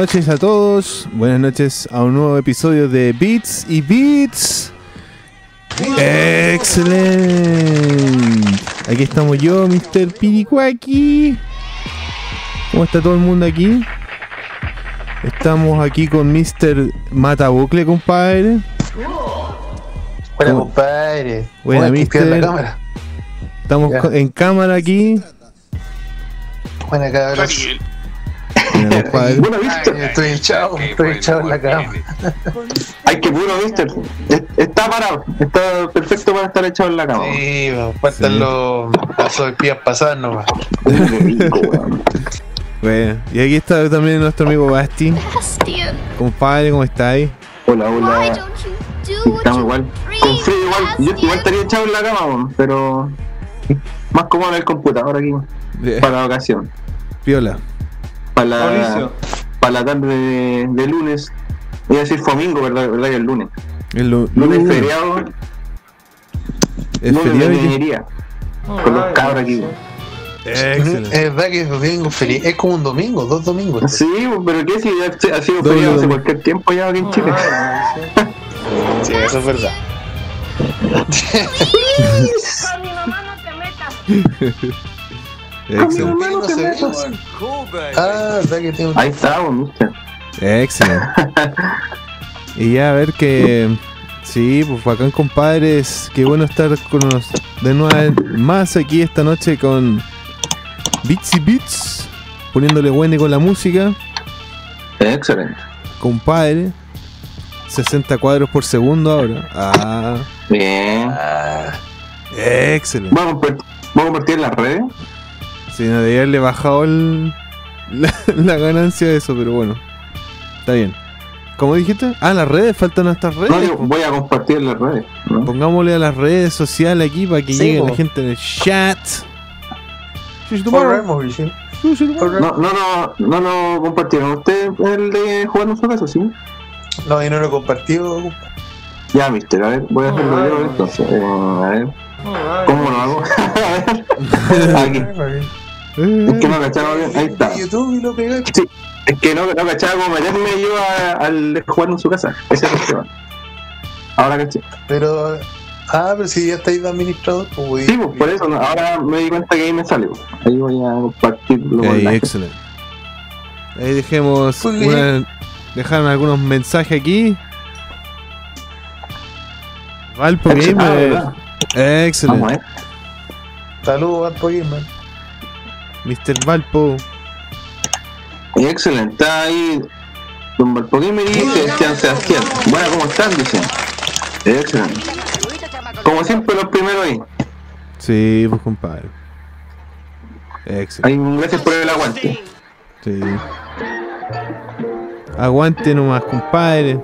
Noches a todos. Buenas noches a un nuevo episodio de Beats y Beats. Excelente. Aquí estamos yo, Mr. Piricuaki. ¿Cómo está todo el mundo aquí? Estamos aquí con Mr. Matabucle, compadre. Buena, compadre. Buena, Buena, mister. la cámara. Estamos Ya. en cámara aquí. Buena, cabros. Bueno, Ay, Víctor, estoy hinchado, estoy hinchado en la cama. que puro, Víctor. Es- Está parado, está perfecto para estar echado en la cama. Sí, faltan Sí. los pasos de pías pasadas nomás. Uy, qué rico, weón. Bueno, y aquí está también nuestro amigo Basti. Bastian, Compadre, ¿cómo estáis? Hola, hola. Estamos igual. Con frío igual. Yo igual estaría echado en la cama, pero más cómodo en el computador aquí para la ocasión. Piola. Para la, para la tarde de, de lunes. Voy a decir domingo, ¿verdad? ¿verdad? Que el lunes. El Lunes lunes. feriado, El lunes feriado de minería. Con los cabros aquí. Excelente. Es verdad que es domingo feliz. Es como un domingo, dos domingos. Sí, pero ¿qué si ha ha sido feriado hace cualquier tiempo ya aquí en Chile? Sí, eso es verdad. Excelente. No se. Ah, verdad que tengo Ahí está, mister. Excelente. Y ya a ver que. Sí, pues bacán, compadres. Qué bueno estar con nos de nuevo más aquí esta noche con Beats y Beats. Poniéndole bueno con la música. Excelente. Compadre. 60 cuadros por segundo ahora. Ah, Bien. Ah, excelente. Vamos a compartir, vamos a compartir en las redes. Si no debía haberle bajado el- la, la ganancia de eso, pero bueno. Está bien. ¿Cómo dijiste? Ah, las redes, faltan nuestras redes. No, voy a compartir las redes. ¿no? Pongámosle a las redes sociales aquí para que Sí, llegue po. la gente en el chat. No, no, no, no lo compartieron. ¿Usted el de jugar en su casa, sí? No, yo no lo compartido. Ya, mister, a ver, voy a hacerlo yo entonces. Eh, a ver, ¿cómo lo hago? a ver, aquí. Es que Eh, no cachaba bien. Ahí está. De YouTube y lo pegué. Es que no, no cachaba cómo meterme yo al jugar en su casa. Ese es el tema. Ahora caché. Pero. Ah, pero si ya estáis de administrador, pues voy Sí, pues por eso, no, ahora me di cuenta que ahí me sale. pues. Ahí voy a compartirlo gente. excelente. Ahí dejemos una- dejaron algunos mensajes aquí. Valpo Ah, Gamer. ¿verdad? Vamos a Excelente. Saludos, Alpo Gamer. Mr. Valpo. Excelente, está ahí Don Valpoquín y Cristian Sebastián. Bueno, ¿cómo están? Dicen. Excelente. Como siempre, los primeros ahí. Sí, pues compadre. Excelente. Gracias por el aguante. Sí. Aguante nomás, compadre.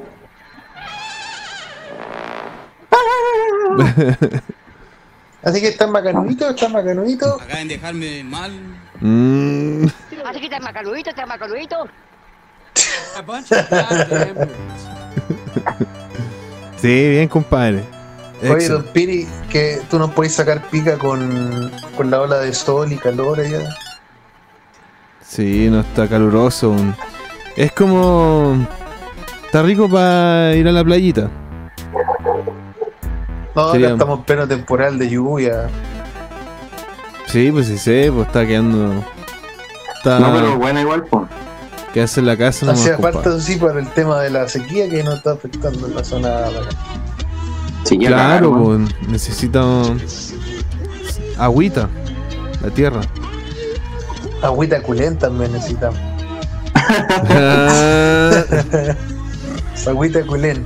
Así que está macanudito, está macanudito. Acaban de dejarme mal. Mm, Así que está macanudito, está macanudito. A bunch of goddamn sí, bien, compadre. Oye, don. Piri, que tú no puedes sacar pica con, con la ola de sol y calor allá. Sí, no está caluroso. Es como. Está rico para ir a la playita. No, Sería- acá estamos en pleno temporal de lluvia. Sí, pues sí sé, pues está quedando. Está. No, pero buena igual, pues. Quedarse en la casa nomás, Hacía falta, sí, para el tema de la sequía que nos está afectando en la zona. de acá. Sí, ya Claro, pues necesita. Agüita. La tierra. Agüita culenta también necesitamos. Agüita culén.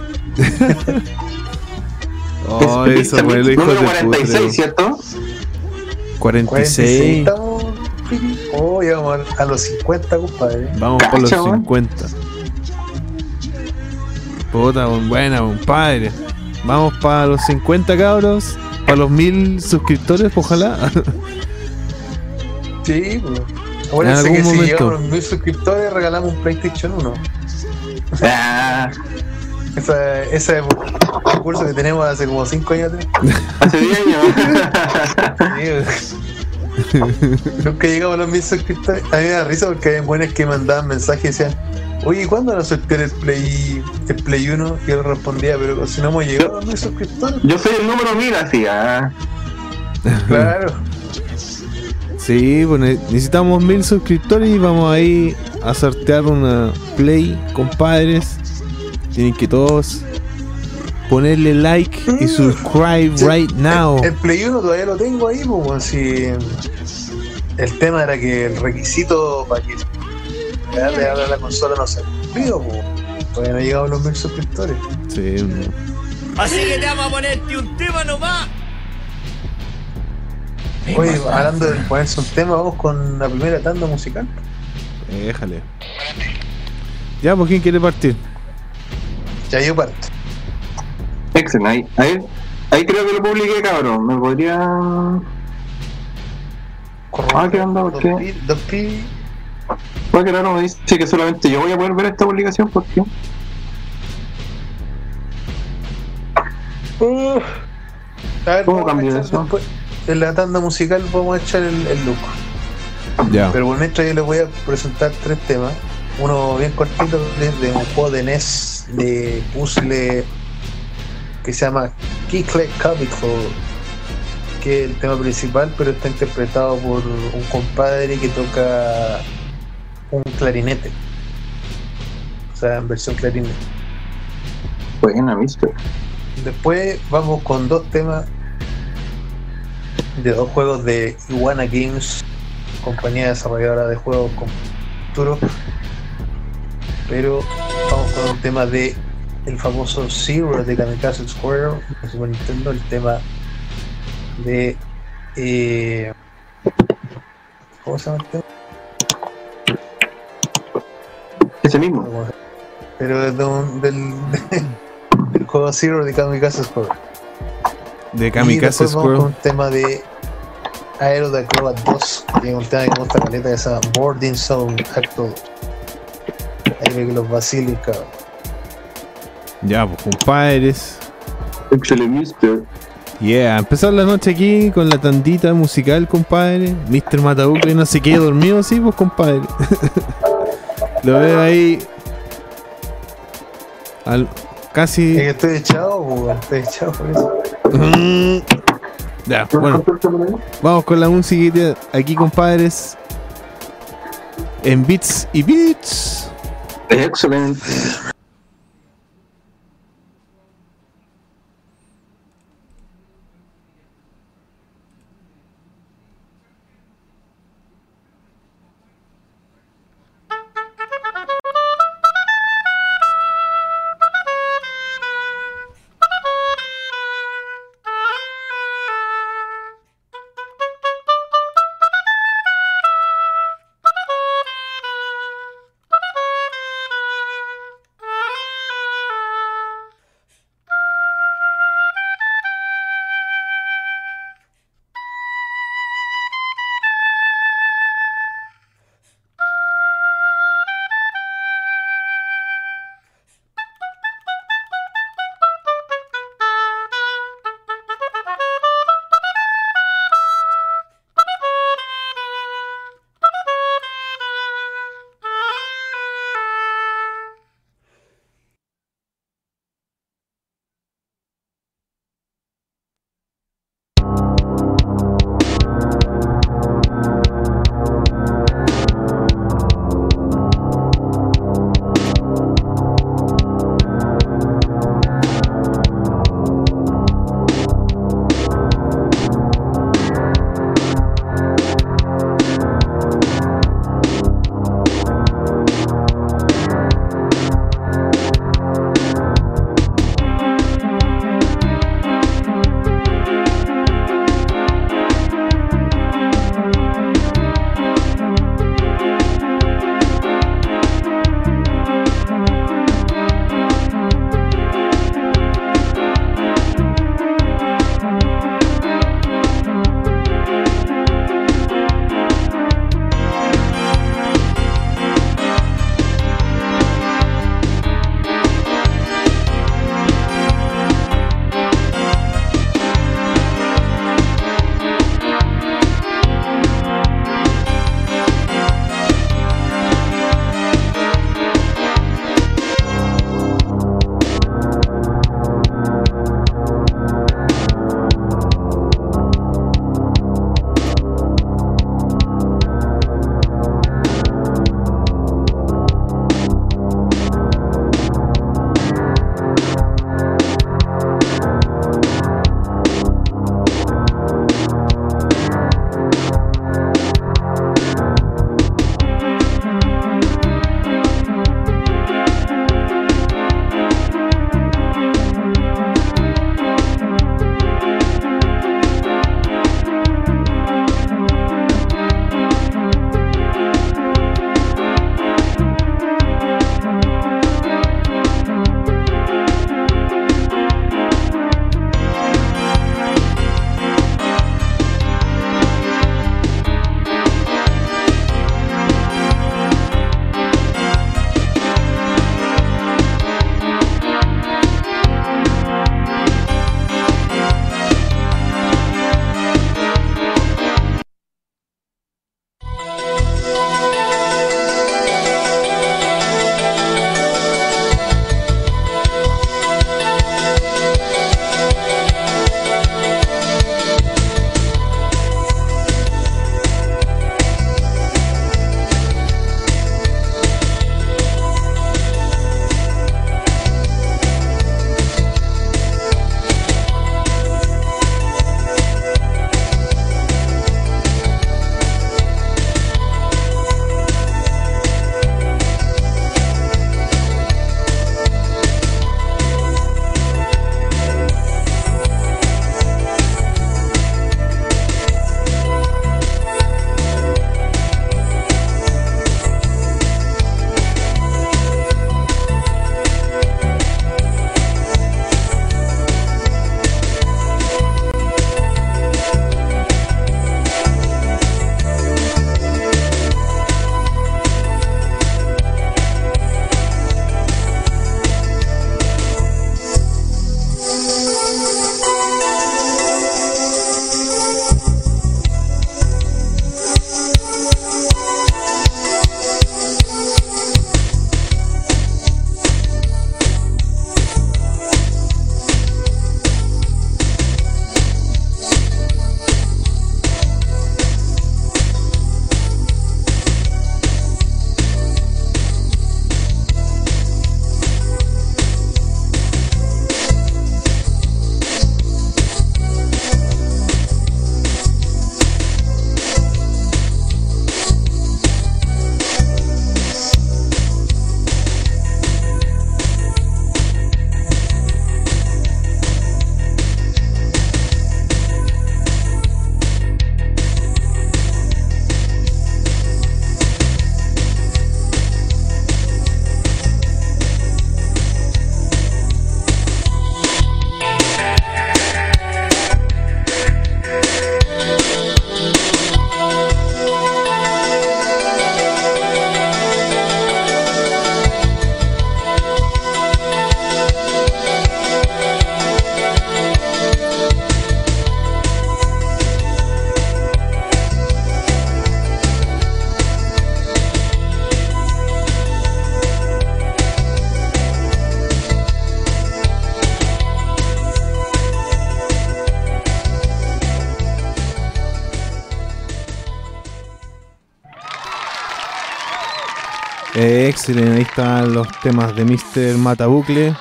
oh, Es- eso fue el hijo Número de 46, puta. ¿cierto? 46. estamos. Piri. Oh, llegamos a, a los 50, compadre. Vamos por los Cacha, weón. 50. Puta, buena, compadre. Vamos para los 50 cabros. Para los 1000 suscriptores, ojalá. Sí, pues. Acuérdense algún que si momento. llegamos a los mil suscriptores regalamos un PlayStation 1. Ah, Esa, ese es un concurso que tenemos hace como 5 años atrás. hace 10 años. Nunca llegamos a los mil suscriptores. A mí me da risa porque hay buenas que mandaban mensajes y decían, oye, ¿cuándo van a sortear el Play, el Play 1? Y yo respondía, pero si no hemos llegado a los mil suscriptores. Yo soy el número mil así, ah. Claro. Sí, pues ne- necesitamos mil suscriptores y vamos ahí a sortear una Play, compadres. Tienen que todos ponerle like y Mm. subscribe Sí, right now. El, el Play 1 todavía lo tengo ahí, pues, si el tema era que el requisito para que le abra la consola no se cumplió, pues. Todavía no he llegado a los mil suscriptores. Sí, no. Así que te vamos a ponerte un tema nomás. Oye, hablando de ponerse un tema, vamos con la primera tanda musical. Déjale. Ya, pues ¿quién quiere partir? Ya yo parto. Excelente. Ahí, ahí, ahí creo que lo publiqué, cabrón. Me podría. Ah, ¿qué onda? ¿Por Dos qué? Pues que raro me dice que solamente yo voy a poder ver esta publicación porque. Uf. A ver, ¿Cómo cambió eso? después- En la tanda musical vamos a echar el, el look. Ya. Pero por mientras yo les voy a presentar tres temas. Uno bien cortito de, un juego de NES de puzzle que se llama Kickle Capital, que es el tema principal, pero está interpretado por un compadre que toca un clarinete. O sea, en versión clarinete. Buena, mister. Después vamos con dos temas de dos juegos de Iguana Games, compañía desarrolladora de juegos con futuro. Pero vamos con un tema de el famoso Zero de Kamikaze Square de Super Nintendo, el tema de eh, ¿cómo se llama el tema? Ese mismo. Pero es de un- del, del juego Zero de Kamikaze Square. De Kamikaze vamos con Square. un tema de Aero de Acrobat 2, que es un tema que me gusta caleta, que se llama Boarding Zone Actual. Ahí ve que los cabrón. Ya, pues compadres. Excelente, mister. Yeah, empezar la noche aquí con la tandita musical, compadre. Mr. Matabuque no se quede dormido, sí, pues, compadre. Lo veo ahí. al- casi. Es que estoy echado, pues, weón, estoy echado por eso. Mm. Ya, bueno, vamos con la música aquí, compadres. En Beats y Beats. Excelente. Excelente, ahí están los temas de Mr. Matabucle.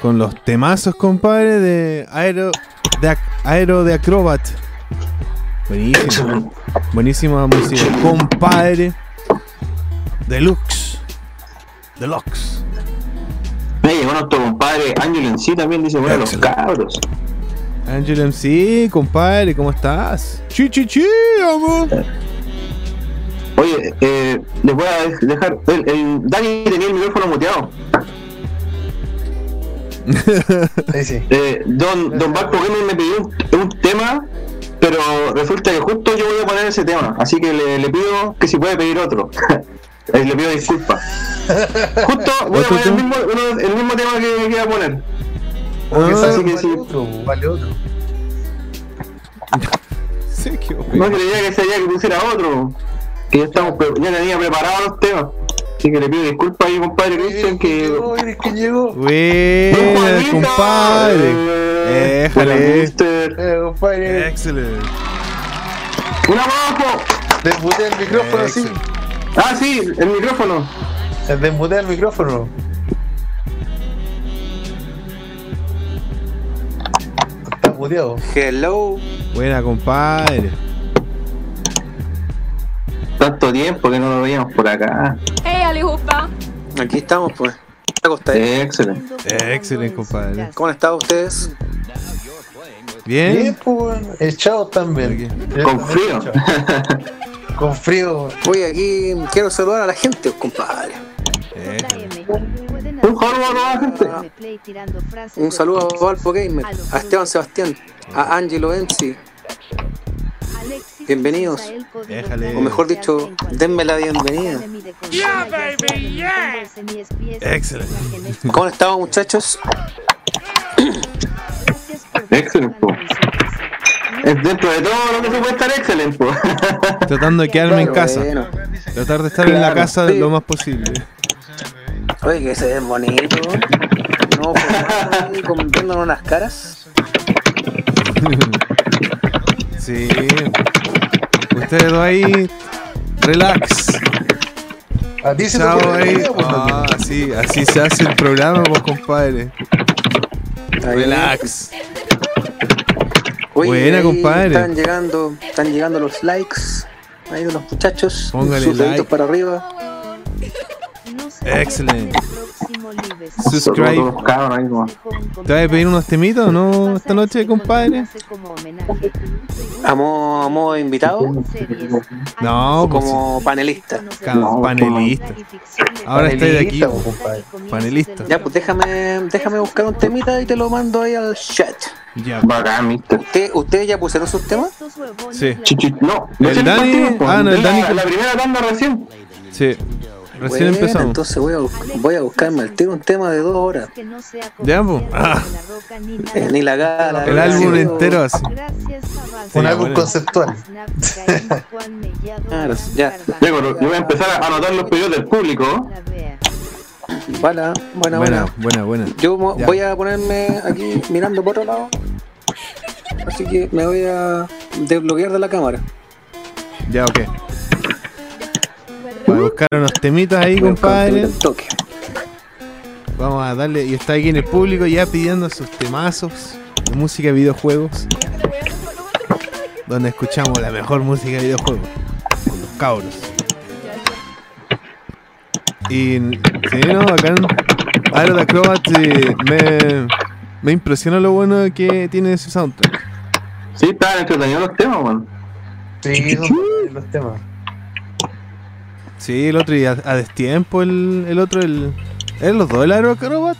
Con los temazos, compadre, de Aero de, Ac- Aero de Acrobat. Buenísimo. Buenísima música, compadre. Deluxe. Deluxe. Me llegó nuestro compadre Ángel en sí también dice, bueno, los cabros. Angel MC, compadre, ¿cómo estás? Chi, chi, chi, amor. Oye, eh, les voy a dej- dejar. El, el Dani tenía el micrófono muteado. Sí, sí. Eh, don don Barco Gamer me pidió un, un tema, pero resulta que justo yo voy a poner ese tema. Así que le, le pido que si puede pedir otro. Le pido disculpas. Justo voy a ¿Otro poner el mismo, uno- el mismo tema que, que iba a poner. Ah, así que vale sí. otro, vale otro. Sí, qué No bueno. creía que sería que pusiera otro. Que ya estamos ya tenía preparados los temas. Así que le pido disculpas ahí, compadre Cristian, que. llegó, quién llegó. Buena, compadre. Eh, Déjale. Eh, compadre, Excelente. ¡Un abajo! desmutea el micrófono. Excelente. Ah, sí, el micrófono. Desmutea el micrófono. Está muteado. Hello. Buena, compadre. Tanto tiempo que no lo veíamos por acá. Hej allihopa! Aquí estamos, pues. Excelente. Excelente, compadre. ¿Cómo han estado ustedes? Bien. Bien, pues, bueno, echados también. Con frío. Con frío. Oye, aquí quiero saludar a la gente, compadre. Un saludo a toda la gente. Un saludo a Valpo Gamer, a Esteban Sebastián, a Angelo MC, Bienvenidos. Déjale. o mejor dicho, denme la bienvenida. Yeah, baby, yeah. Excelente. ¿Cómo han estado, muchachos? Excelente. Es dentro de todo lo que se puede estar excelente. po. Tratando de quedarme en casa. bueno. Tratar de estar en la casa sí. lo más posible. Oye, que se ven bonitos. No, viéndonos las caras. Sí. Ustedes dos ahí. Relax. A ti se te Chao ahí. pues, Ah, así, así se hace el programa, pues, compadre. Relax. Oye, Buena, compadre. Están llegando, están llegando los likes ahí de los muchachos. Póngale sus deditos like. para arriba. Excelente. Subscribe. como- ¿Te vas a pedir unos temitos o no esta noche, compadre? A modo, a modo de invitado No, o pues como panelista. panelista. Ahora estoy de aquí. Panelista, pues, compadre. Panelista. Ya, pues déjame, déjame buscar un temita y te lo mando ahí al chat. Ya. Bacán, mister. ¿Usted, ¿Ustedes ya pusieron sus temas? Sí. Chichi- No, El Dani- po. ah, no, el la, Dani- la primera tanda recién. Sí. Recién Bueno, empezamos. Entonces voy a, voy a buscarme al tiro un tema de dos horas. Ya, pues. Ah. Eh, ni la gala. El ni álbum entero así. Un Sí, álbum bueno. conceptual. Claro, ya. Luego, yo voy a empezar a anotar los pedidos del público. Buena, buena, buena. Buena, buena, buena. Yo Ya. voy a ponerme aquí mirando por otro lado. Así que me voy a desbloquear de la cámara. Ya, ok. Para buscar unos temitas ahí, compadre. Vamos a darle. Y está aquí en el público ya pidiendo sus temazos de música de videojuegos. Donde escuchamos la mejor música de videojuegos. Con los cabros. Y sí, no, Aero de Acrobat eh, me, me impresiona lo bueno que tiene ese soundtrack. Sí, estaban entretenidos los temas, weón. Sí, los temas. Sí, el otro y a, a destiempo el, el otro, el. ¿Eran los dos el Aero Acrobat?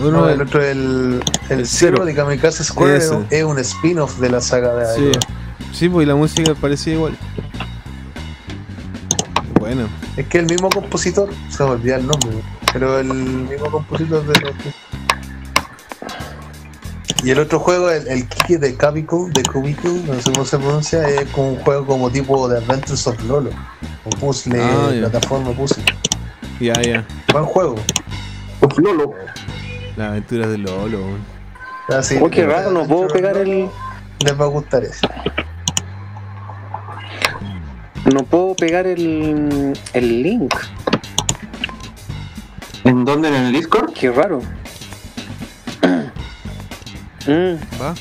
Uno, No, el- el otro, el, el el de Kamikaze Square es un spin-off de la saga de Sí, Aero. sí, pues y la música parecía igual. Bueno, Es que el mismo compositor, se me olvidó el nombre, pero el mismo compositor de los Y el otro juego, el, el Kiki de Cabico, de Cubico, no sé cómo se pronuncia, es como un juego como tipo de Adventures of Lolo. Un puzzle, Ah, plataforma puzzle. ya, ya. Buen juego. Uf, Lolo. La aventura de Lolo. weón. Así, Oh, qué raro, no puedo pegar el. Les va a gustar ese. no puedo pegar el, el link. ¿En dónde? ¿En el Discord? Qué raro. Mm, ¿Va?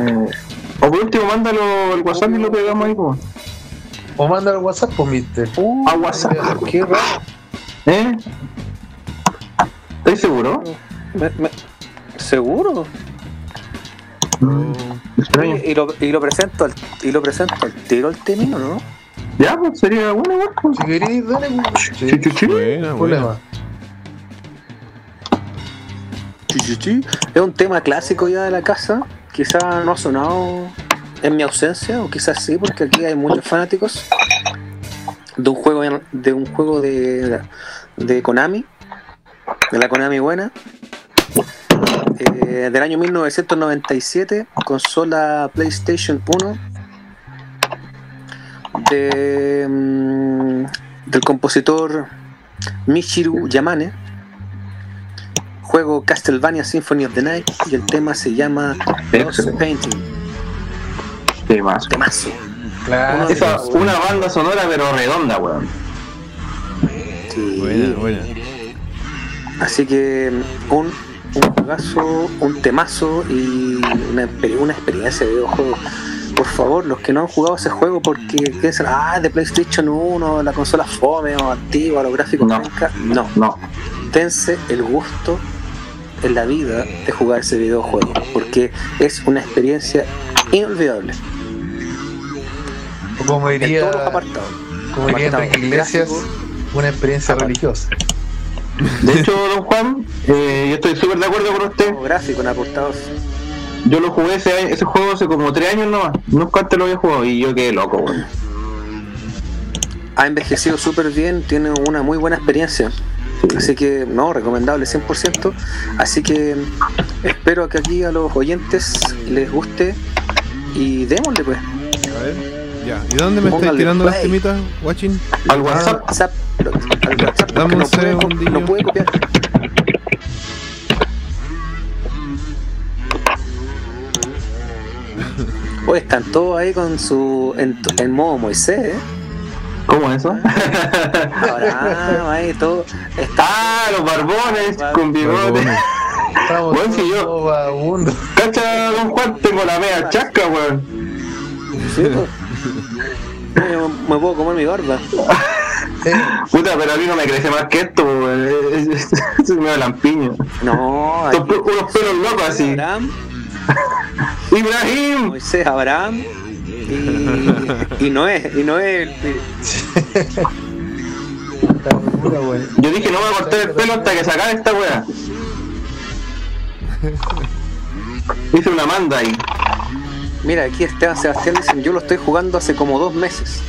Eh, o por último, mándalo al WhatsApp y lo pegamos ahí, po. O manda al WhatsApp, mister. uh, A WhatsApp. qué raro. ¿Eh? ¿Estás seguro? Me- me- ¿Seguro? Oye, y, lo, y lo presento al, y lo presento al tiro el término, ¿no? Ya, pues sería bueno, igual, pues. Si queréis, dale, pues. Sí, sí, sí. Buena, buena. problema. Es un tema clásico ya de la casa. Quizá no ha sonado en mi ausencia, o quizás sí, porque aquí hay muchos fanáticos de un juego de un juego de, de Konami, de la Konami buena, eh, del año 1997, consola PlayStation 1 de, mm, del compositor Michiru Yamane juego Castlevania Symphony of the Night y el tema se llama Lost. Painting. Más. Temazo. Claro. Esa, una banda sonora, pero redonda, weón. Sí. Buena, buena. Así que un, un juegazo, un temazo y una, una experiencia de videojuego. Por favor, los que no han jugado ese juego porque piensan, ah, de PlayStation 1, la consola fome o antigua, los gráficos No. penca". no. No. dense el gusto en la vida de jugar ese videojuego, porque es una experiencia inolvidable Como en diría, todos los apartados. como diría Enrique Iglesias, una experiencia Aparte. religiosa. De hecho, don Juan, eh, yo estoy súper de acuerdo con usted. gráfico en apartados. Yo lo jugué ese, año- ese juego hace como tres años nomás. Nunca antes lo había jugado y yo quedé loco, weón. Ha envejecido súper bien, tiene una muy buena experiencia. Así que, no, recomendable 100%. Así que espero que aquí a los oyentes les guste y démosle pues. A ver. Ya. ¿Y dónde me estáis tirando las play. temitas, watching? Al WhatsApp. WhatsApp, al WhatsApp, Dame un no, puede, co- segundillo. no puede copiar. Oye, están todos ahí con su. en, en modo Moisés, ¿eh? ¿Cómo es eso? Abraham, ahí todo. Está. ah, los barbones con bigote. Bueno, si yo-. Cacha, don Juan, tengo la media chasca, weón. Sí, pues. Yo me puedo comer mi barba. Puta, pero a mí no me crece más que esto, weón. Es- medio lampiño. No, Son aquí- pe- unos pelos locos así. Abraham, ¡Ibrahim! Moisés, Abraham y, y Noé, y Noé. Yo dije, no voy a cortar el pelo hasta que se acabe esta weá. Hice una manda ahí. Mira, aquí Esteban Sebastián dice, yo lo estoy jugando hace como dos meses.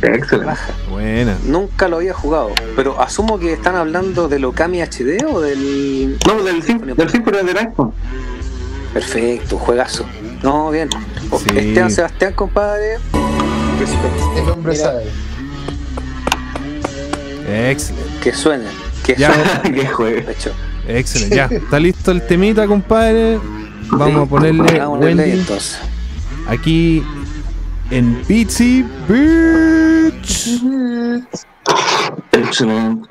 Excelente. Buena. Nunca lo había jugado, pero asumo que están hablando del Okami HD o del... No, del, sim- del Symphony Night. po. Perfecto, juegazo. No, bien. O- Sí. Esteban Sebastián, compadre. El hombre Mira. sabe. Excelente. Que suene. Que Ya. suene. De hecho, Excelente. Ya. Está listo el temita, compadre. Vamos a ponerle hagámosle play, Wendy entonces. Aquí en Beatsy Beach. Excelente.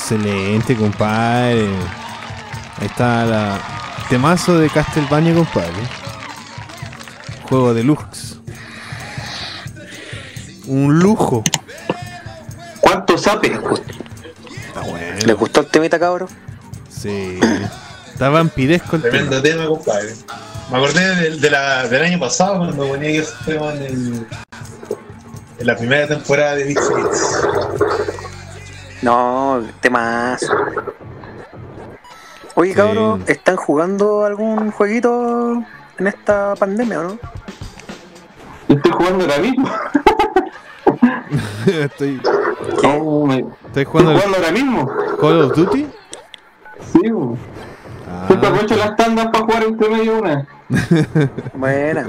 Excelente, compadre. Ahí está la temazo de Castlevania, compadre. Juego de Lux. Un lujo. ¿Cuánto sape? Está bueno. ¿Les gustó el temita, cabrón? Sí. Está vampiresco el tema. Tremendo tema, compadre. Me acordé del, de la- del año pasado cuando ponía yo ese tema en, el- en la primera temporada de Big Hits. No, temazo. Oye, Sí. cabrón, ¿están jugando algún jueguito en esta pandemia o no? Yo estoy jugando ahora mismo. estoy, Oh, me- estoy Estoy jugando el jugando ahora mismo. Call of Duty. Sí. Ah, Siempre aprovecho las tandas para jugar entre medio una. Buena.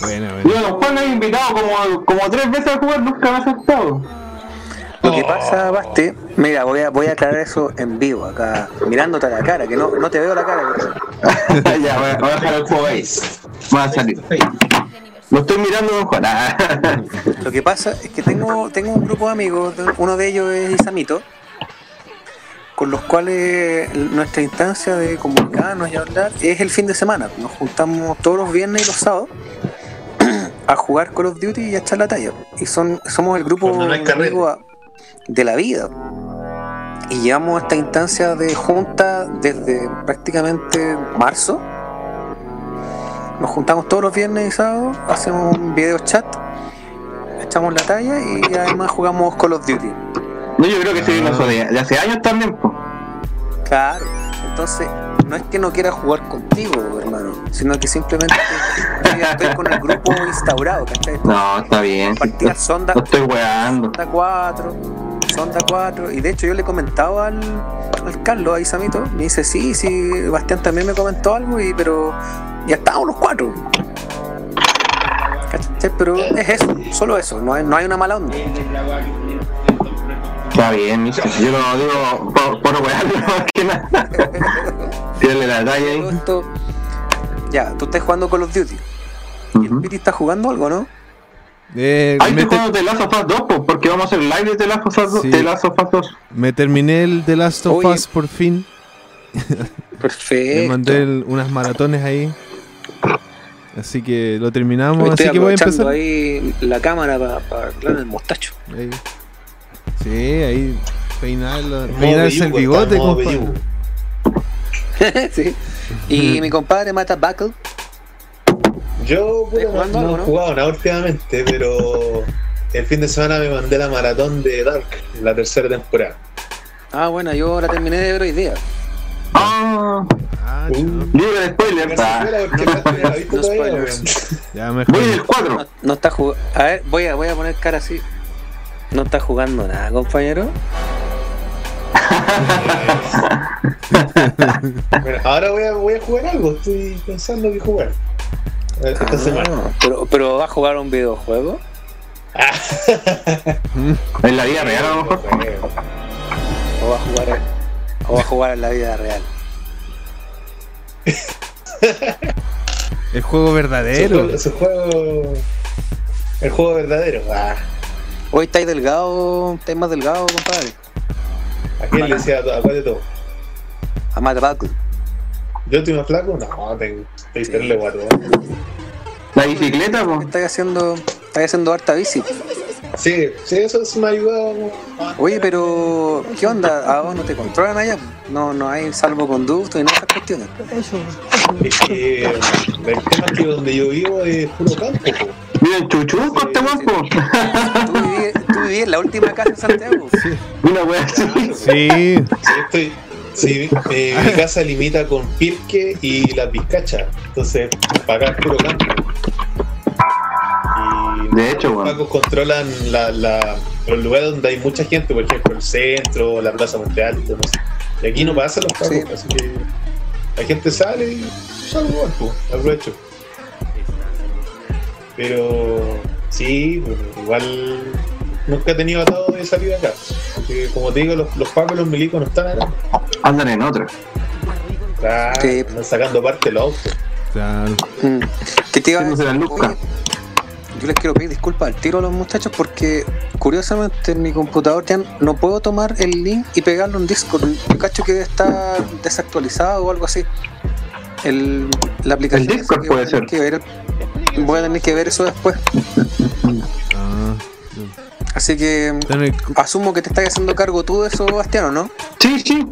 bueno, Yo bueno. a los Juan me he invitado como, como tres veces a jugar, nunca me ha aceptado. Lo que pasa, Basti, mira, voy a, voy a aclarar eso en vivo, acá, mirándote a la cara, que no, no te veo la cara. pero- ya, voy a, voy a dejar el juego ahí. Va a salir. Lo estoy mirando don Juan. Lo que pasa es que tengo, tengo un grupo de amigos, uno de ellos es Isamito, con los cuales nuestra instancia de comunicarnos y hablar es el fin de semana. Nos juntamos todos los viernes y los sábados a jugar Call of Duty y a echar la talla. Y son, somos el grupo Cuando no hay de carrera. amigos a- de la vida. Y llevamos esta instancia de junta desde prácticamente marzo. Nos juntamos todos los viernes y sábados, hacemos un video chat, echamos la talla y además jugamos Call of Duty. No, yo creo que se viene eso de, hace años también, po. Claro, entonces no es que no quiera jugar contigo, hermano, sino que simplemente estoy con el grupo instaurado, ¿cachai? No, está bien. Partidas sonda, No estoy weando. sonda 4, sonda 4, y de hecho yo le comentaba al, al Carlos, a Isamito, me dice, sí, sí, Bastián también me comentó algo, y pero ya estábamos los cuatro. ¿Cachai? Pero es eso, solo eso, no hay, no hay una mala onda. Está bien. Yo lo digo por, por más que nada. Tirarle la talla ahí. ya, tú estás jugando Call of Duty. ¿Y el. Piti está jugando algo, no? Eh, Ahí me, estoy te- jugando The Last of Us 2, po, porque vamos a hacer live de The Last of Us 2. Sí. The Last of Us 2. me terminé el The Last of Oye. Us por fin. Perfecto. Me mandé el- unas maratones ahí. Así que lo terminamos. Estoy así que voy a empezar. ahí la cámara para arreglar el mostacho. Ahí. Sí, ahí peinarse el bigote, compadre. sí. Y mi compadre Mata Buckle. Yo puta, ¿Estás jugando no, algo, he no? jugado nada últimamente, pero el fin de semana me mandé la maratón de Dark, la tercera temporada. Ah, bueno, yo la terminé de ver hoy día. Ah, Ah, Uh. libre de spoiler. No no spoilers. Ya mejor. Voy en el 4. No, no está jugando. A ver, voy a, voy a poner cara así. No está jugando nada, compañero. Bueno, ahora voy a, voy a jugar algo, estoy pensando que jugar. Semana. Ah, pero, pero va a jugar un videojuego. En la vida real a lo mejor. O va a jugar, o va a jugar en la vida real. El juego verdadero. juego, ese juego- El juego verdadero. Ah, Hoy estáis delgado, estáis más delgado, compadre. ¿A quién le decía a cuál de todo? A Mata Buckle. ¿Yo estoy más flaco? No, tengo, estoy Sí. terrible guato. La bicicleta, po. Estáis haciendo, estáis haciendo harta bici. Sí, sí, eso sí me ha ayudado. Oye, pero ¿qué onda? ¿A vos no te controlan allá? No, no hay salvoconducto y no esas cuestiones. Es que el tema es que donde yo vivo es puro campo. po. Miren, chuchuco este guapo. Tú vivías, tú vivías en la última casa en Santiago. Una wea así. Sí. Sí, estoy, sí, eh, mi casa limita con Pirque y las Vizcachas. Entonces, para acá es puro campo. Y De hecho, los pacos controlan la, la- los lugares donde hay mucha gente, por ejemplo, el centro, la Plaza Monte Alto, no sé. Y aquí no pasa los pacos, Sí. así que la gente sale y salgo igual, pues, aprovecho. Pero sí, pues, igual nunca he tenido atado de salir acá. Porque como te digo, los, los pacos y los milicos no están acá. Andan en otra. Están, Sí. están sacando parte los autos. Claro. Mm. ¿Qué te iba a decir? Yo les quiero pedir disculpas al tiro a los muchachos porque curiosamente en mi computador ya no puedo tomar el link y pegarlo en Discord. Yo cacho que está desactualizado o algo así. El, la aplicación. El Discord puede que ver- voy a tener que ver eso después. Ah, Así que asumo que te estás haciendo cargo tú de eso, Bastiano, ¿no? Sí, sí.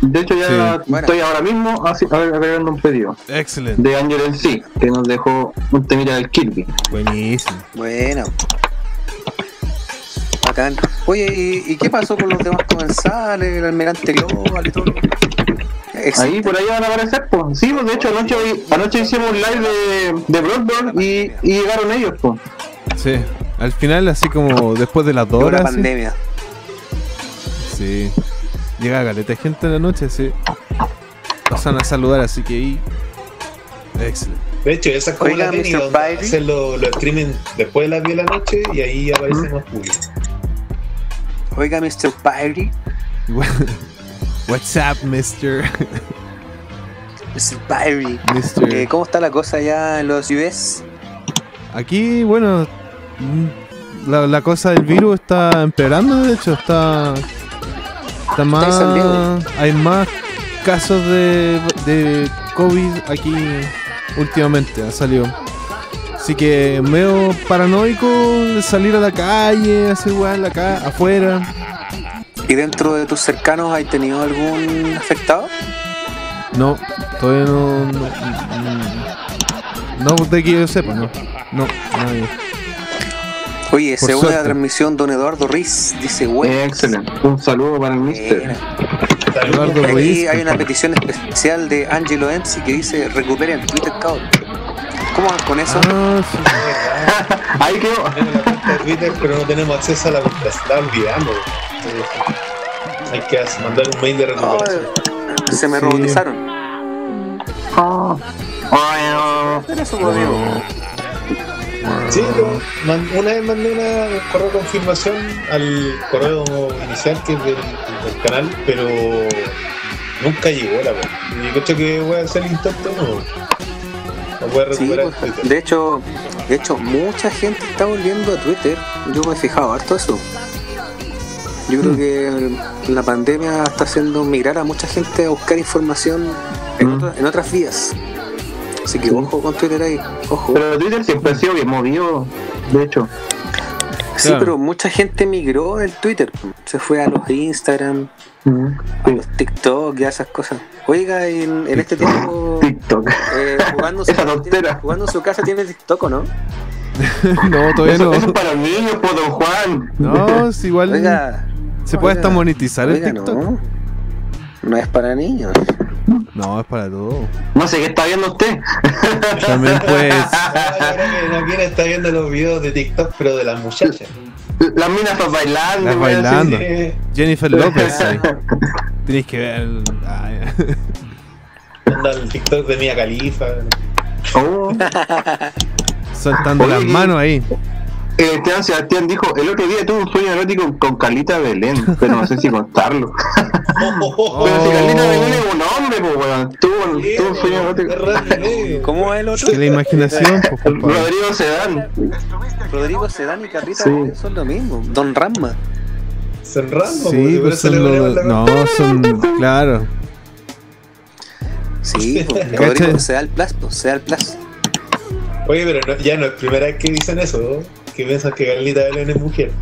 De hecho, ya Sí. Bueno. estoy ahora mismo agregando un pedido Excelente. de Angel en sí, que nos dejó un temita del Kirby. Buenísimo. Bueno. Bacán. Oye, ¿y, y qué pasó con los demás comensales, el almirante global y todo? Existe. Ahí por ahí van a aparecer, pues. Sí, pues de hecho anoche, anoche hicimos un live de, de y llegaron ellos, pues. Sí. Al final, así como después de las dos Llegó la horas. sí. pandemia. Sí. Llega galeta de gente en la noche, sí. Pasan a saludar, así que ahí. Excelente. De hecho, esa es como Oiga, la técnica Mr. donde Byrie. hacen los los streaming después de las 10 de la noche y ahí aparece más público. Oiga, Mr. Pyrie. What's up, Mr. Mr. Pyrie. Eh, ¿Cómo está la cosa allá en los US? Aquí, bueno, la, la cosa del virus está empeorando, de hecho, está. Está más. Hay más casos de, de COVID aquí últimamente, ha salido. Así que medio paranoico de salir a la calle, en la calle, afuera. ¿Y dentro de tus cercanos hay tenido algún afectado? No, todavía no. No, no, no de que yo sepa, no. No, nadie. Oye, Por según la suerte. transmisión, don Eduardo Riz dice, bueno. Eh, excelente. Un saludo para el mister. Eduardo Aquí Ruiz. hay una petición especial de Angelo Enzi que dice recuperen Twitter, cabrón. ¿Cómo van con eso? Ah, sí. Ahí quedó. Tenemos la cuenta de Twitter, pero no tenemos acceso a la cuenta. Se está olvidando. Hay que hacer- mandar un mail de recuperación. Ay, se me Sí. robotizaron. Oh, oh, Pero eso, amigo. Sí, una vez mandé una, un correo de confirmación al correo inicial que es del, del canal, pero nunca llegó la web. Y yo creo que voy a hacer el intento nuevo. Sí, pues, de hecho, de hecho, mucha gente está volviendo a Twitter. Yo me he fijado harto eso. Yo creo que la pandemia está haciendo migrar a mucha gente a buscar información en, Mm. otra- en otras vías. Así que ojo con Twitter ahí, ojo. Pero Twitter siempre ha sido bien movido, de hecho. sí, claro. pero mucha gente migró del Twitter. Se fue a los Instagram, a los TikTok y a esas cosas. Oiga, en, en este tiempo, TikTok. eh, jugando, su, jugando en su casa tiene TikTok, ¿o no? No, todavía Eso, no. eso es para niños, pues, don Juan. No, es igual. Oiga, se puede hasta oiga, monetizar el TikTok. No, no es para niños. No, es para todo. No sé qué está viendo usted. También pues. No quiere estar viendo los videos de TikTok, pero de las muchachas. Las minas están bailando. Las bailando. Jennifer López. ahí. Tenéis que ver. Anda el TikTok de Mia Califa. Oh. Soltando Oye, las manos ahí. Eh, Esteban Sebastián dijo, el otro día tuve un sueño erótico con Carlita Belén, pero no sé si contarlo. Pero si Carlita Belén es un hombre, pues weón, tuvo, un- tuvo un sueño erótico. ¿Cómo es el otro? Que la imaginación, pues. Rodrigo Sedán. Rodrigo Sedán y Carlita Sí. Belén son lo mismo. Don Ramma. Son random, Sí, pues eso son la No, son. Claro. Sí, pues. Rodrigo se da el plus, pues, se da el plus. Oye, pero no- ya no es primera vez que dicen eso, ¿no? Que piensan que Carlita Belén es mujer.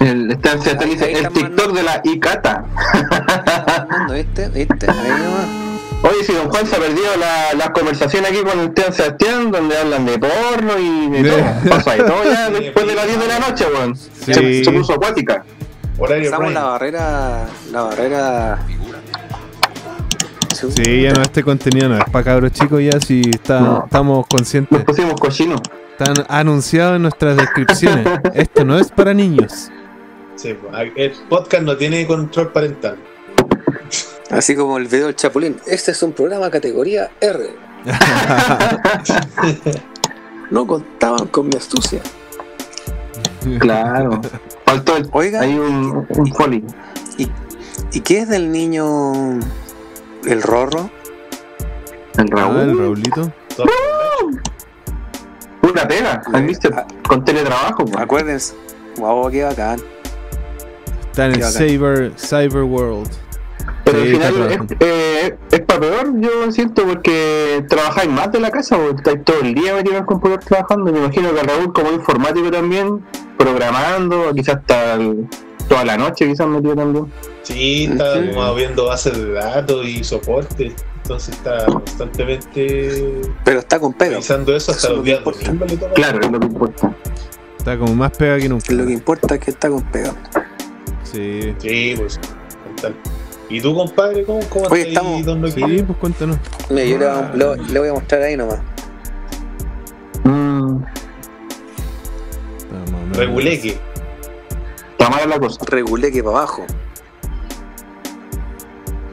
El dice, Ahí el están TikTok de la Icata. Fernando, ¿viste? ¿Viste? Ahí nomás. Oye, si don Juan se ha perdido la, la conversación aquí con el Esteban Sebastián, donde hablan de porno y de todo. Pasa de todo ya después de las 10 de la noche, weón. Sí. Se, se puso acuática. Horario Pasamos la barrera. La barrera. Sí, ya no, este contenido no es para cabros chicos, ya si está, No. estamos Nos conscientes. pusimos cochinos. Están anunciados en nuestras descripciones. Esto no es para niños. Sí, pues, el podcast no tiene control parental. Así como el video del Chapulín. Este es un programa categoría R. No contaban con mi astucia. Claro. Faltó el, Oiga. hay un, un folly. ¿Y, ¿Y qué es del niño. El Rorro? El Ah, el Raúl. Raulito. Pura pega, ¿has visto? Con teletrabajo, pues. Acuérdense. Wow, qué bacán. Está en el Qué. Cyber, cyber World. Pero Sí, al final es, eh, es para peor, yo siento, porque trabajáis más de la casa, o estáis todo el día metido en el computador trabajando. Me imagino que Raúl, como informático también, programando, quizás hasta el- toda la noche, quizás metido también. Sí, está Ujú. como viendo bases de datos y soporte. Entonces está constantemente Pero está con pega. revisando eso hasta los días. Claro, es lo que importa. Está como más pega que nunca. Lo que importa es que está con pega. Sí. Sí, pues. tal. ¿Y tú, compadre, cómo, cómo Oye, estás ahí, estamos- don Sí, pues cuéntanos. Mira, yo le, voy a- le- voy a mostrar ahí nomás. Mm. Reguleque. Está mala la cosa. Regulé que para abajo.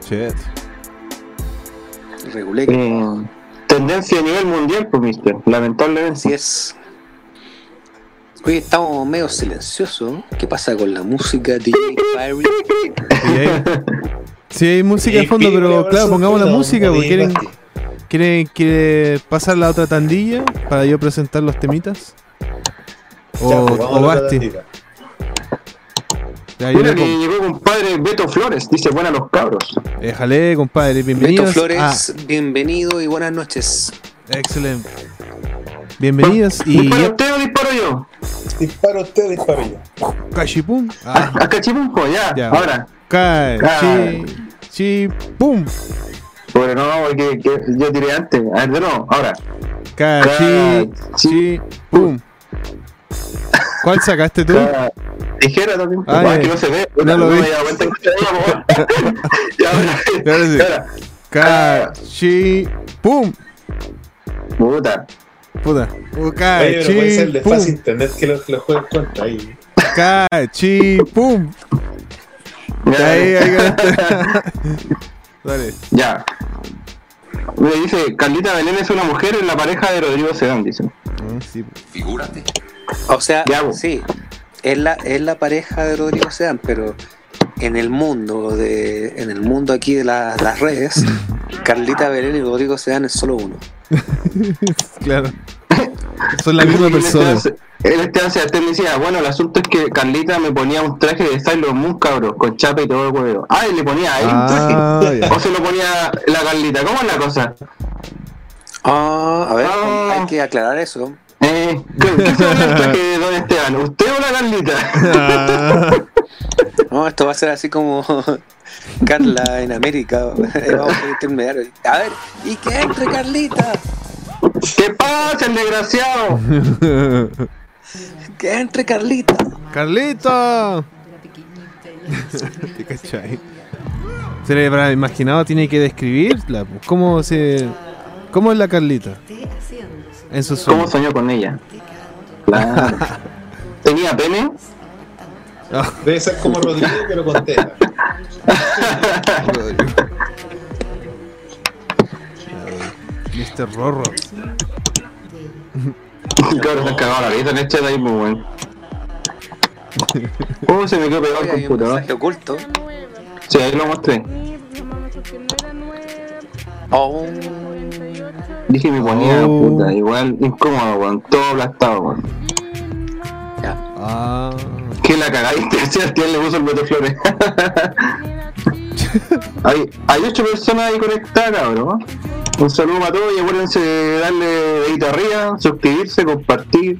Shit. Regulé que. Eh, tendencia a nivel mundial, pues, mister. Lamentablemente. Así es. Oye, estamos medio silenciosos. ¿Qué pasa con la música DJ Fiery? Sí, hay música de fondo, pero claro, pongamos la música, porque quieren, quieren, quieren pasar la otra tandilla para yo presentar los temitas. O, Ya, pues, o otra Basti. Mira que llegó compadre Beto Flores, dice buenas los cabros. Déjale, compadre, Beto bienvenidos. Flores, bienvenido y buenas noches. Excelente. Bienvenidos y ¿Dispara usted o disparo yo? Dispara usted, disparo yo. Cachipum. Ah, A cachipumpo, ya. Ya. Ahora. cae, Ah. chi, chi, pum. Bueno, no, porque que yo tiré antes. A ver, de nuevo, ahora. Cachi, Cachi, chi, pum. ¿Cuál sacaste tú? Cada- Tijera también. Ah, Ah, que no se ve. No lo vi. Ya, ahora. Y ahora sí. Cachi, pum. Puta. Puta. Uh, Oye, pero puede ser de pum. fácil internet que lo, que lo juegue en cuenta ahí. Cachi, pum. Ya, Ahí, ahí ganaste. Dale. Ya. Me dice, Carlita Belén es una mujer en la pareja de Rodrigo Sedán, dice. Ah, sí. O sea, sí, es la, es la pareja de Rodrigo Sean, pero en el mundo de, en el mundo aquí de la- las redes, Carlita Belén y Rodrigo Sean es solo uno. Claro. Son la misma persona. Esteban- El Esteban Sebastián decía, bueno, el asunto es que Carlita me ponía un traje de Sailor Moon, cabros, con chapa y todo el huevo. Ah, y le ponía a él un Ah, traje. ya. O se lo ponía la Carlita. ¿Cómo es la cosa? Ah, a ver, Ah. hay que aclarar eso. Eh, ¿qué, qué se pone el traje de Don Esteban? ¿Usted o la Carlita? Ah, No, esto va a ser así como Carla en América. Vamos a intermediario. A ver, ¿y qué entre Carlita? ¿Qué pasa, el desgraciado? ¿Qué entre Carlita? ¡Carlito! ¿Te cachai? Se le habrá imaginado, tiene que describirla. pues. ¿Cómo se. ¿Cómo es la Carlita? En su ¿Cómo sueño. soñó con ella? Claro. ¿Tenía pene? Debe ser como Rodrigo, pero con tela. Mr. Rorro. Claro, se han cagado la vida en el chat ahí, muy bueno. Oh, se me quedó pegado el computador. oculto. Sí, ahí lo mostré. Oh, Dije me ponía, Oh. puta, igual incómodo, weón, todo aplastado, weón. ya. Ah. Que la cagadiste, Sebastián le puso el Beto Flores. hay, hay ocho personas ahí conectadas, cabrón. Un saludo para todos y acuérdense de darle dedito arriba, suscribirse, compartir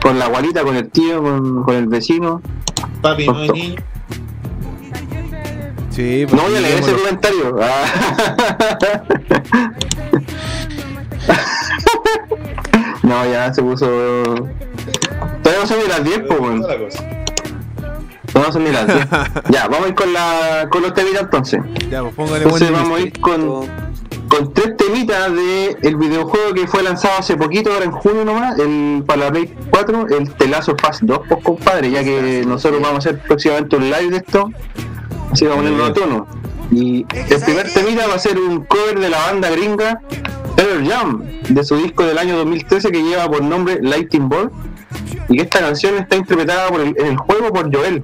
con la abuelita, con el tío, con, con el vecino. Papi, no niño. Sí, No voy a leer ese digámoslo. comentario. Ah. no, ya se puso. Todavía no son ni las 10, pues, weón. No son ni las 10. ya, vamos a ir con, la, con los temitas entonces. Ya, pues póngale Entonces buen vamos a ir con, con tres temitas de el videojuego que fue lanzado hace poquito, ahora en junio nomás, el, para la Play 4, el Telazo Fast 2, pues compadre, ya que nosotros vamos a hacer próximamente un live de esto, así que vamos a ponerlo a tono. Y el primer temita va a ser un cover de la banda gringa Pearl Jam, de su disco del año 2013 que lleva por nombre Lightning Ball, y que esta canción está interpretada por el- en el juego por Joel.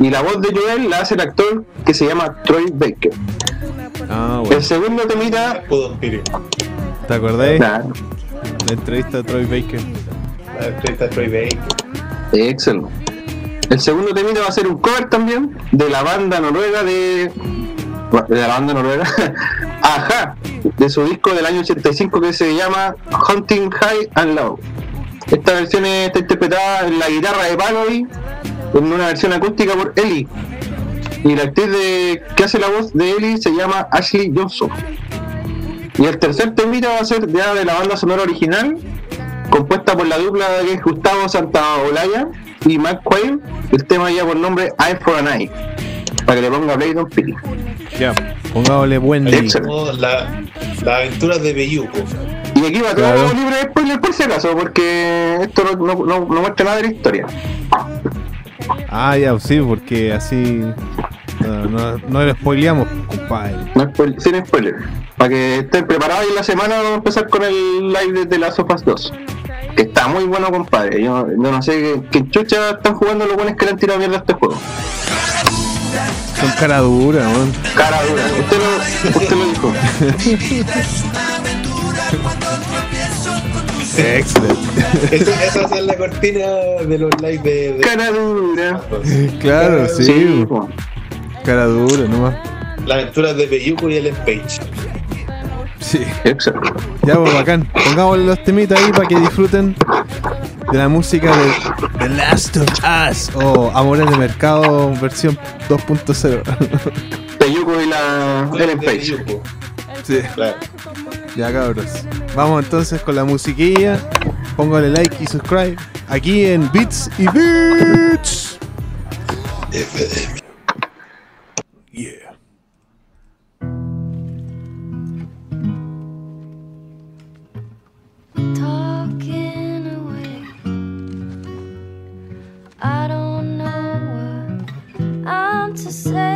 Y la voz de Joel la hace el actor que se llama Troy Baker. Ah, bueno. El segundo temita. ¿Te acordáis? Claro. La entrevista de Troy Baker. La entrevista de Troy Baker. Excelente. El segundo temita va a ser un cover también de la banda noruega de. De la banda noruega. Ajá. De su disco del año 85 que se llama Hunting High and Low. Esta versión está interpretada en la guitarra de Parody en una versión acústica por Ellie. Y la actriz de, que hace la voz de Ellie se llama Ashley Johnson. Y el tercer temita va a ser ya de la banda sonora original, compuesta por la dupla que es Gustavo Santaolalla y Matt Quayle. El tema ya por nombre Eye for an Eye. Para que le ponga play Don Pili. Ya, pongámosle buen la, la aventura de Beyuko. Y aquí va todo Claro. libre de spoiler por si acaso, porque esto no, no, no- no muestra nada de la historia. Ah, ya, sí, porque así no, no, no lo spoileamos, compadre. No spoil- sin spoiler. Para que estén preparados y en la semana vamos a empezar con el live de las Sofas 2. Que está muy bueno, compadre. Yo, yo no sé qué, qué chucha están jugando los buenos que le han tirado mierda a este juego. Son cara dura, weón. Cara dura. Usted lo, usted lo dijo. Excelente. Esa, ser la cortina de los lives de. de- Cara dura. Claro, sí, Sí, cara dura nomás. La aventura de Beyuko y Ellen Page. Sí. Exacto. Ya, pues bacán. Pongámosle los temitas ahí para que disfruten de la música de The Last of Us o Amores de Mercado versión 2.0. Peyuco y la Ellen De Page. Sí. claro. Ya cabros. Vamos entonces con la musiquilla. Póngale like y subscribe. Aquí en Beats y Beats. To say,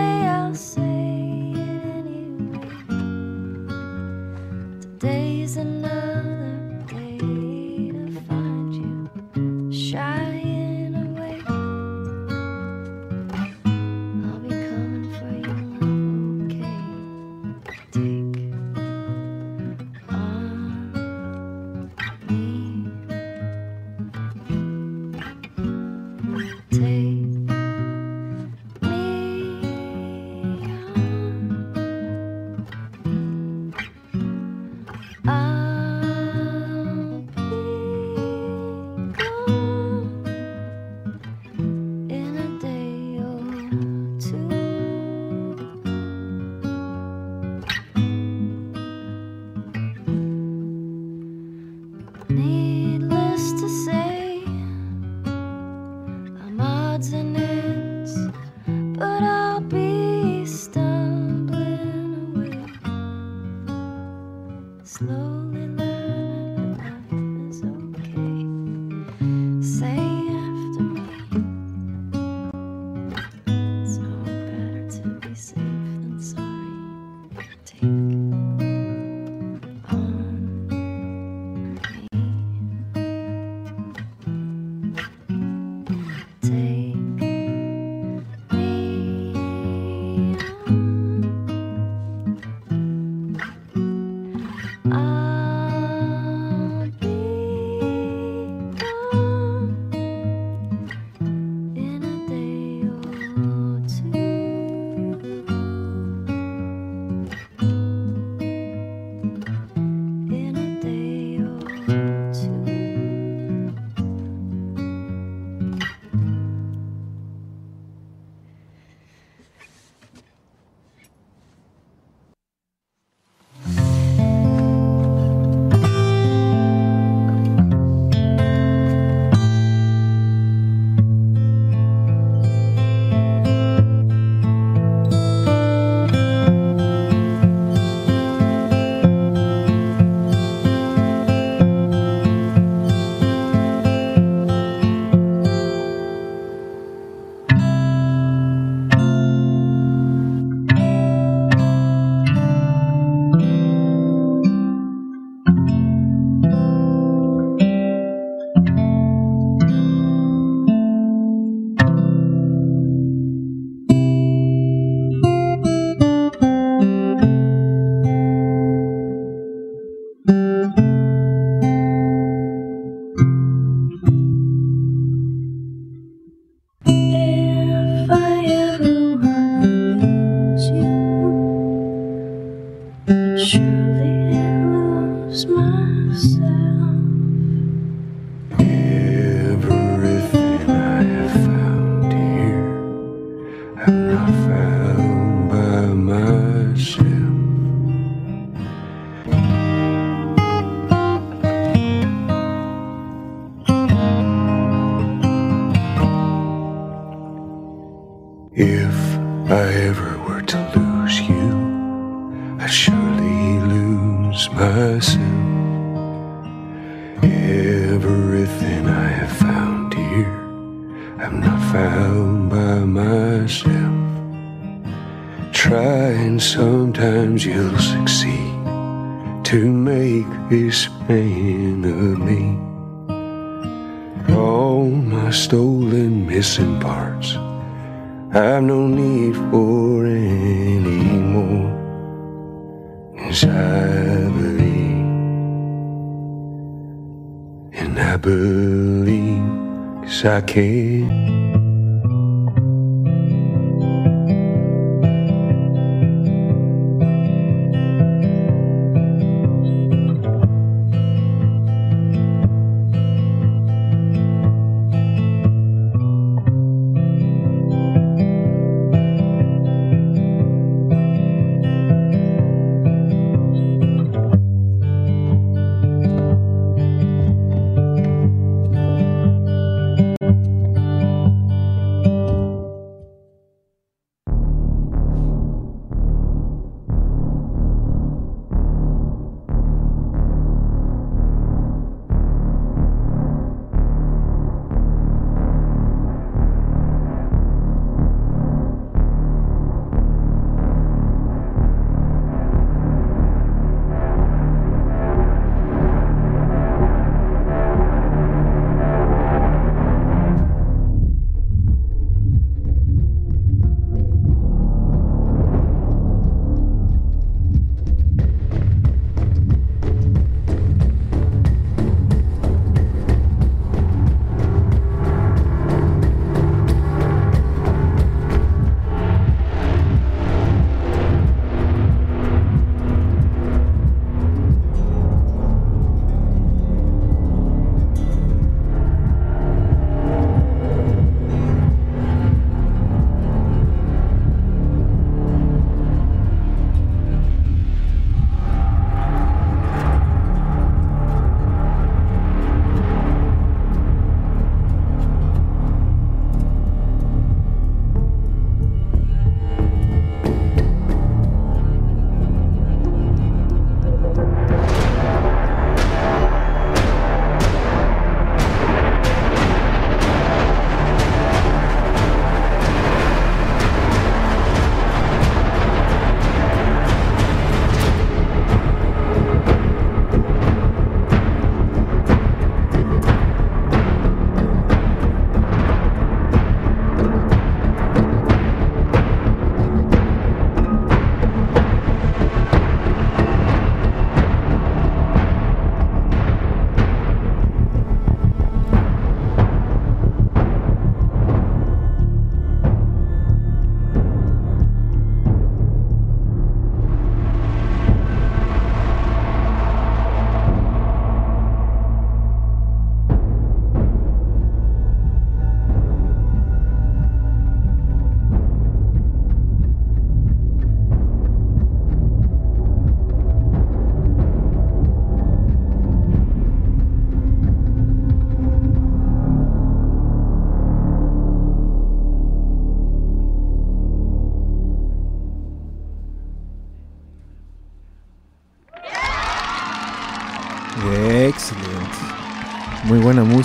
care.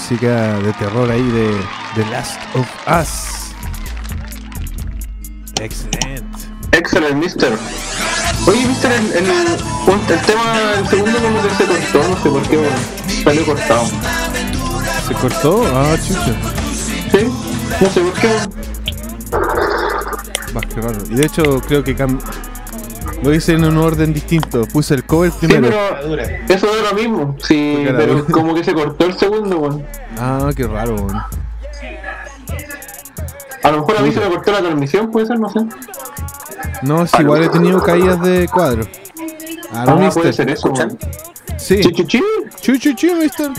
Música de terror ahí de The Last of Us. Excelente. Excelente, mister. Oye, mister, el, el, el tema, el segundo como que se cortó, no sé por qué, bueno, salió cortado. ¿Se cortó? Ah, chucha. Sí, no sé por qué. Más que raro. Y de hecho creo que cam- lo hice en un orden distinto. Puse el cover Sí, primero. pero eso es lo mismo. Sí, pero como que se cortó el segundo, weón. Ah, qué raro, weón. A lo mejor a mí se me cortó la transmisión, puede ser, no sé. No, si igual he tenido caídas de cuadro. Ah, no, Ah, mister. puede ser eso, weón. Sí. Chuchuchi. Chuchuchi, mister.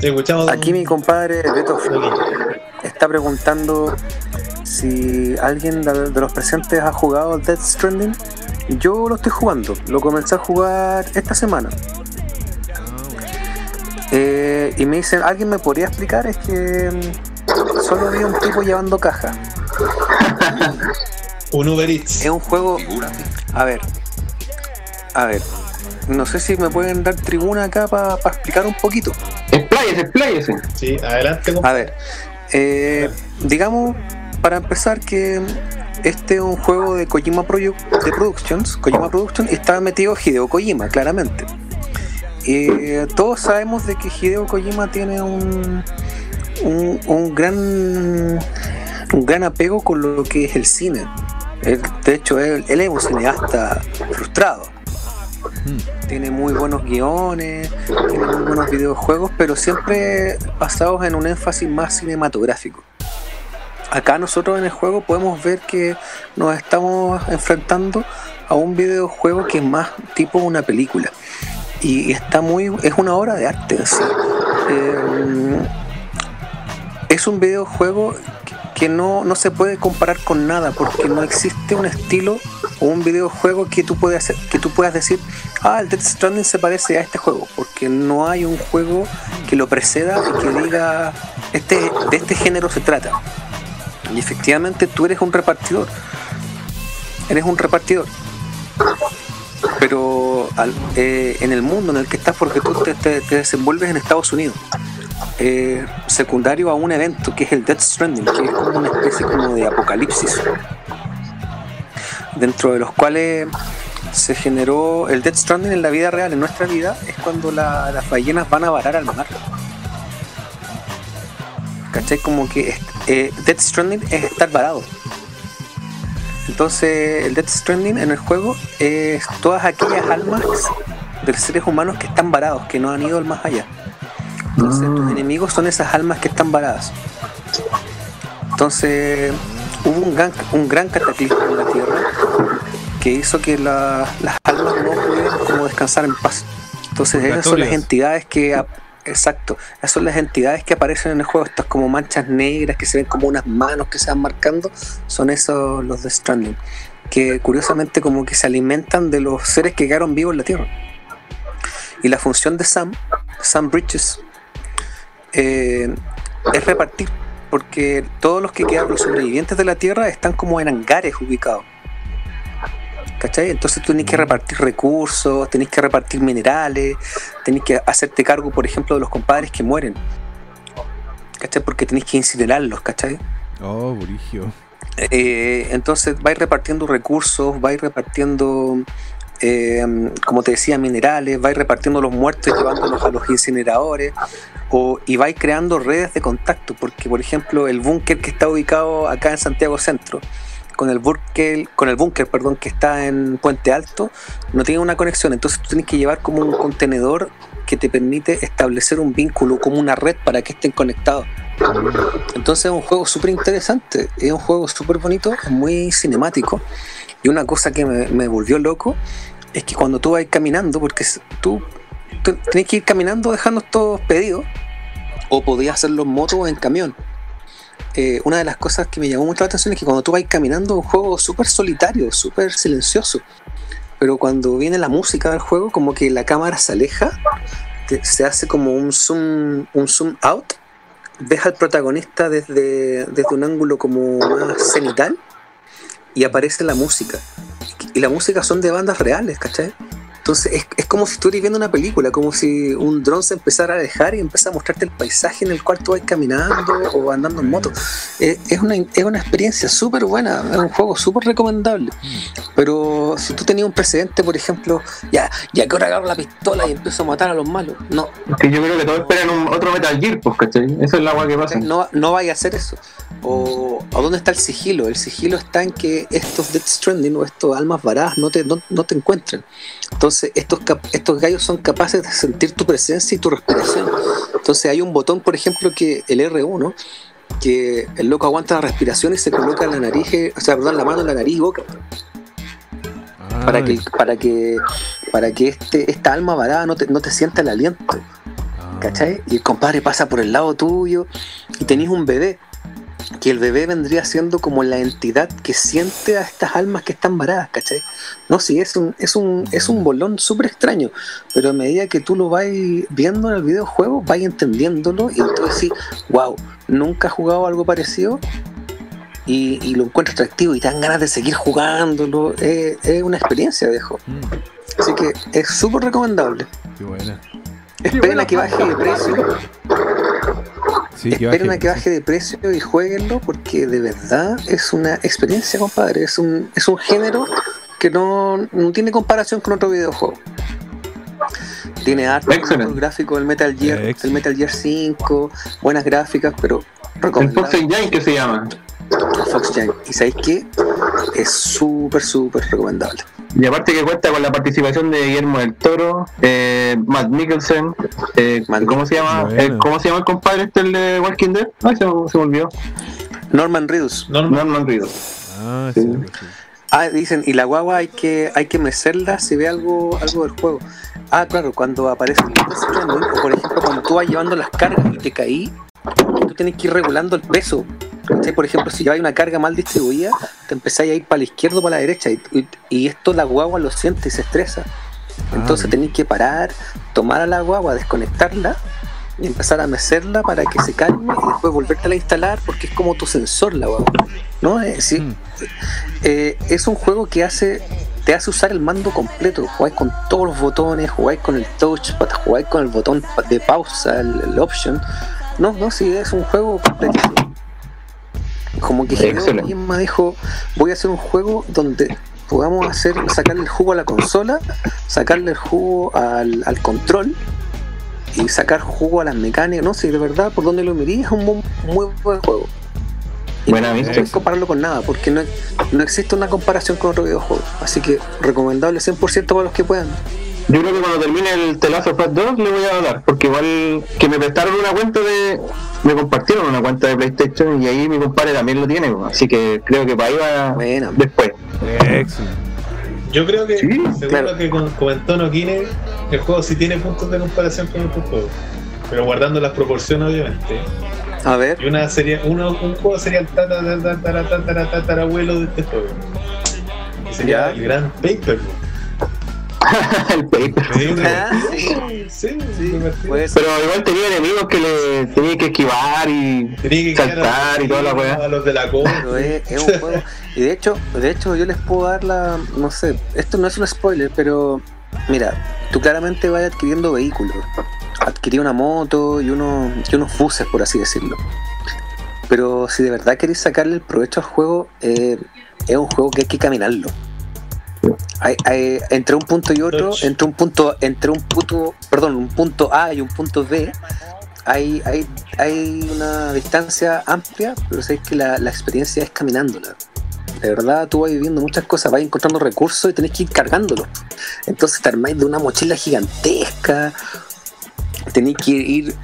Te escuchamos. Aquí mi compadre Beto está preguntando si alguien de de los presentes ha jugado al Death Stranding. Yo lo estoy jugando, lo comencé a jugar esta semana. Eh, y me dicen, ¿alguien me podría explicar? Es que mm, solo vi un tipo llevando caja. Un Uber Eats. Es un juego. A ver. A ver. No sé si me pueden dar tribuna acá para explicar un poquito. Expláyese, expláyese. Sí, adelante. A ver, eh, digamos, para empezar, que este es un juego de Kojima Produ- de Productions. Kojima Productions está metido Hideo Kojima, claramente. Eh, todos sabemos de que Hideo Kojima tiene un, un, un gran un gran apego con lo que es el cine. Él, de hecho, él, él es un cineasta frustrado. Tiene muy buenos guiones, tiene muy buenos videojuegos, pero siempre basados en un énfasis más cinematográfico. Acá nosotros en el juego podemos ver que nos estamos enfrentando a un videojuego que es más tipo una película. Y está muy. es una obra de arte en sí. Eh, es un videojuego que no, no se puede comparar con nada porque no existe un estilo o un videojuego que tú puedas que tú puedas decir ah el Death Stranding se parece a este juego porque no hay un juego que lo preceda y que diga este de este género se trata y efectivamente tú eres un repartidor eres un repartidor pero eh, en el mundo en el que estás porque tú te, te- te desenvuelves en Estados Unidos eh, secundario a un evento que es el Death Stranding, que es como una especie como de apocalipsis, dentro de los cuales se generó el Death Stranding en la vida real, en nuestra vida, es cuando la- las ballenas van a varar al mar. ¿Cachai? Como que eh, Death Stranding es estar varado. Entonces, el Death Stranding en el juego es todas aquellas almas de seres humanos que están varados, que no han ido al más allá. Entonces, tus enemigos son esas almas que están varadas. Entonces, hubo un gran, un gran cataclismo en la Tierra que hizo que la- las almas no pudieran como descansar en paz. Entonces, esas son las entidades que. Exacto, esas son las entidades que aparecen en el juego, estas como manchas negras que se ven como unas manos que se van marcando, son esos los de Stranding, que curiosamente como que se alimentan de los seres que quedaron vivos en la Tierra. Y la función de Sam, Sam Bridges, eh, es repartir, porque todos los que quedan, los sobrevivientes de la Tierra, están como en hangares ubicados. ¿Cachai? Entonces tú tenés que repartir recursos, tenés que repartir minerales, tenés que hacerte cargo, por ejemplo, de los compadres que mueren. ¿Cachai? Porque tenés que incinerarlos, ¿cachai? Oh, Burigio. Eh, entonces vais repartiendo recursos, vais repartiendo, eh, como te decía, minerales, vais repartiendo los muertos llevándolos a los incineradores, o, y vais creando redes de contacto, porque por ejemplo el búnker que está ubicado acá en Santiago Centro, con el búnker, con el búnker, perdón, que está en Puente Alto, no tiene una conexión, entonces tú tienes que llevar como un contenedor que te permite establecer un vínculo, como una red para que estén conectados. Entonces es un juego súper interesante, es un juego súper bonito, es muy cinemático. Y una cosa que me, volvió loco es que cuando tú vas caminando, porque tú, tú tienes que ir caminando dejando todos pedidos, o podías hacerlo en moto o en camión. Eh, una de las cosas que me llamó mucho la atención es que cuando tú vas caminando un juego súper solitario, súper silencioso. Pero cuando viene la música del juego, como que la cámara se aleja, se hace como un zoom, un zoom out ves al protagonista desde, desde un ángulo como más cenital y aparece la música. Y la música son de bandas reales, ¿cachai? Entonces es, es como si estuvieras viendo una película, como si un dron se empezara a alejar y empezara a mostrarte el paisaje en el cual tú vas caminando o andando en moto. Eh, es, una, es una experiencia súper buena, es un juego súper recomendable. Pero si tú tenías un precedente, por ejemplo, ya, ya que ahora agarro la pistola y empiezo a matar a los malos, no, Que yo creo que todos esperan un, otro Metal Gear, pues, ¿cachai? Esa es la agua que pasa. no, no vaya a hacer eso. O, ¿o dónde está el sigilo? El sigilo está en que estos Death Stranding o estos almas varadas no te, no, no te encuentren. Entonces, estos, estos gallos son capaces de sentir tu presencia y tu respiración. Entonces, hay un botón, por ejemplo, que el R1, que el loco aguanta la respiración y se coloca la nariz, eh, o sea, perdón, la mano en la nariz y boca para que, para que para que este, esta alma varada no te, no te sienta el aliento. ¿Cachai? Y el compadre pasa por el lado tuyo y tenés un bebé. Que el bebé vendría siendo como la entidad que siente a estas almas que están varadas, ¿cachai? No, sí, es un, es un, es un bolón súper extraño, pero a medida que tú lo vas viendo en el videojuego, vas entendiéndolo y entonces sí, wow, nunca he jugado algo parecido y, y lo encuentro atractivo y te dan ganas de seguir jugándolo. Es, es una experiencia, viejo. Así que es súper recomendable. Qué buena. Esperen a que baje de precio. Sí, que Esperen baje. a que baje de precio y jueguenlo porque de verdad es una experiencia, compadre. Es un, es un género que no, no tiene comparación con otro videojuego. Tiene arte gráfico del Metal Gear, Excelente. el Metal Gear 5, buenas gráficas, pero El. Fox Engine que se llama. Fox Giant. Y sabéis que es súper, súper recomendable. Y aparte que cuenta con la participación de Guillermo del Toro, eh, Matt Mikkelsen, eh, ¿cómo se llama? Bueno. Eh, ¿Cómo se llama el compadre este el de Walking Dead? Ay, se, me- se me olvidó. Norman Reedus. Normal. Norman Reedus. Ah, sí. Ah, dicen, y la guagua hay que, hay que mecerla si ve algo, algo del juego. Ah, claro, cuando aparece el Death Stranding, o por ejemplo cuando tú vas llevando las cargas y te caí, tú tienes que ir regulando el peso. ¿Cachai? Por ejemplo, si llevas una carga mal distribuida, te empezáis a ir para la izquierda o para la derecha, y, y- y esto la guagua lo siente y se estresa. Entonces Ah, tenéis que parar, tomar a la guagua, desconectarla y empezar a mecerla para que se calme y después volverte a instalar porque es como tu sensor la guagua. ¿no? Eh, sí, Mm. eh, es un juego que hace te hace usar el mando completo. Jugáis con todos los botones, jugáis con el touchpad, jugáis con el botón de pausa, el, el option. No, no, sí, es un juego completísimo. Como que Hideo. Kojima dijo, voy a hacer un juego donde podamos hacer, sacarle el jugo a la consola, sacarle el jugo al, al control y sacar jugo a las mecánicas. No sé, de verdad, por donde lo miré, es un muy, muy buen juego. Y Buena no puedes compararlo con nada, porque no, no existe una comparación con otro videojuego. Así que recomendable 100% para los que puedan. Yo creo que cuando termine el Telazo Fat 2 le voy a dar, porque igual que me prestaron una cuenta de. Me compartieron una cuenta de PlayStation y ahí mi compadre también lo tiene, así que creo que para ahí va Buena. después. Excelente. Yo creo que, Sí, según claro. lo que con- comentó Nokine, el juego sí tiene puntos de comparación con otros juegos. Pero guardando las proporciones, obviamente. A ver, Y una sería, uno, un juego sería el tatara, tatara, tatara, tatarabuelo de este juego. Y sería Ya. el gran Paper. el paper. Ah, sí. sí, sí. Pero igual tenía enemigos que le tenía que esquivar y Tenía que saltar y toda la weá. a los de la copa. Pero es, es un juego. Y de hecho, de hecho yo les puedo dar la. No sé, esto no es un spoiler, pero mira, tú claramente vas adquiriendo vehículos. Adquirí una moto y, uno, y unos buses, por así decirlo. Pero si de verdad queréis sacarle el provecho al juego, eh, es un juego que hay que caminarlo. Hay- hay- entre un punto y otro, entre un punto, entre un punto, perdón, un punto A y un punto B, hay, hay, hay una distancia amplia, pero sabes que la, la experiencia es caminándola. De verdad, tú vas viviendo muchas cosas, vas encontrando recursos y tenés que ir cargándolos. Entonces te armáis de una mochila gigantesca, tenéis que ir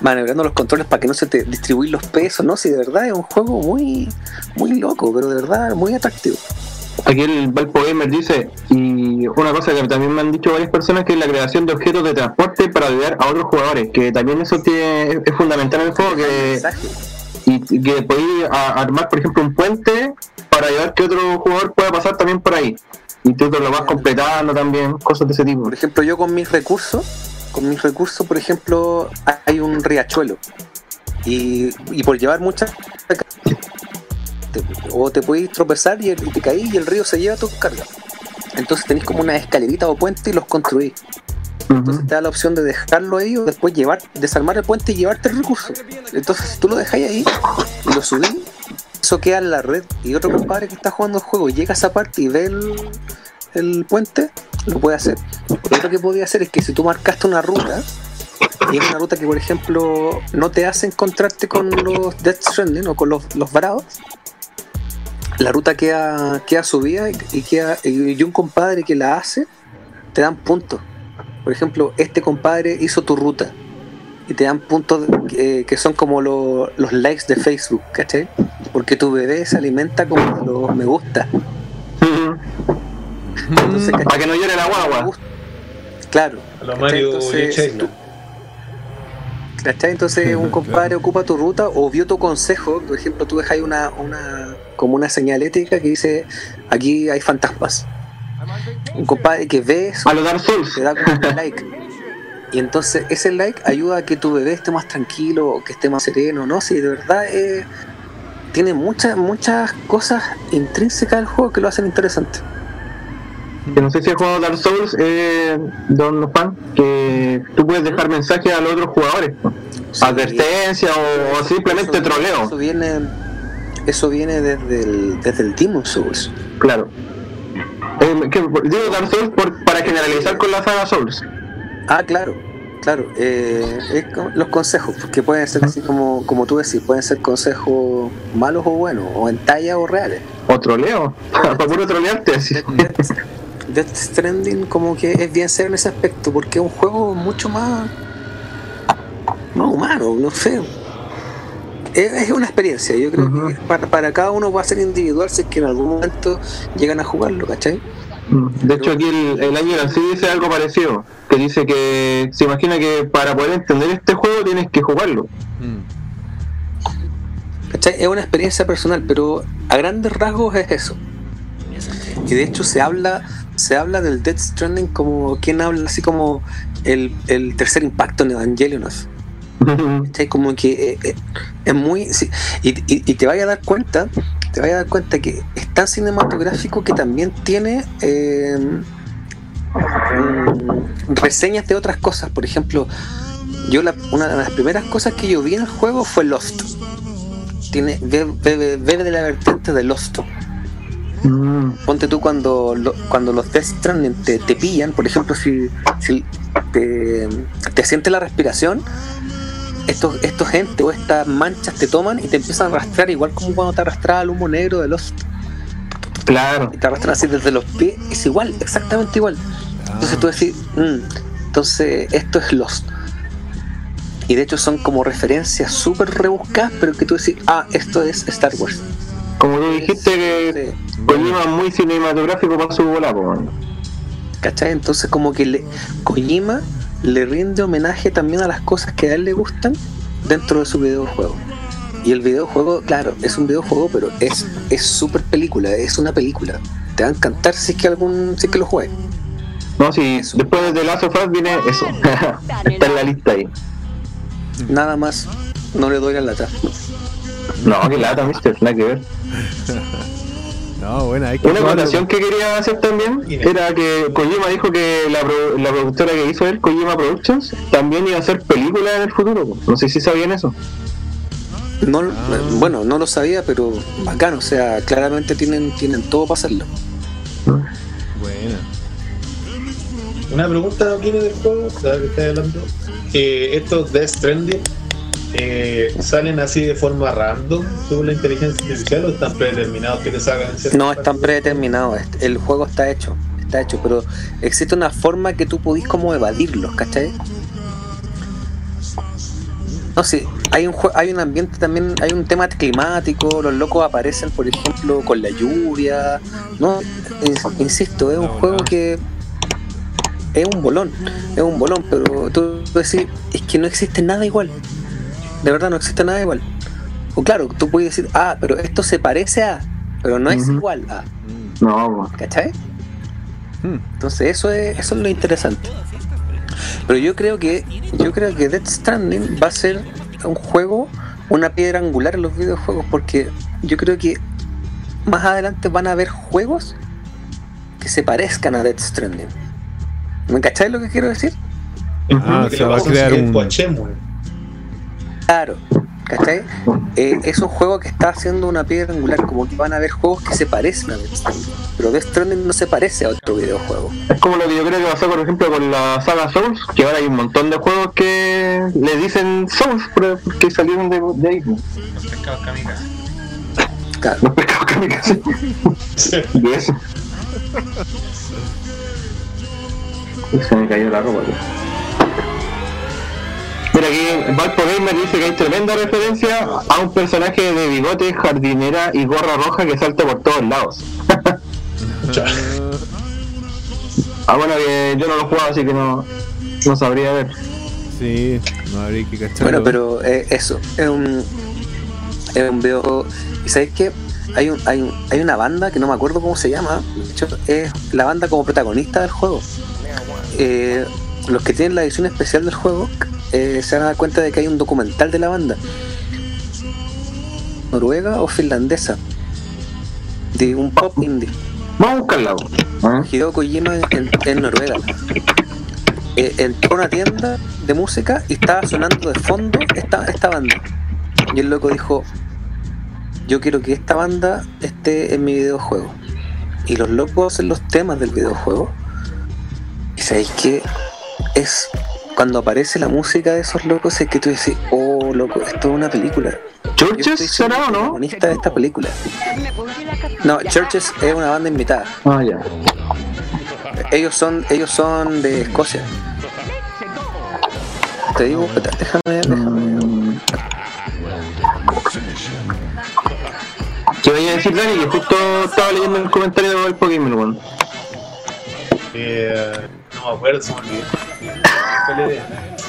maniobrando los controles para que no se te distribuyan los pesos, ¿no? Si de verdad es un juego muy, muy loco, pero de verdad muy atractivo. Aquí el Valpo Gamer dice, y una cosa que también me han dicho varias personas, que es la creación de objetos de transporte para ayudar a otros jugadores, que también eso tiene, es fundamental en el juego, que, y, que podéis armar, por ejemplo, un puente para ayudar que otro jugador pueda pasar también por ahí. Y tú te lo vas completando también, cosas de ese tipo. Por ejemplo, yo con mis recursos, con mis recursos, por ejemplo, hay un riachuelo. Y, y por llevar muchas te- o te podéis tropezar y, el- y te caís y el río se lleva tus cargas. Entonces tenéis como una escalerita o puente y los construís. Entonces te da la opción de dejarlo ahí o después llevar, desarmar el puente y llevarte el recurso. Entonces si tú lo dejáis ahí y lo subís, eso queda en la red y otro compadre que está jugando el juego llega a esa parte y ve el, el puente, lo puede hacer. Lo otro que podía hacer es que si tú marcaste una ruta, y es una ruta que por ejemplo no te hace encontrarte con los Death Stranding o con los, los varados, la ruta queda, queda subida y, y queda, y un compadre que la hace te dan puntos. Por ejemplo, este compadre hizo tu ruta y te dan puntos eh, que son como lo- los likes de Facebook, ¿cachai? Porque tu bebé se alimenta como de los me gusta. Entonces, ¿cachai? Para que no llore la guagua. Claro. A lo ¿cachai? Mario y Entonces, tú- ¿Cachai? Entonces un compadre ocupa tu ruta o vio tu consejo, por ejemplo, tú dejas ahí una, una como una señalética que dice aquí hay fantasmas. Un compadre que ve eso, A los Dark Souls. te da como un like. Y entonces ese like ayuda a que tu bebé esté más tranquilo, o que esté más sereno, ¿no? Si de verdad eh, tiene muchas, muchas cosas intrínsecas al juego que lo hacen interesante. Que no sé si has jugado Dark Souls, eh, Don Juan, que tú puedes dejar mensajes a los otros jugadores. ¿no? Sí. Advertencia o, o simplemente Eso- troleo. Eso viene, eso viene desde el, desde el Demon Souls. Claro. Eh, que- digo Dark Souls por- para generalizar con la saga Souls. Ah, claro, claro. eh, es los consejos, porque pueden ser así como, como tú decís, pueden ser consejos malos o buenos, o en talla o reales. O troleo. para puro trolearte así. Death, Stranding como que es bien serio en ese aspecto, porque es un juego mucho más, más humano, no sé. Es, una experiencia, yo creo que para, para cada uno va a ser individual si es que en algún momento llegan a jugarlo, ¿cachai? Mm. De hecho, aquí el, el año sí dice algo parecido. Que dice que se imagina que para poder entender este juego tienes que jugarlo. Mm. ¿Cachai? Es una experiencia personal, pero a grandes rasgos es eso. Y de hecho se habla, se habla del Death Stranding como quien habla así como el, el tercer impacto en Evangelion. ¿Cachai? Como que eh, eh, es muy. sí, y, y- y te vayas a dar cuenta, te vayas a dar cuenta que es tan cinematográfico que también tiene eh, mm, reseñas de otras cosas. Por ejemplo, yo la- una de las primeras cosas que yo vi en el juego fue Lost. Tiene, bebe, de la vertiente de Lost. Mm. Ponte tú cuando, lo- cuando los Death Stranding te, te pillan, por ejemplo, si, si te, te siente la respiración, estos, estos gente o estas manchas te toman y te empiezan a arrastrar igual como cuando te arrastraba el humo negro de Lost. Claro. Y te arrastran así desde los pies, es igual, exactamente igual. Entonces tú decís, "Mm, entonces esto es Lost. Y de hecho son como referencias súper rebuscadas, pero que tú decís, ah, esto es Star Wars. Como tú dijiste que Kojima es muy cinematográfico para su bola. ¿Cachai? Entonces como que le, Kojima le rinde homenaje también a las cosas que a él le gustan dentro de su videojuego. Y el videojuego, claro, es un videojuego, pero es es súper película, es una película. Te va a encantar si es que algún si es que lo juegues. No, si después de The Last of Us viene eso. Está en la lista ahí. Nada más, no le doy la lata. No, que lata, mister, nada que ver. No, bueno, hay que Una acotación que quería hacer también era que Kojima dijo que la, pro- la productora que hizo él, Kojima Productions, también iba a hacer películas en el futuro. No sé si sabían eso. No, Bueno, no lo sabía, pero bacán, o sea, claramente tienen, tienen todo para hacerlo. Buena. Una pregunta aquí del juego, ¿sabes que estoy hablando? Eh, estos Death Stranding eh, salen así de forma random según la inteligencia artificial o están predeterminados que te salgan No están predeterminados, el juego está hecho, está hecho, pero existe una forma que tú podís como evadirlos, ¿cachai? No sé, hay un jue- hay un ambiente también, hay un tema climático, los locos aparecen, por ejemplo, con la lluvia, no, ins- insisto, es un juego que es un bolón, es un bolón, pero tú decís, es que no existe nada igual, de verdad no existe nada igual. O claro, tú puedes decir, ah, pero esto se parece a, pero no es igual a, No. ¿cachai? Hmm. Entonces eso es, eso es lo interesante. Pero yo creo que yo creo que Death Stranding va a ser un juego, una piedra angular en los videojuegos, porque yo creo que más adelante van a haber juegos que se parezcan a Death Stranding. ¿Me cacháis lo que quiero decir? Ah, que se le va a crear un. Claro, ¿cachai? Eh, es un juego que está haciendo una piedra angular, como que van a haber juegos que se parecen a Death Stranding. Pero Death Stranding no se parece a otro videojuego. Es como lo que yo creo que pasó, por ejemplo, con la saga Souls, que ahora hay un montón de juegos que le dicen Souls pero- porque salieron de, de ahí. Los pescados kamikaze. Claro. Los pescados kamikaze. Y eso. Se me cayó la ropa. tío. Mira, aquí Valpo Gamer dice que hay tremenda referencia a un personaje de bigote, jardinera y gorra roja que salta por todos lados. Ah, bueno, que yo no lo jugaba, así que no, no sabría ver. Sí, no habría que cacharlo. Bueno, pero eh, eso, es un, es un videojuego. ¿Y sabéis qué? Hay, un, hay, un- hay una banda que no me acuerdo cómo se llama. De hecho, es la banda como protagonista del juego. Eh, los que tienen la edición especial del juego eh, se van a dar cuenta de que hay un documental de la banda. Noruega o finlandesa. De un pop indie. Vamos a buscarla. ¿ah? Hideo Kojima en, en Noruega. Eh, entró a una tienda de música y estaba sonando de fondo esta, esta banda. Y el loco dijo, yo quiero que esta banda esté en mi videojuego. Y los locos hacen los temas del videojuego. Y sabéis que es cuando aparece la música de esos locos es que tú dices, oh loco, esto es una película. ¿Churches será o no? protagonista de esta película. No, Churches es una banda invitada. Ah, ya. Ellos son, ellos son de Escocia. Te digo, déjame, déjame. Que vaya a decir Dani que justo estaba leyendo el comentario del Pokémon, weón. Eh, no me acuerdo, se me olvidó.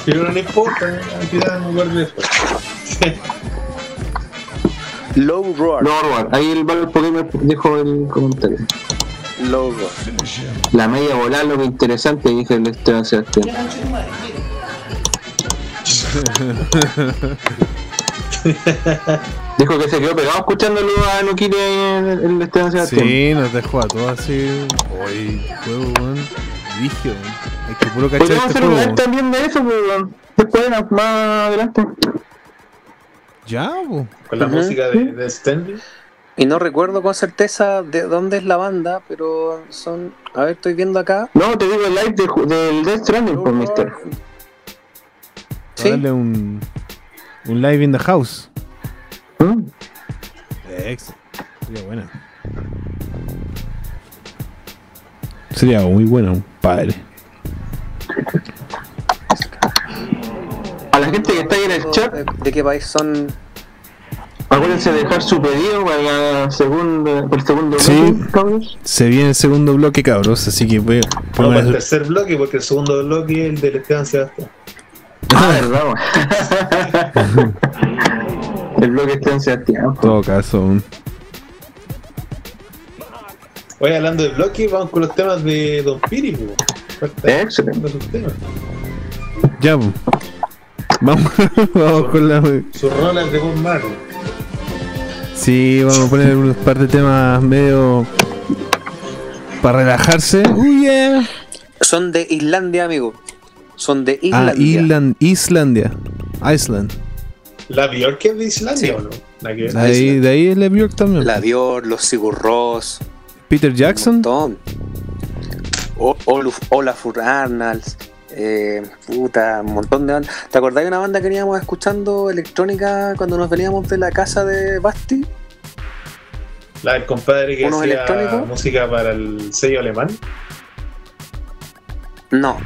Pero no importa, ya me acuerdo después. Low Roar. No, Roar. Ahí el Val Pokémon dijo el comentario. Low Roar. La media volar, lo que interesante, dije el Esteban Sebastián. Dijo que se quedó pegado escuchándolo a ahí en el, el Esteban Sebastián. Sí, nos dejó a todos así. Uy, juego, weón. Vigio. Hay que puro cachar este hacer un juego. live también de eso, pues, weón. Después, más adelante. Ya. Con la música de, de Stanley. Y no recuerdo con certeza de dónde es la banda, pero son. A ver, estoy viendo acá. No, te digo el live de del Death Stranding, Low pues, Roar. mister. Sí. Darle un, un live in the house. ¿Mm? Excelente. Sería buena. Sería muy bueno, padre. A la gente que está ahí en el chat, ¿De, qué país son? acuérdense de dejar su pedido para la segunda, el segundo Sí. bloque, cabros. Se viene el segundo bloque, cabros, así que voy, No, podemos para el tercer bloque, porque el segundo bloque es el del Esteban Sebastián. Ah, verdad. El bloque está en Sebastián. en todo caso. Oye, hablando de bloque, vamos con los temas de Don Piri. Excelente. Ya. Vamos, vamos con la. Sus rolas de Bob Marley. Sí, vamos a poner unos par de temas medio. para relajarse. Uy, yeah. Son de Islandia, amigo. Son de Ah, Islandia. Island, Islandia. Island. ¿La Bjork es de Islandia Sí. o no? La que De ahí, de ahí es la Bjork también. La Dior, los Sigur Rós. Peter Jackson. Oluf, Olafur Arnalds. Eh, puta, un montón de bandas. ¿Te acordás de una banda que veníamos escuchando electrónica cuando nos veníamos de la casa de Basti? La del compadre que ¿Unos hacía música para el sello alemán. No,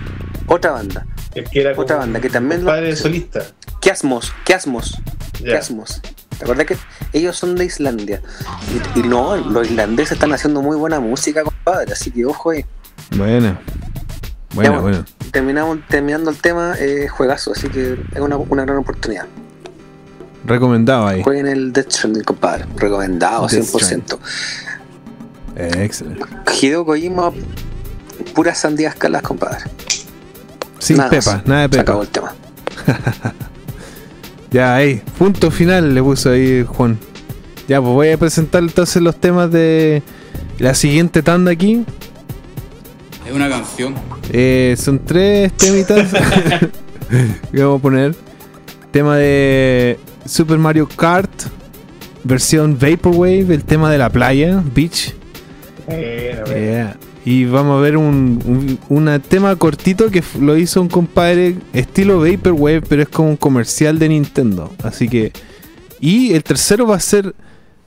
otra banda. El que era Otra banda que también lo- compadre solista. Kiasmos, Kiasmos, Ya. Kiasmos. ¿Te acordás que ellos son de Islandia? Y, y no, los islandeses están haciendo muy buena música, compadre, así que ojo ahí. Buena, Ya, buena. Terminamos, terminando el tema, eh, juegazo, así que es una, una gran oportunidad. Recomendado ahí. Jueguen el Death Stranding, compadre. Recomendado, Death 100%. Eh, excelente. Hideo Kojima, puras sandías calas, compadre. Sin Nada pepa, más. nada de Se acabó pepa. el tema. Ya, ahí. Punto final le puso ahí Juan. Ya, pues voy a presentar entonces los temas de la siguiente tanda aquí. Es una canción. Eh, son tres temitas que vamos a poner. Tema de Super Mario Kart, versión Vaporwave, el tema de la playa, Beach. Bueno. Yeah. Y vamos a ver un, un una tema cortito que lo hizo un compadre estilo Vaporwave, pero es como un comercial de Nintendo. Así que. Y el tercero va a ser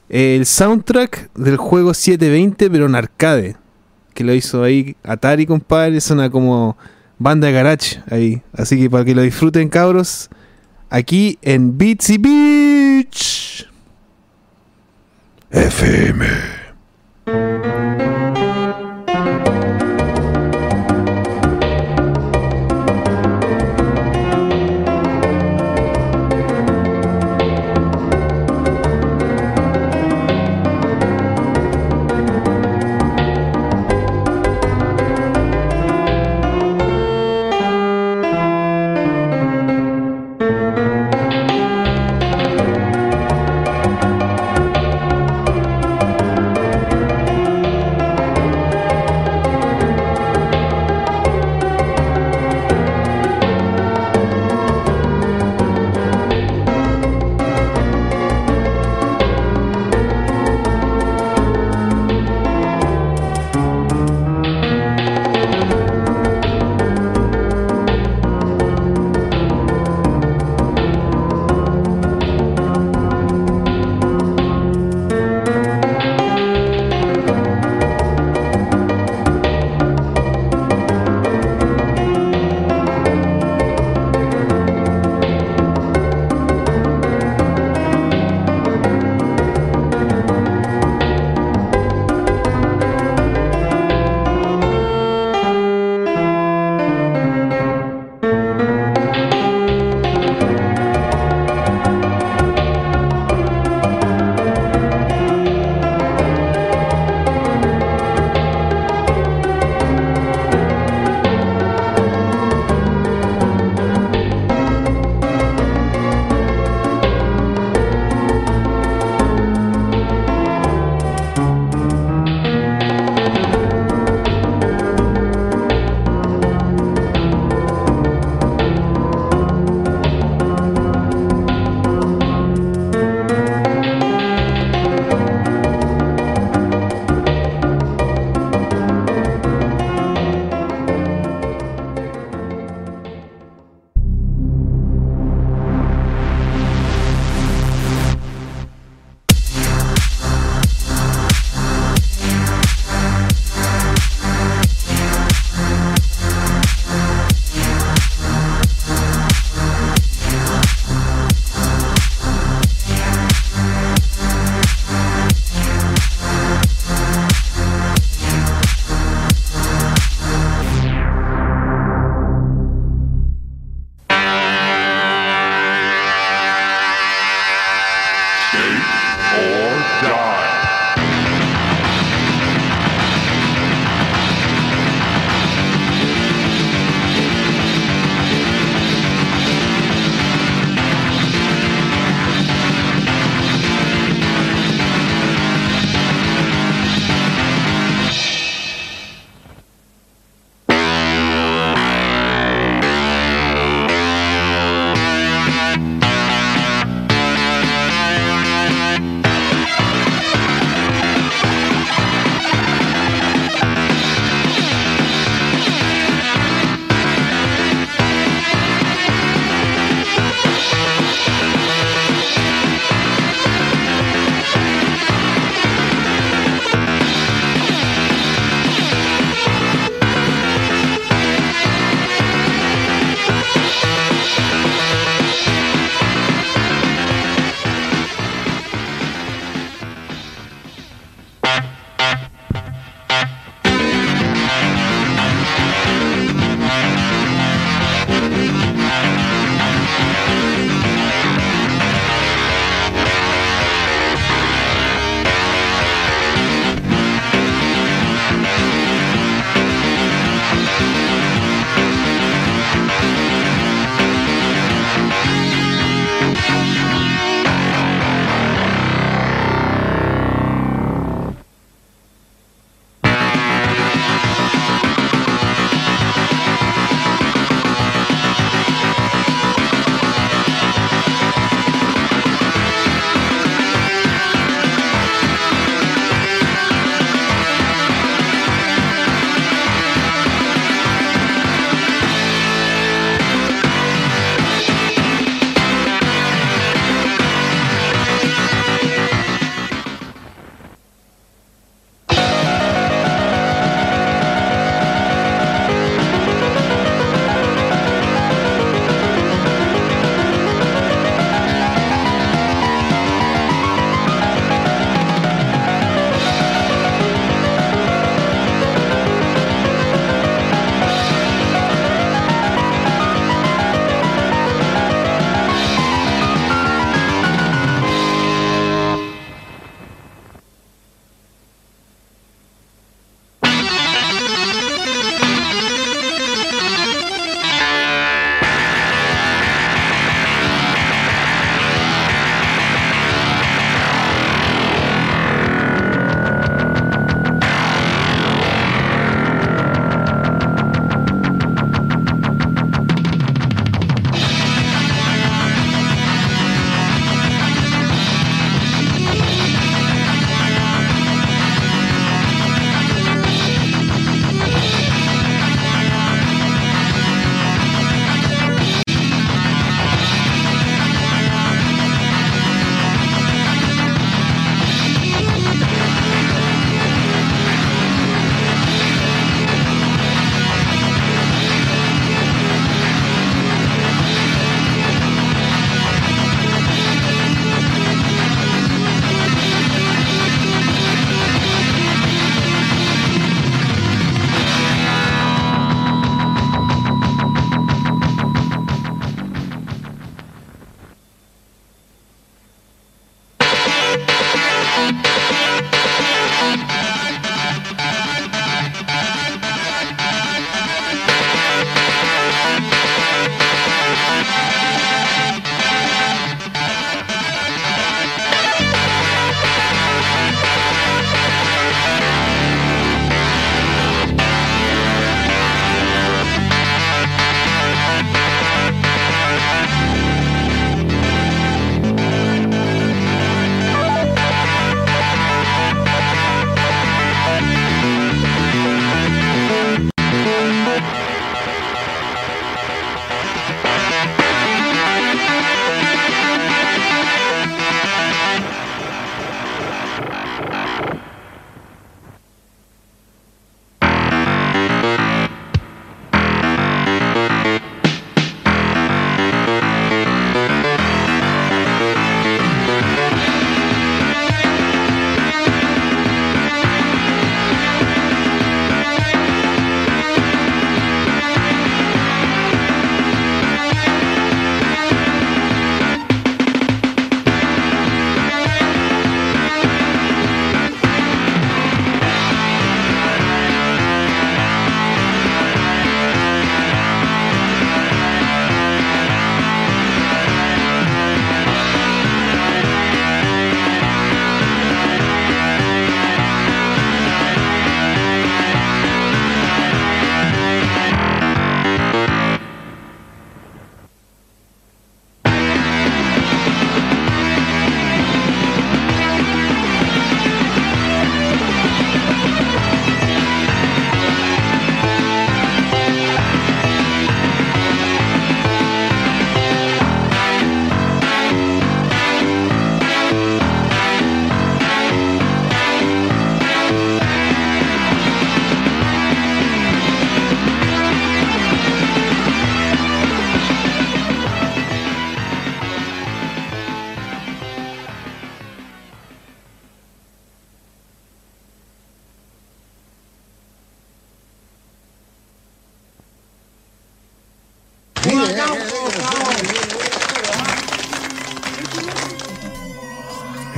eh, el soundtrack del juego 720, pero en arcade. Que lo hizo ahí Atari, compadre. Suena como banda de garage ahí. Así que para que lo disfruten, cabros. Aquí en Beatsy Beach. FM.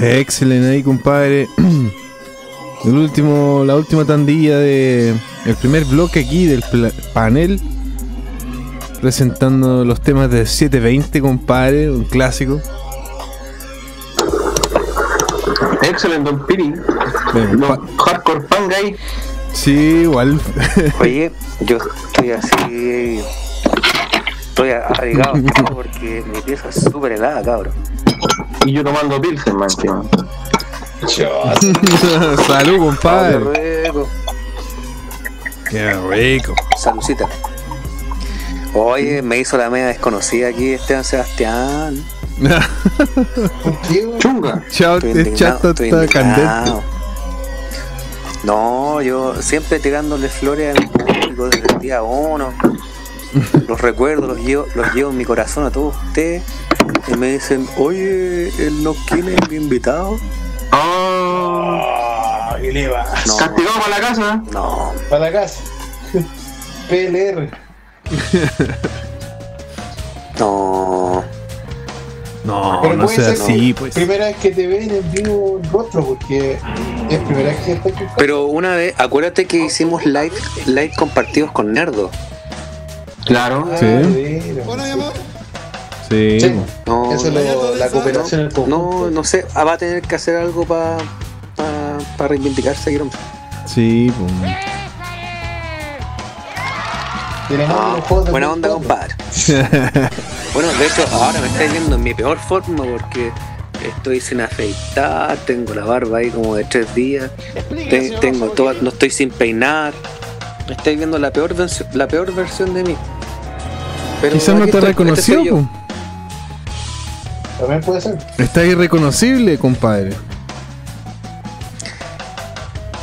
Excelente ahí, compadre. El último, la última tandilla de el primer bloque aquí del panel presentando los temas de 720, compadre, un clásico. Excelente, Don Piri. Hardcore pan gay. sí, igual. Oye, yo estoy así. Estoy abrigado porque mi pieza es súper helada, cabrón. Y yo tomando pilsen, man. Salud, compadre. Qué rico. Qué rico. Saludcita. Oye, me hizo la media desconocida aquí Esteban Sebastián. Chunga. Chao, indignado, chato estoy está indignado. candente. No, yo siempre tirándole flores al público desde el día uno. Los recuerdo, los llevo, los llevo en mi corazón a todos ustedes. Y me dicen, oye, el no quiere mi invitado. Oh, Ah, ¿qué le va? No, castigado para la casa. no, Para la casa. PLR. no. No, Pero no sea así, pues. Primera vez que te ven en vivo en rostro, porque es primera vez que estás Pero una vez, acuérdate que hicimos live, live compartidos con Nerdo. Claro. Ah, Sí. de veras, Sí. Sí. No, Eso es lo- la cooperación en no, conjunto. no sé, ah, va a tener que hacer algo para pa, reivindicarse, Guillermo. Sí, pues. Ah, buena onda, compadre. Bueno, de hecho, ahora me estáis viendo en mi peor forma porque estoy sin afeitar, tengo la barba ahí como de tres días, te- tengo toda, no estoy sin peinar. Estáis viendo la peor, la peor versión de mí. Pero Quizás no te estoy, este reconoció, pues. También puede ser. Está irreconocible, compadre.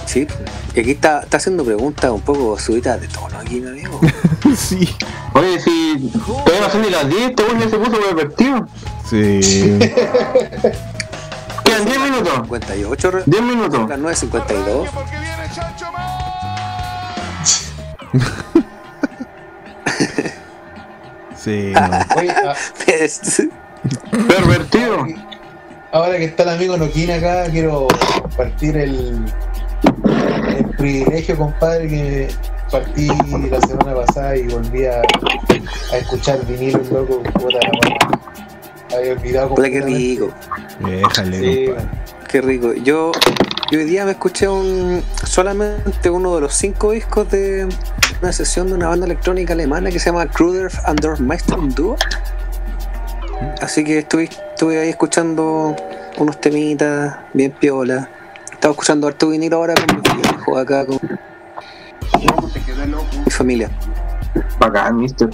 Sí, y aquí está, está haciendo preguntas un poco subidas de tono aquí, mi amigo. sí. Oye, si todavía no son ni las 10, este güey ya se puso pervertido. Sí. Quedan 10 minutos. 58, re- 10 minutos. las 9.52. Sí, no. Oye, a- Pervertido. ahora que está el amigo Noquín acá, quiero compartir el, el privilegio, compadre, que partí la semana pasada y volví a, a escuchar vinilo, loco, puta. Había olvidado Hola, qué rico. Déjale, Sí. Qué rico. Yo, yo hoy día me escuché un solamente uno de los cinco discos de una sesión de una banda electrónica alemana que se llama Kruder and der Meisterin Duo. Así que estuve, estuve ahí escuchando unos temitas bien piola. Estaba escuchando harto vinilo ahora con mi viejo acá con mi familia. Bacán, mister.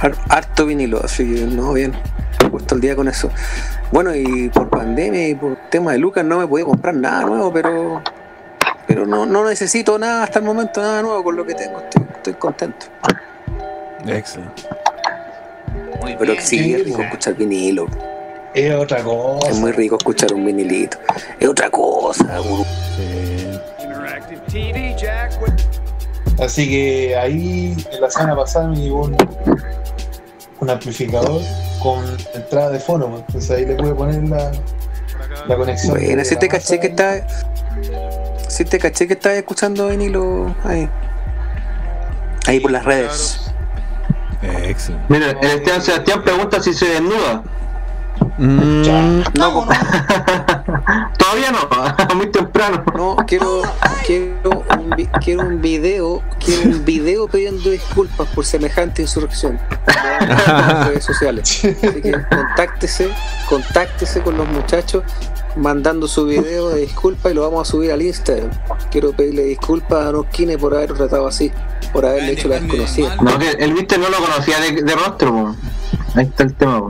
Har- harto vinilo, así que no, bien. Puesto el día con eso. Bueno, y por pandemia y por tema de Lucas no me podía comprar nada nuevo, pero pero no, no necesito nada hasta el momento, nada nuevo con lo que tengo. Estoy, estoy contento. Excelente. Pero sí, sí, es rico escuchar vinilo. Es otra cosa. Es muy rico escuchar un vinilito. Es otra cosa. güey. Así que ahí, en la semana pasada me llegó un, un amplificador con entrada de fono, pues. entonces ahí le pude poner la, la conexión. Bueno, si te caché que está. Si te caché que estás escuchando vinilo ahí. Ahí por las redes. Excelente. Mira, el Esteban Sebastián pregunta si se desnuda. Mm, No, Todavía no, muy temprano. No, quiero, quiero, un, quiero un video, quiero un video pidiendo disculpas por semejante insurrección en las redes sociales. Así que contáctese, contáctese con los muchachos mandando su video de disculpas y lo vamos a subir al Instagram. Quiero pedirle disculpas a Nosquine por haber tratado así, por haberle hecho la desconocida. No, que el viste no lo conocía de, de rostro. Ahí está el tema.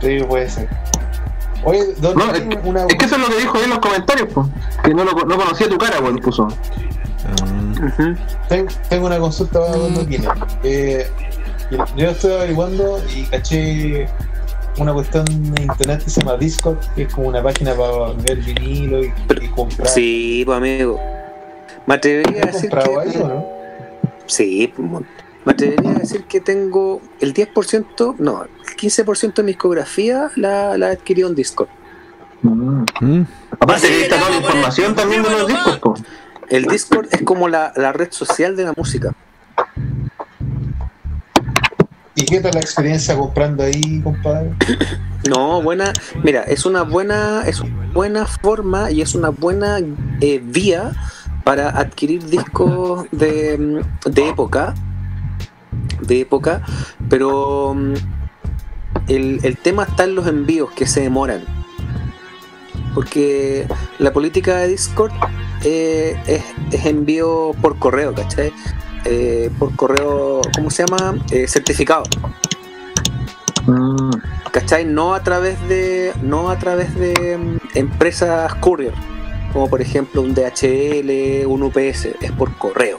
Sí, puede ser. Oye, Don No, es, que- una, es que eso es lo que dijo ahí en los comentarios, po. Que no, lo, no conocía tu cara, pues, puso. ah, ten- tengo una consulta para Don. Eh, yo estoy averiguando y caché una cuestión de internet que se llama Discord, que es como una página para ver vinilo y, y comprar. Sí, pues amigo. Me atrevería a ¿Has decir comprado ahí que. o no? Sí, pues, mon- Me atrevería a decir que tengo el 10%, no, el 15% de mi discografía la, la he adquirido en Discord. Mm. Mm. Aparte que ahí está toda la información también de los discos, po. El Discord es como la, la red social de la música. ¿Y qué tal la experiencia comprando ahí, compadre? No, buena, mira, es una buena, es una buena forma y es una buena eh, vía para adquirir discos de, de época, de época, pero mm, el, el tema está en los envíos que se demoran. Porque la política de Discord eh, es, es envío por correo, ¿cachai? Eh, por correo, ¿cómo se llama? Eh, certificado. Mm. ¿cachai? No a través de no a través de mm, empresas courier, como por ejemplo un DHL, un UPS, es por correo.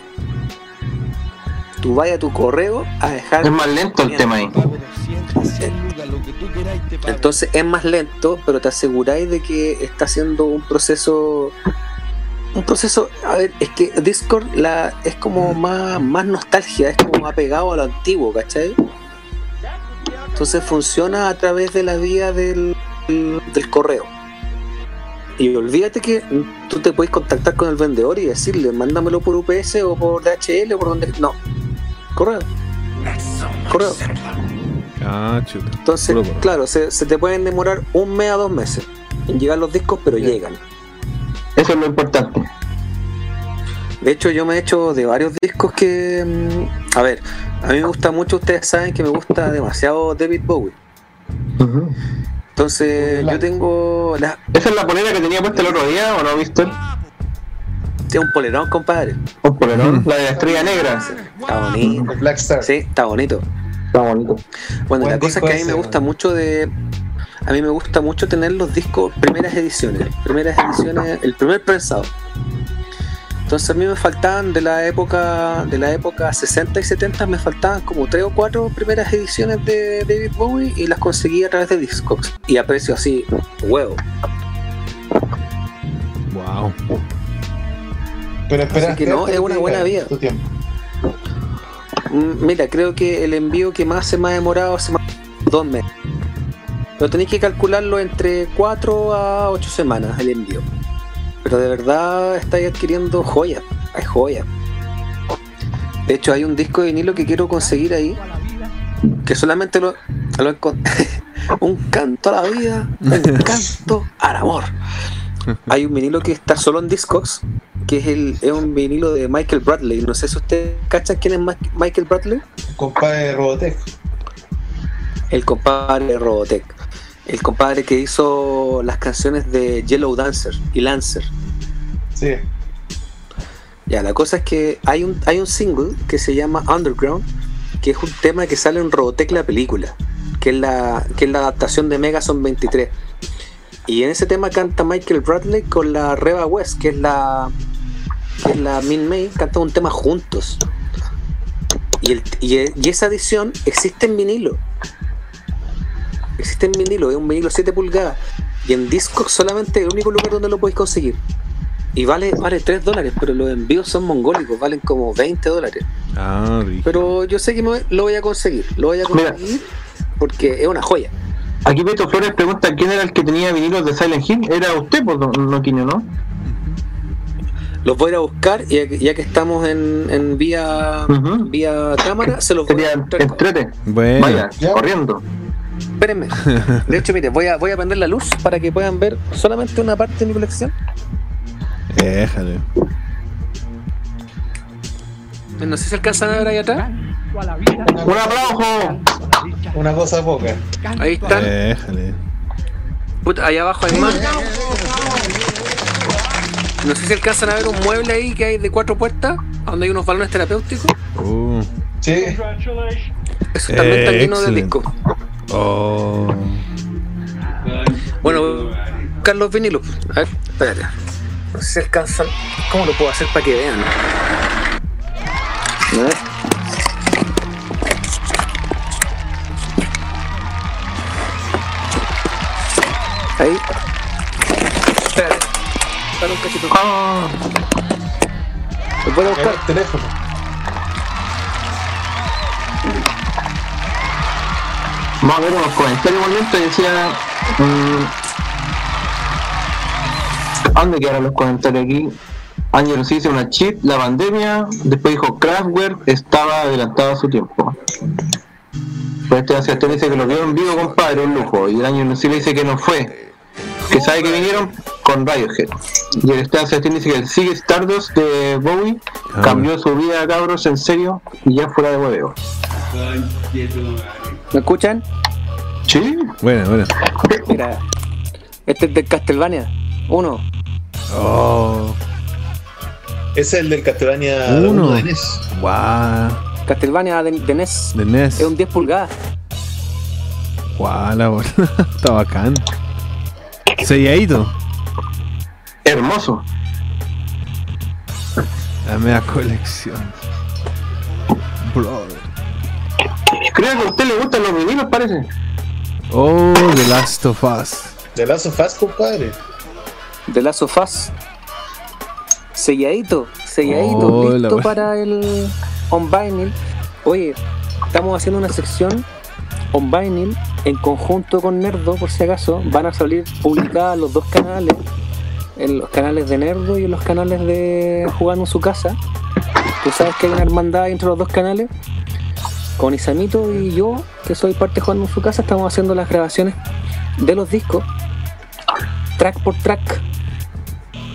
Tú vayas a tu correo a dejar. Es más lento el tema ahí. Entonces es más lento, pero te aseguráis de que está haciendo un proceso. Un proceso, a ver, es que Discord la, es como más, más nostalgia, es como más pegado a lo antiguo, ¿cachai? Entonces funciona a través de la vía del, del correo. Y olvídate que tú te puedes contactar con el vendedor y decirle, mándamelo por UPS o por DHL o por donde. No, correo. Correo. Ah, chuta. Entonces, Puro correo. claro, se, se te pueden demorar un mes a dos meses en llegar los discos, pero llegan. Eso es lo importante. De hecho, yo me he hecho de varios discos que. mm, A ver, a mí me gusta mucho, ustedes saben que me gusta demasiado David Bowie. Entonces, yo tengo. La, ¿Esa es la polera que tenía puesta el otro día o no, Víctor? Es un polerón, compadre. Un polerón, la de la estrella negra. Está bonito. Black Star. Sí, está bonito. Está bonito. Bueno, Buen la cosa es que a mí ese, me gusta man. mucho de. A mí me gusta mucho tener los discos primeras ediciones. Primeras ediciones, el primer prensado. Entonces a mí me faltaban de la época de la época 60 y 70 me faltaban como tres o cuatro primeras ediciones de David Bowie y las conseguí a través de Discogs y a precio así huevo. Wow. Pero espera, Así que no, es una buena vía. Mm, Mira, creo que el envío que más se me ha demorado se me ha dos meses. Pero tenéis que calcularlo entre 4 a 8 semanas el envío. Pero de verdad estáis adquiriendo joyas. Hay joyas. De hecho, hay un disco de vinilo que quiero conseguir ahí. Que solamente lo, lo encon- un canto a la vida, un canto al amor. Hay un vinilo que está solo en Discogs, que es, el, es un vinilo de Michael Bradley. No sé si ustedes cachan quién es Ma- Michael Bradley. Compadre de Robotech. El compadre de Robotech. El compadre que hizo las canciones de Yellow Dancer y Lancer. Sí. Ya, la cosa es que hay un, hay un single que se llama Underground, que es un tema que sale en Robotech la película, que es la, que es la adaptación de Megason 23. Y en ese tema canta Michael Bradley con la Reba West, que es la, que es la Min May, cantan un tema juntos. Y, el, y, y esa edición existe en vinilo. Existe en vinilo, es un vinilo 7 pulgadas. Y en disco solamente el único lugar donde lo podéis conseguir. Y vale, vale 3 dólares, pero los envíos son mongólicos, valen como 20 dólares. Ah, rico. Pero yo sé que me- lo voy a conseguir, lo voy a Mira. conseguir porque es una joya. Aquí Beto Flores pregunta quién era el que tenía vinilos de Silent Hill. Era usted, pues, no, no Quinio, ¿no? Los voy a ir a buscar y ya que, estamos en, en vía, vía cámara, se los voy a entrete. Bueno. Vaya, Ya. corriendo. Espérenme. De hecho, mire, voy a, voy a prender la luz para que puedan ver solamente una parte de mi colección. Déjale. No sé si alcanzan a ver ahí atrás. ¡Un aplauso! Una cosa poca. Ahí están. Déjale. Puta, ahí abajo hay más. No sé si alcanzan a ver un mueble ahí que hay de cuatro puertas, donde hay unos balones terapéuticos. Uh. Sí. Eso también está lleno de discos. Oh. Bueno, voy a buscar los vinilos. A ver, espérate. No sé si alcanzan. ¿Cómo lo puedo hacer para que vean? Ahí. Espérate. Espera un cachito. Los voy a buscar. el teléfono. Vamos a ver unos comentarios igualmente. Decía. mm, ¿a ¿Dónde quedaron los comentarios aquí? Ángel sí dice una chip, la pandemia. Después dijo Kraftwerk estaba adelantado a su tiempo. Pues este Sebastián dice que lo vio en vivo, compadre, un lujo. Y el año sí le dice que no fue. Que sabe que vinieron con Radiohead. Y el Esteban Sebastián dice que el Sigue Stardust de Bowie Ah. cambió su vida, cabros, en serio, y ya fuera de hueveo. ¿Me escuchan? Sí. Bueno, bueno. Mira, este es de Castlevania. Uno. Oh, Ese es el del Castlevania Uno. uno de NES. guau. Castlevania de, de NES. De NES. Es un 10 pulgadas. Guau, la bola. Está bacán. Selladito. Hermoso. La media colección. Brother. Creo que a usted le gustan los vinilos, parece. Oh, The Last of Us. De Last of Us, compadre. De Last of Us. Selladito, selladito, Oh, listo para el on vinyl. Oye, estamos haciendo una sección on vinyl en conjunto con Nerdo, por si acaso. Van a salir publicadas los dos canales, en los canales de Nerdo y en los canales de Jugando en su casa. Tú sabes que hay una hermandad entre los dos canales. Con Isamito y yo, que soy parte de Jugando en su casa, estamos haciendo las grabaciones de los discos, track por track.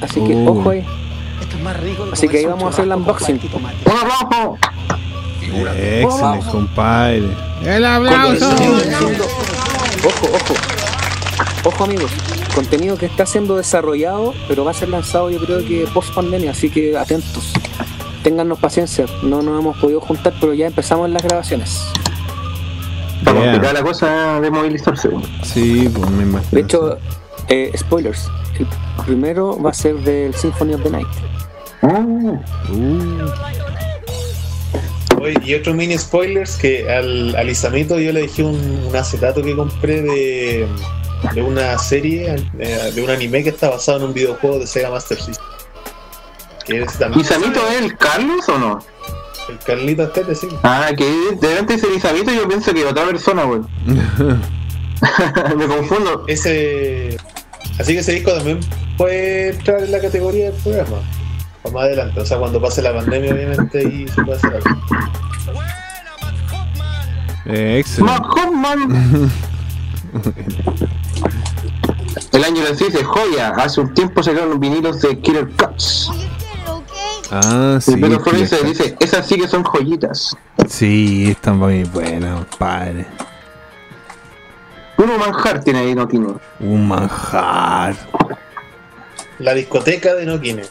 Así que Oh. ojo ahí. Así que ahí vamos a hacer el unboxing. ¡Un aplauso! Excelente, compadre. El Contenido- Ojo, ojo. Ojo amigos. Contenido que está siendo desarrollado, pero va a ser lanzado yo creo que post pandemia, así que atentos. Téngannos paciencia, no nos hemos podido juntar, pero ya empezamos las grabaciones. Está Yeah. complicada la cosa de movilizarse. Sí, pues me imagino. De hecho, eh, spoilers. El primero va a ser del Symphony of the Night. Uh, y otro mini spoilers que al, al Isamito yo le dejé un, un acetato que compré de, de una serie, eh, de un anime que está basado en un videojuego de Sega Master System. Que es también ¿Y Samito es el Carlos o no? el Carlito Astete, sí. Ah, que de delante dice Isamito y yo pienso que otra persona, weón. Me confundo. Ese. Así que ese disco también puede entrar en la categoría del programa. O más adelante, o sea, cuando pase la pandemia, obviamente, y se puede hacer algo. eh, excelente. Hoffman. El año les dice joya. Hace un tiempo sacaron los vinilos de Killer Cuts. Ah, sí. y Pedro Flores Killer dice, esas sí que son joyitas. Sí, están muy buenas, compadre. Uno manjar tiene ahí, no tiene. Un manjar. La discoteca de Nokine.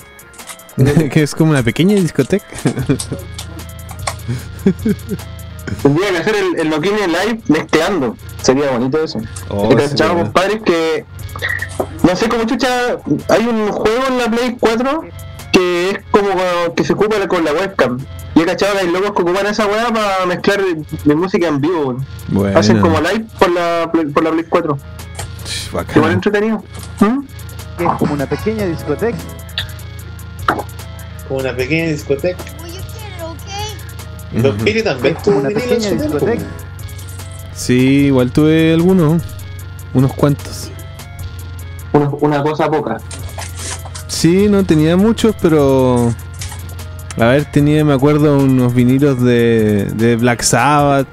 que es como una pequeña discoteca. Tendría que hacer el, el Noquine live mezclando. Sería bonito eso. Oh, He cachado, compadres, que. No sé cómo chucha. Hay un juego en la Play 4 que es como que se ocupa con la webcam. Y he cachado que hay locos que ocupan esa weá para mezclar de música en vivo. Bueno, Hacen como live por la, Play- por la Play 4. ch, Igual entretenido. ¿Mm? que es como una pequeña discoteca. Como una pequeña discoteca. Don Piri también como tuvo una pequeña discoteca. Sí, igual tuve algunos. Unos cuantos. Una, una cosa poca. Sí, no tenía muchos, pero. A ver, tenía, me acuerdo, unos vinilos de, de Black Sabbath.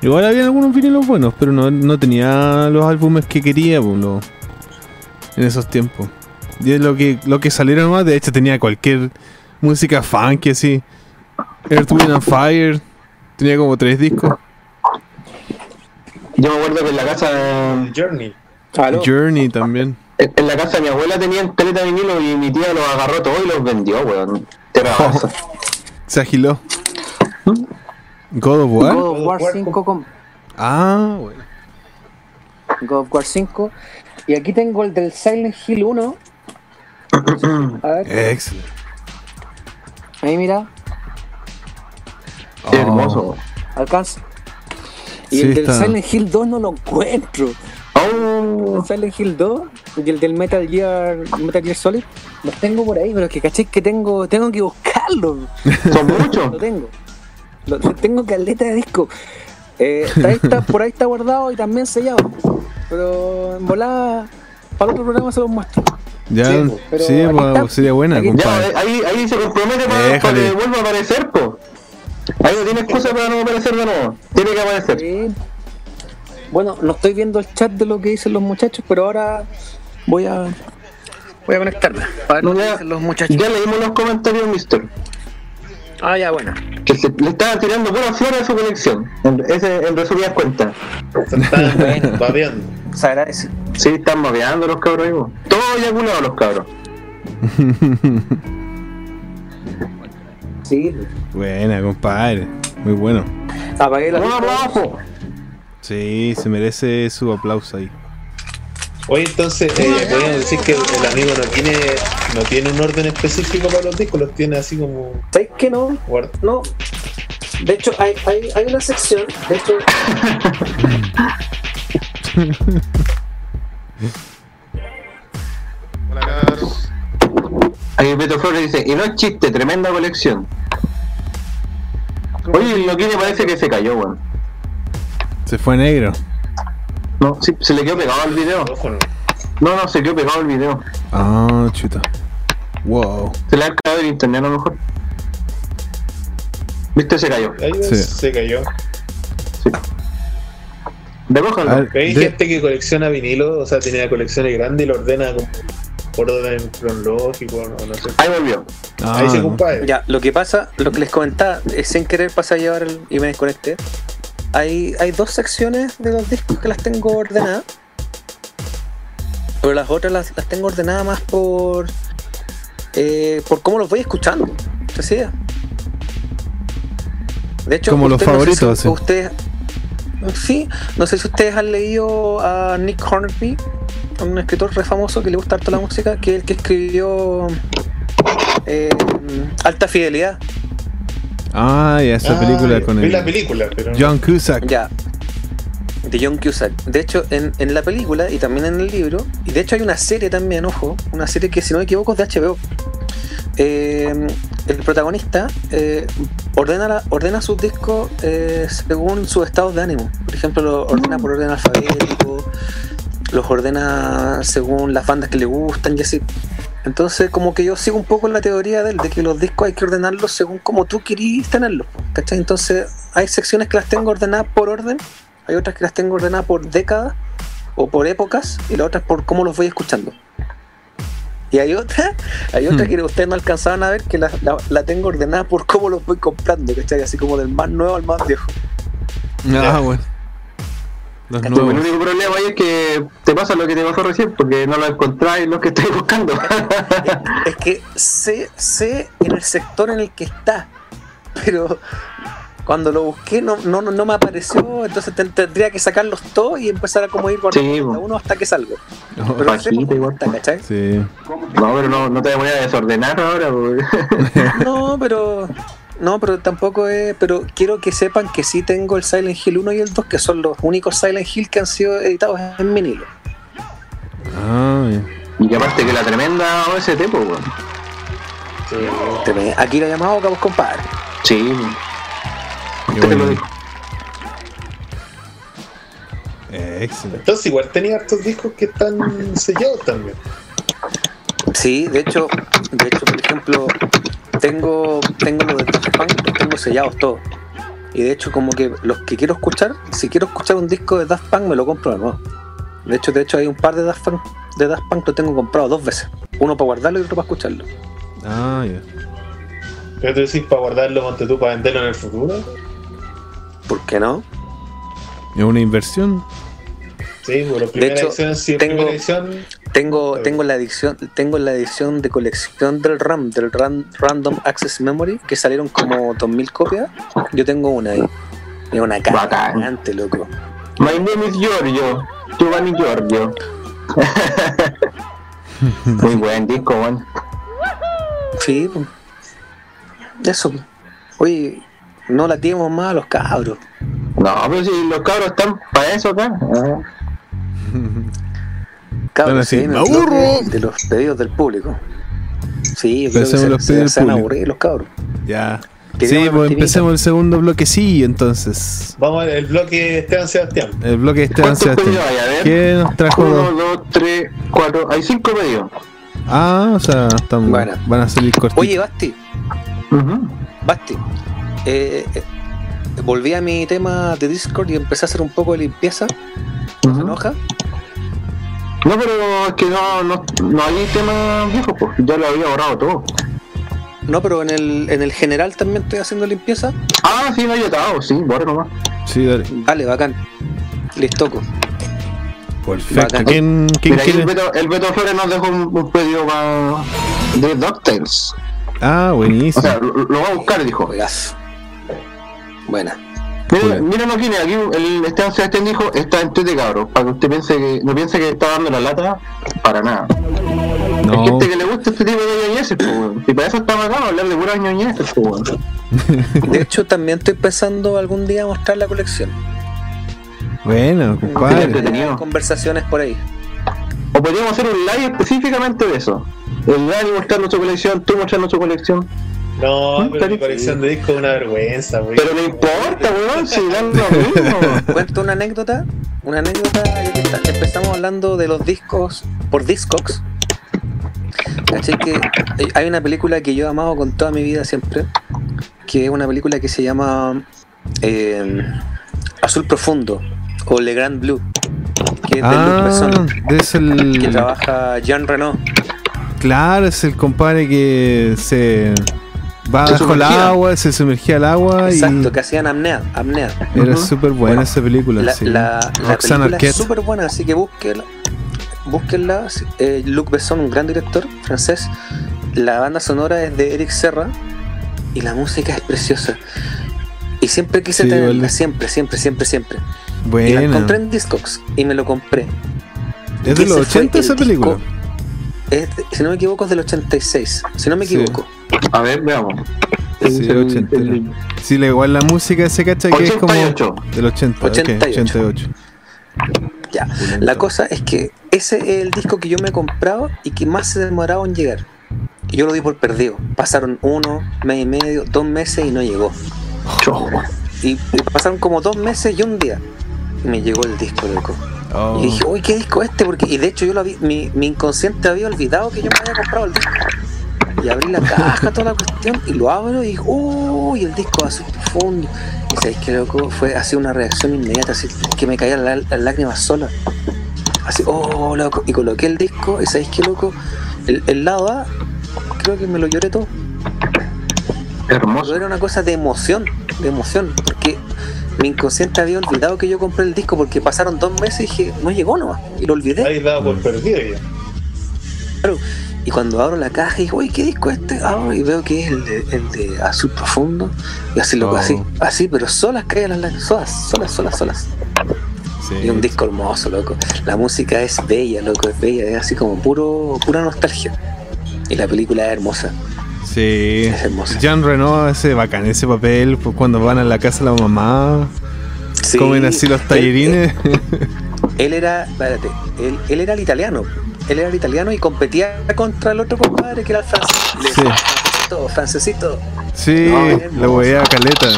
Igual había algunos vinilos buenos, pero no, no tenía los álbumes que quería pues, lo- en esos tiempos. Y es lo que, lo que salieron más, de hecho tenía cualquier música funky así. Earth, Wind and Fire. Tenía como tres discos. Yo me acuerdo que en la casa de, Journey. Aló. Journey también. en la casa de mi abuela tenían caleta de vinilo y mi tía los agarró todos y los vendió, weón. Basa. Se agiló. God of War. God of War God of War 5 con Ah, bueno. God of War 5. Y aquí tengo el del Silent Hill 1. A ver, Excelente. ahí mira, hermoso. alcanza. Y Sí, el del está. Silent Hill 2 no lo encuentro. Oh, El Silent Hill 2 y el del Metal Gear, Metal Gear Solid, los tengo por ahí, pero es que caché que tengo, tengo que buscarlo. son muchos. Lo tengo. Lo, tengo caleta de disco. Eh, ahí está, por ahí está guardado y también sellado. Pero en volada, para otro programa se los muestro. Ya, Sí, pero pues, está. sería buena, Aquí- Ya, compadre. ahí, ahí se compromete para, para que vuelva a aparecer, po. Ahí no tiene excusa para no aparecer de nuevo. Tiene que aparecer. Sí. Bueno, no estoy viendo el chat de lo que dicen los muchachos, pero ahora voy a voy a conectarme. A ver No, lo que ya, dicen los muchachos. ya leímos los comentarios, mister. Ah, ya, bueno. Que se, le estaban tirando pura flores a su colección. En, ese, en resumidas cuentas. Se están Bueno. babeando. Se agradece. Sí, están mapeando los cabros. Todos eyaculados los cabros. Sí. Buena, compadre. Muy bueno. Apagué la Un aplauso. Sí, se merece su aplauso ahí. Oye, entonces, eh, podríamos decir que el, amigo no tiene, no tiene un orden específico para los discos, los tiene así como ¿Sabes qué no? guard- No. De hecho, hay, hay, hay una sección. De hecho, Ahí Beto Flores dice, y no es chiste, tremenda colección. Oye, el Loquini parece que se cayó, weón. Se fue negro. No, sí, se le quedó pegado al video. No. No, se quedó pegado al video. Ah, chuta. Wow. Se le ha caído el internet a lo mejor. ¿Viste? Se cayó. Sí. se cayó. A ver, Hay de- gente que colecciona vinilo, o sea, tiene colecciones grandes y lo ordena como por orden cronológico, no, no sé. Ahí volvió. Ah, Ahí se no. compadre. ya, lo que pasa, lo que les comentaba, es sin querer pasar a llevar el, y me desconecté. Hay, hay dos secciones de los discos que las tengo ordenadas. Pero las otras las, las tengo ordenadas más por. eh, por cómo los voy escuchando. ¿Se sigue? De hecho, Como los usted- no sé si favoritos. Ustedes. Sí, no sé si ustedes han leído a Nick Hornby, un escritor re famoso que le gusta harto la música, que es el que escribió eh, Alta Fidelidad. Ah, ya, esa Ah, película con Vi el la película, pero no. John Cusack. Ya. De John Cusack. De hecho, en, en la película y también en el libro, y de hecho hay una serie también, ojo, una serie que si no me equivoco es de HBO. Eh, el protagonista eh, ordena, la- ordena sus discos eh, según sus estados de ánimo. Por ejemplo, lo ordena por orden alfabético, los ordena según las bandas que le gustan y así. Entonces, como que yo sigo un poco la teoría de él, de que los discos hay que ordenarlos según como tú querís tenerlos. ¿Cachai? Entonces, hay secciones que las tengo ordenadas por orden, hay otras que las tengo ordenadas por décadas o por épocas, y las otras por cómo los voy escuchando. Y hay otra, hay otra Hmm. que ustedes no alcanzaban a ver que la, la- la tengo ordenada por cómo los voy comprando, ¿cachai? Así como del más nuevo al más viejo. Ah, bueno. Los El nuevos. único problema ahí es que te pasa lo que te pasó recién, porque no lo encontráis lo que estáis buscando. Es que sé, sé en el sector en el que está, pero cuando lo busqué no, no, no me apareció, entonces ten- tendría que sacarlos todos y empezar a como ir guardando Sí, uno hasta que salgo. Oh, Pero no sé por igual, ¿cachai? sí. No, pero no, no te voy a desordenar ahora, porque... No, pero. No, pero tampoco es. Pero quiero que sepan que sí tengo el Silent Hill 1 y el 2, que son los únicos Silent Hill que han sido editados en vinilo. Ah. Y que aparte que la tremenda OST, pues, weón. Te me- Aquí la llamado cabos compadre. Sí, Qué te lo bueno. digo. Eh, excelente. Entonces igual tenía hartos discos que están sellados también. Sí, de hecho, de hecho, por ejemplo, tengo, tengo los de Daft Punk, los tengo sellados todos. Y de hecho, como que los que quiero escuchar, si quiero escuchar un disco de Daft Punk, me lo compro de nuevo. De hecho, de hecho hay un par de Daft Punk, de Daft Punk lo tengo comprado dos veces. Uno para guardarlo y otro para escucharlo. Ah, ya. Pero tú decís para guardarlo, monte tú, para venderlo en el futuro. ¿Por qué no? Es una inversión. Sí, por primera hecho, edición, sí, tengo- primera edición. Tengo, tengo la edición, tengo la edición de colección del RAM, del Ran- Random Access Memory, que salieron como 2000 copias. Yo tengo una ahí. Es una Bacán. gigante, loco. My name is Giorgio. Giovanni Giorgio. Muy buen disco, weón. Sí, pues. eso. pues. Oye, no la tenemos más a los cabros. No, pero si los cabros están para eso acá. Así, sí, ¡me bloque aburro! De los pedidos del público. Sí, yo creo que Pensemos se, los pedidos se van a los cabros. Ya. Sí, pues empecemos el segundo bloquecillo entonces. Vamos al bloque Esteban Sebastián. El bloque de Esteban ¿Cuántos Sebastián. hay? A ver. ¿Qué nos trajo? Uno, dos? dos, tres, cuatro. Hay cinco pedidos. Ah, o sea, están, Bueno. van a salir cortitos. Oye, Basti, Basti, eh, eh, volví a mi tema de Discord y empecé a hacer un poco de limpieza. ¿No se enoja? No, pero es que no, no, no hay temas viejos, pues. Ya lo había borrado todo. No, pero en el, en el general también estoy haciendo limpieza. Ah, sí, no hay atado, sí, borra nomás. Sí, dale. Dale, bacán. Listoco. Perfecto. Bacán. ¿Quién, quién Mira, ahí quiere? el Beto, el Beto Flores nos dejó un, un pedido para de DuckTales. Ah, O buenísimo. sea, lo, lo va a buscar, dijo. Juegazo. Mira, que tiene, aquí el Esteban Sebastián dijo, está en de cabros, para que usted piense que, no piense que está dando la lata, para nada. Hay No, gente que le gusta este tipo de ñoñeces, pues, weón. Y para eso está bacano hablar de puras ñoñeces, pues, weón. De hecho, también estoy pensando algún día mostrar la colección. bueno, compadre. Hay conversaciones por ahí. O podríamos hacer un live específicamente de eso. El Dani mostrando su colección, tú mostrando su colección. No, ¿Mm? pero mi colección de discos es una vergüenza, güey. Pero no importa, weón, si dan lo mismo. Cuento una anécdota. Una anécdota. que Empezamos hablando de los discos por Discogs. ¿Cachai? Que eh, hay una película que yo he amado con toda mi vida siempre. Que es una película que se llama eh, Azul Profundo o Le Grand Blue. Que es de Luc Ah, Besson. es el. Que trabaja Jean Reno. Claro, es el compadre que se va Se bajo el agua, se sumergía al agua Exacto, y que hacían apnea. apnea. era Ujú. súper buena Bueno, esa película. La, sí. la, la película Arquette. es súper buena, así que búsquenla. Búsquenla. Eh, Luc Besson, un gran director francés. La banda sonora es de Eric Serra y la música es preciosa. Y siempre quise Sí, tenerla, vale. siempre, siempre, siempre, siempre. Y la encontré en Discogs y me lo compré. Es de los fue 80 el esa película. disco. Es si no me equivoco, es del 86. Si no me Sí. equivoco. A ver, veamos. Sí, El- 80. el- Sí, le igual la música se cacha que es como 88. del 80, ok, 88. 88. Ya. La cosa es que ese es el disco que yo me he comprado y que más se demoraba en llegar. Y yo lo di por perdido. Pasaron uno, mes y medio, dos meses y no llegó. Y, y pasaron como dos meses y un día. Y me llegó el disco, loco. Oh. Y dije, uy, ¿qué disco es este? Porque, y de hecho yo lo había, mi, mi inconsciente había olvidado que yo me había comprado el disco. Y abrí la caja, toda la cuestión, y lo abro y digo, uy, el disco azul profundo. Y sabéis que loco, fue así una reacción inmediata, así que me caían la- las lágrimas solas. Así, oh, loco. Y coloqué el disco, y sabéis que loco, el, el lado A, creo que me lo lloré todo. Hermoso. Pero era una cosa de emoción, de emoción, porque mi inconsciente había olvidado que yo compré el disco porque pasaron dos meses y dije, no llegó nomás, y lo olvidé. Ahí dado por perdido ya. Claro. Y cuando abro la caja y digo, uy, ¿qué disco es este? Abro y veo que es el de, el de Azul Profundo. Y así, loco, Oh. así, así, pero solas caen las lágrimas, solas, solas, solas, solas. Sí. Y un disco hermoso, loco. La música es bella, loco, es bella, es así como puro, pura nostalgia. Y la película es hermosa. Sí. Es hermosa. Jean Reno ese bacán ese papel pues, cuando van a la casa de la mamá, Sí, comen así los él- tallerines. Él era, espérate, él, él era el italiano. Él era el italiano y competía contra el otro compadre que era el francés. Sí. Francesito, francesito. Sí, No, la wea caleta.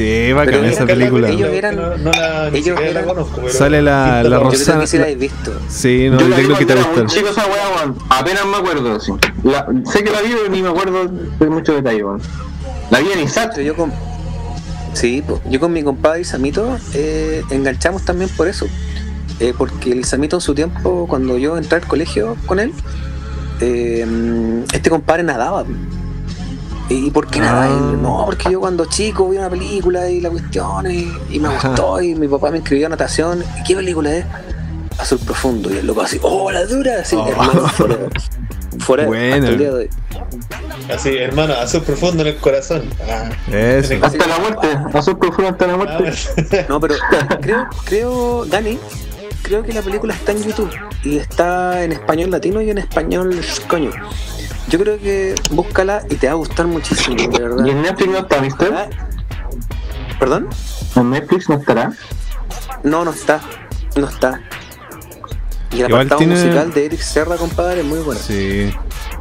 Sí, bacán esa ellos- película. ellos eran- No, no la, ellos siquiera la eran- conozco, pero. Sale la- la Yo Yo creo Rosana- que la habéis visto. Sí, no, Yo yo la vi creo que te cuando era muy gusta. chico esa weá, weón. Apenas me acuerdo, sí. La- sé que la vi, pero ni me acuerdo de mucho detalle, weón. La vi en Isaac. Yo con, sí, yo con mi compadre Isamito eh, enganchamos también por eso. Eh, porque el Isamito en su tiempo, cuando yo entré al colegio con él, eh, este compadre nadaba. ¿Y por qué nadaba? Ah. No, porque yo cuando chico vi una película y la cuestión y, y me gustó y mi papá me inscribió a natación. ¿Y qué película es? Azul Profundo. Y el loco así, ¡oh, la dura! Así, Oh. hermano, forever. Forever, hasta el día de hoy. Así, hermano, azul profundo en el corazón. Ah. Eso. Hasta la muerte. Azul profundo hasta la muerte. No, pero creo, creo, Dani, creo que la película está en YouTube y está en español latino y en español coño. Yo creo que búscala y te va a gustar muchísimo, de verdad. ¿Y en Netflix no está, mister? Ah, ¿Perdón? ¿En Netflix no estará? No, no está. No está. Y el Igual apartado tiene- musical de Eric Serra, compadre, es muy bueno. Sí.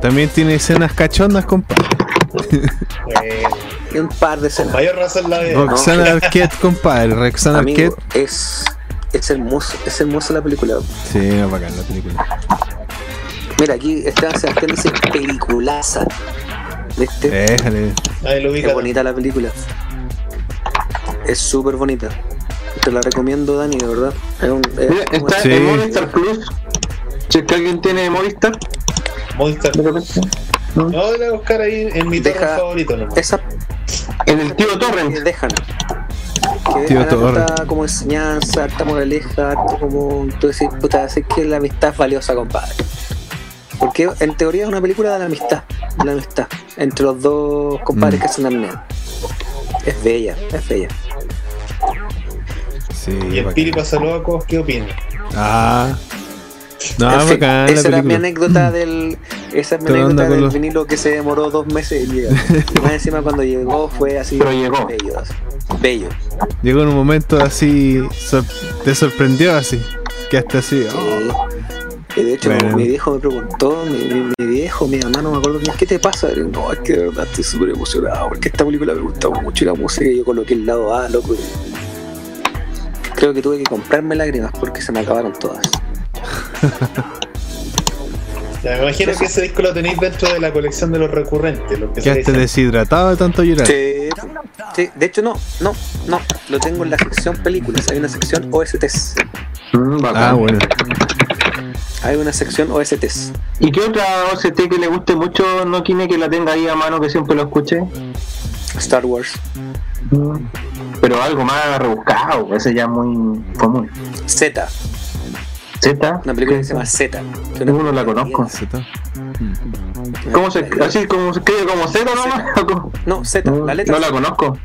También tiene escenas cachondas, compadre. Y un par de escenas. mayor razón la veo. Roxana Arquette, compadre. Roxana Amigo, Arquette. es, es hermoso, es hermosa la película. Sí, es bacán la película. Mira, aquí Esteban Sebastián dice peliculaza. ¿Viste? Déjale. Ahí lo ubica. Es bonita la película. Es súper bonita. Te la recomiendo, Dani, de verdad. Es un, es- Mira, está Sí. en Movistar Plus. Si es que alguien tiene Movistar, Movistar. repente. No, voy a buscar ahí en mi Deja- favorito nomás. esa En el tío Torrent. dejan. Que Tío dejan Torre. harta como enseñanza, harta moraleja, harto como. Tú decís, puta, así que la amistad es valiosa, compadre. Porque en teoría es una película de la amistad. De la amistad. Entre los dos compadres Mm. que hacen apnea. Es bella, es bella. Sí, Y. Piri Pasalocos, ¿qué opina? Ah. No, En fin, bacán la esa era mi anécdota del. Esa es mi anécdota del los- vinilo que se demoró dos meses en llegar. Y más encima cuando llegó fue así. Pero llegó. Bello. así, Bello. Llegó en un momento así. sor- te sorprendió así. Que hasta así. oh. Y de hecho, Bueno. mi viejo me preguntó, mi, mi- mi viejo, mi mamá, no me acuerdo ¿qué te pasa? Yo, no, es que de verdad estoy súper emocionado porque esta película me gusta mucho y la música y yo coloqué el lado A, loco. y Creo que tuve que comprarme lágrimas porque se me acabaron todas. Ya, me imagino que ese disco lo tenéis dentro de la colección de los recurrentes. Los que se Quedaste deshidratado de tanto llorar. Sí, sí, de hecho no, no, no, lo tengo en la sección películas, hay una sección OSTs, Mm. Ah, bueno. Hay una sección OSTs. ¿Y qué otra OCT que le guste mucho no tiene que la tenga ahí a mano que siempre lo escuche? Star Wars, Pero algo más rebuscado, ese ya es muy común. Z, Z, una película que se llama Z. Yo no la película conozco. Z. ¿Cómo se, así como se escribe como Z nomás? ¿O cómo? No, Z, No, la letra. no la conozco.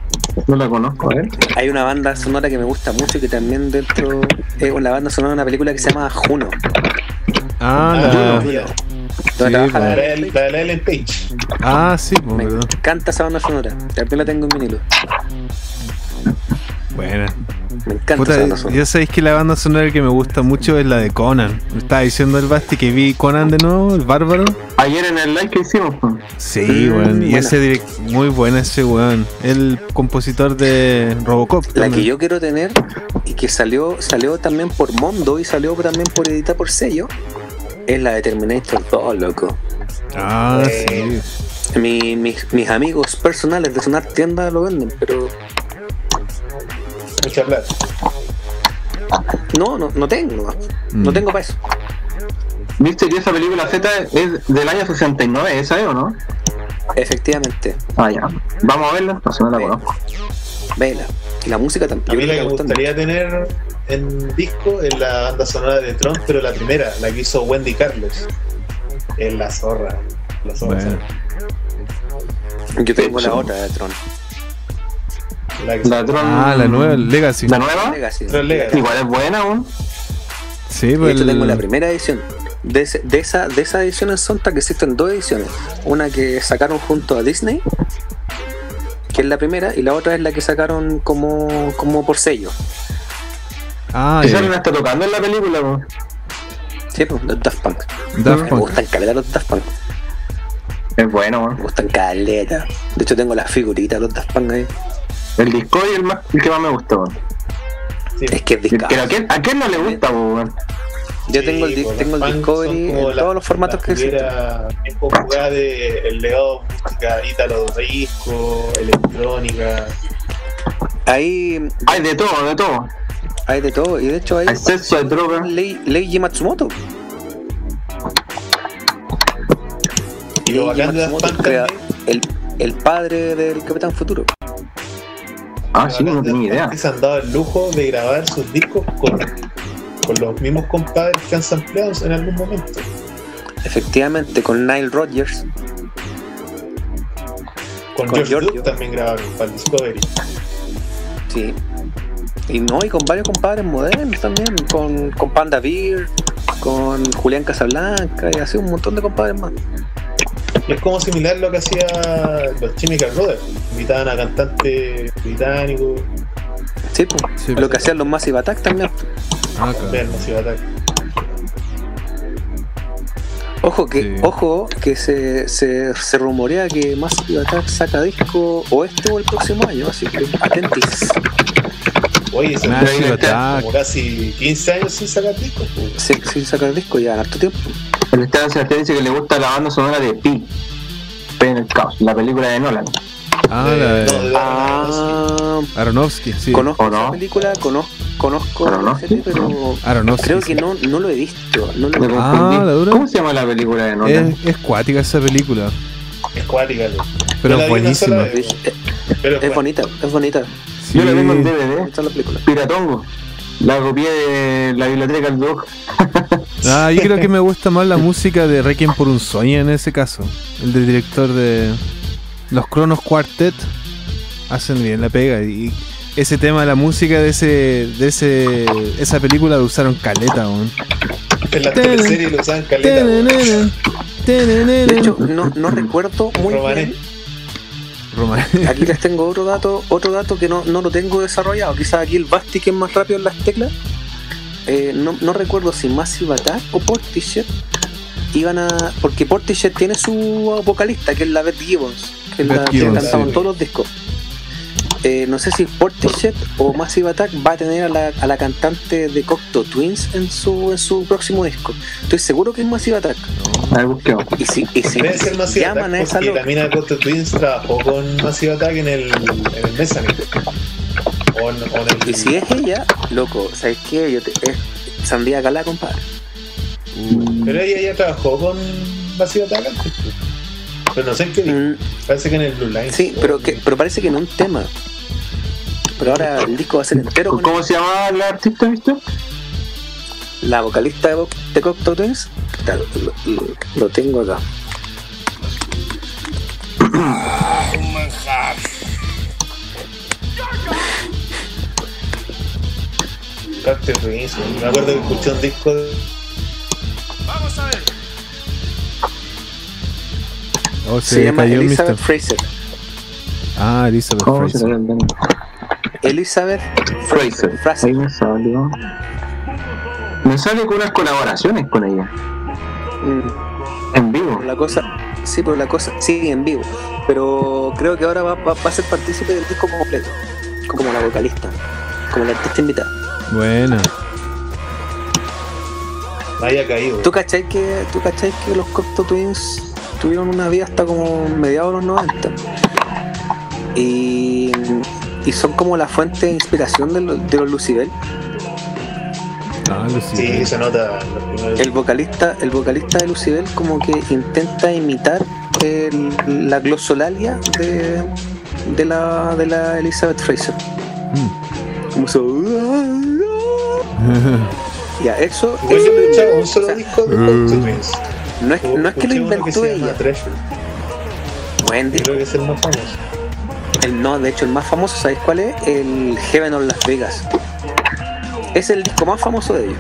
No la conozco, a ver. Hay una banda sonora que me gusta mucho que también dentro es la banda sonora de una película que se llama Juno. Ah, Ah, la. Sí, trabaja La de la de la Ellen Page. Ah, sí, pues, Me verdad. encanta esa banda sonora. También la tengo en vinilo. Buena. Me encanta Puta, esa sonora. ya sabéis que la banda sonora que me gusta mucho es la de Conan. Me estaba diciendo el Basti que vi Conan de nuevo, el bárbaro. Ayer en el live que hicimos, pues. Sí, Mm, weón. Y buena. ese direct, muy bueno ese weón. El compositor de Robocop. La que yo quiero tener y que salió salió también por Mondo y salió también por editar por sello es la de Terminator 2, loco. Ah, Eh. sí. Mi- mis, mis amigos personales de Sonar Tienda lo venden, pero Mucha plata. no, no, no tengo. No Mm. tengo para eso. ¿Viste que esa película Z es del año 69, esa es o no? Efectivamente. Ah, ya. Vamos a verla, entonces no la conozco. Vela. Y la música también. A mí la que me gusta gustaría tener en disco es la banda sonora de Tron, pero la primera, la que hizo Wendy Carlos. Es la zorra. La zorra. Bueno. Yo tengo la otra de Tron. La que La Tron. Ah, la nueva, el Legacy. ¿La nueva? Legacy. Igual es buena, aún. Sí, De pues hecho, tengo la primera edición. De, ese- de esa, de esa edición en Sontag existen dos ediciones. Una que sacaron junto a Disney, que es la primera, y la otra es la que sacaron como, como por sello. Ah, Y ya. salen hasta tocando en la película, pues. Sí, pues, los Daft Punk. Daft Me Punk. gustan caleta los Daft Punk. Es bueno, Me gustan caleta. De hecho, tengo las figuritas de los Daft Punk ahí. El disco y el, más, el que más me gusta, weón. Sí. Es que es discazo. Pero ¿a quién, ¿a quién no le gusta, weón? Yo Sí, tengo el, tengo el Discovery como en la- todos los formatos que existen. juguera bien conjugada de el legado de música ítalo disco, electrónica. Ahí Hay de todo, de todo. hay de todo. Y de hecho hay Hay sexo, hay droga. Lei- Leiji Matsumoto. Y lo Leiji de Matsumoto, el, el padre del Capitán Futuro. Ah, sí, no tenía idea. Se han dado el lujo de grabar sus discos con, con los mismos compadres que han sampleado en algún momento. Efectivamente, con Nile Rodgers. Con, Con George. Duke también grabaron para el Discovery. Sí. Y no, y con varios compadres modernos también. Con, con Panda Beer, con Julián Casablanca y así un montón de compadres más. Es como similar lo que hacía los Chemical Brothers. Invitaban a cantantes británicos, Sí, pues, Sí, lo que hacían los Massive Attack también. Ah, claro. ver Massive Attack. Ojo que, ojo que se, se, se rumorea que Massive Attack saca disco o este o el próximo año, así que atentis. Oye, se Massive me Attack. como casi 15 años sin sacar discos. pues. Sí, sí saca el disco ya harto tiempo. El Esteban Sebastián dice que le gusta la banda sonora de Pi. Pi en el caos, la película de Nolan. Ah, la de No, de Ah, Aronofsky, sí. conozco ¿O no? esa película, conozco, conozco serie, pero Aronofsky. creo que no, no lo he visto. No lo Me he visto. Ah, confundí. ¿la dura? ¿Cómo se llama la película de Nolan? Es, es cuática esa película, Es cuática, pero es sola buenísima. Pero Es bonita, es bonita. Sí. Yo la tengo en DVD. gusta la película. Piratongo. La copié de la biblioteca del Doc. Ah, yo creo que me gusta más la música de Requiem por un sueño en ese caso. El del director de los Cronos Quartet hacen bien la pega y ese tema, la música de ese, de ese, esa película lo usaron caleta, weón. En las teleseries lo usaban caleta. De hecho, no, no recuerdo muy Romané. bien. Aquí les tengo otro dato, otro dato que no, no lo tengo desarrollado. Quizás aquí el Basti que es más rápido en las teclas. Eh, no, no recuerdo si Massive Attack o Portishead iban a. Porque Portishead tiene su vocalista, que es la Beth Gibbons, que es la Beth que Gibbons, cantaba en todos los discos. Eh, no sé si Portishead o Massive Attack va a tener a la, a la cantante de Cocteau Twins en su, en su próximo disco. Estoy seguro que es Massive Attack. Busquemos. Y si, y si Debe ser Massive llaman a Attack esa la mina Costa Twins trabajó con Massive Attack en el, en el Mezzanine. O en, o en el, Y si es ella, loco, ¿sabes qué? Yo te, es sandía calá, compadre. Pero ella ya trabajó con antes. pues. Pero no sé en qué. Mm, Parece que en el Blue Line. sí, pero, que, pero parece que en un tema. Pero ahora el disco va a ser entero con ¿Cómo se llama la artista, viste? la vocalista de, de Cocteau Twins. Claro, lo, lo- lo tengo acá. Me acuerdo que escuché un disco de. Vamos a ver. Oh, se, Se llama Elizabeth Mr. Fraser. Ah, Elizabeth ¿Cómo se Fraser. Elizabeth Fraser. Fraser. Ahí me salió. Me sale con unas colaboraciones con ella. Mm, En vivo. La cosa, sí, pero la cosa sigue en vivo. Pero creo que ahora va, va- va a ser partícipe del disco completo. Como la vocalista. Como la artista invitada. Buena. Me haya caído. ¿Tú cachai que, tú cachai que los Cocteau Twins tuvieron una vida hasta como mediados de los 90? Y, y son como la fuente de inspiración de los, de los Lucibel. Ah, lo sí. Se nota. El vocalista, el vocalista de Lucibel como que intenta imitar el- la glosolalia de, de la de la Elizabeth Fraser. Como eso. Ya, eso, Yo eso he escuchado un o solo sea, disco de Mm. Twins. no es, no es que lo inventó ella. Buen Yo disco. creo que es el más famoso. El, no, de hecho, el más famoso, ¿sabéis cuál es? El Heaven on Las Vegas. Es el disco más famoso de ellos.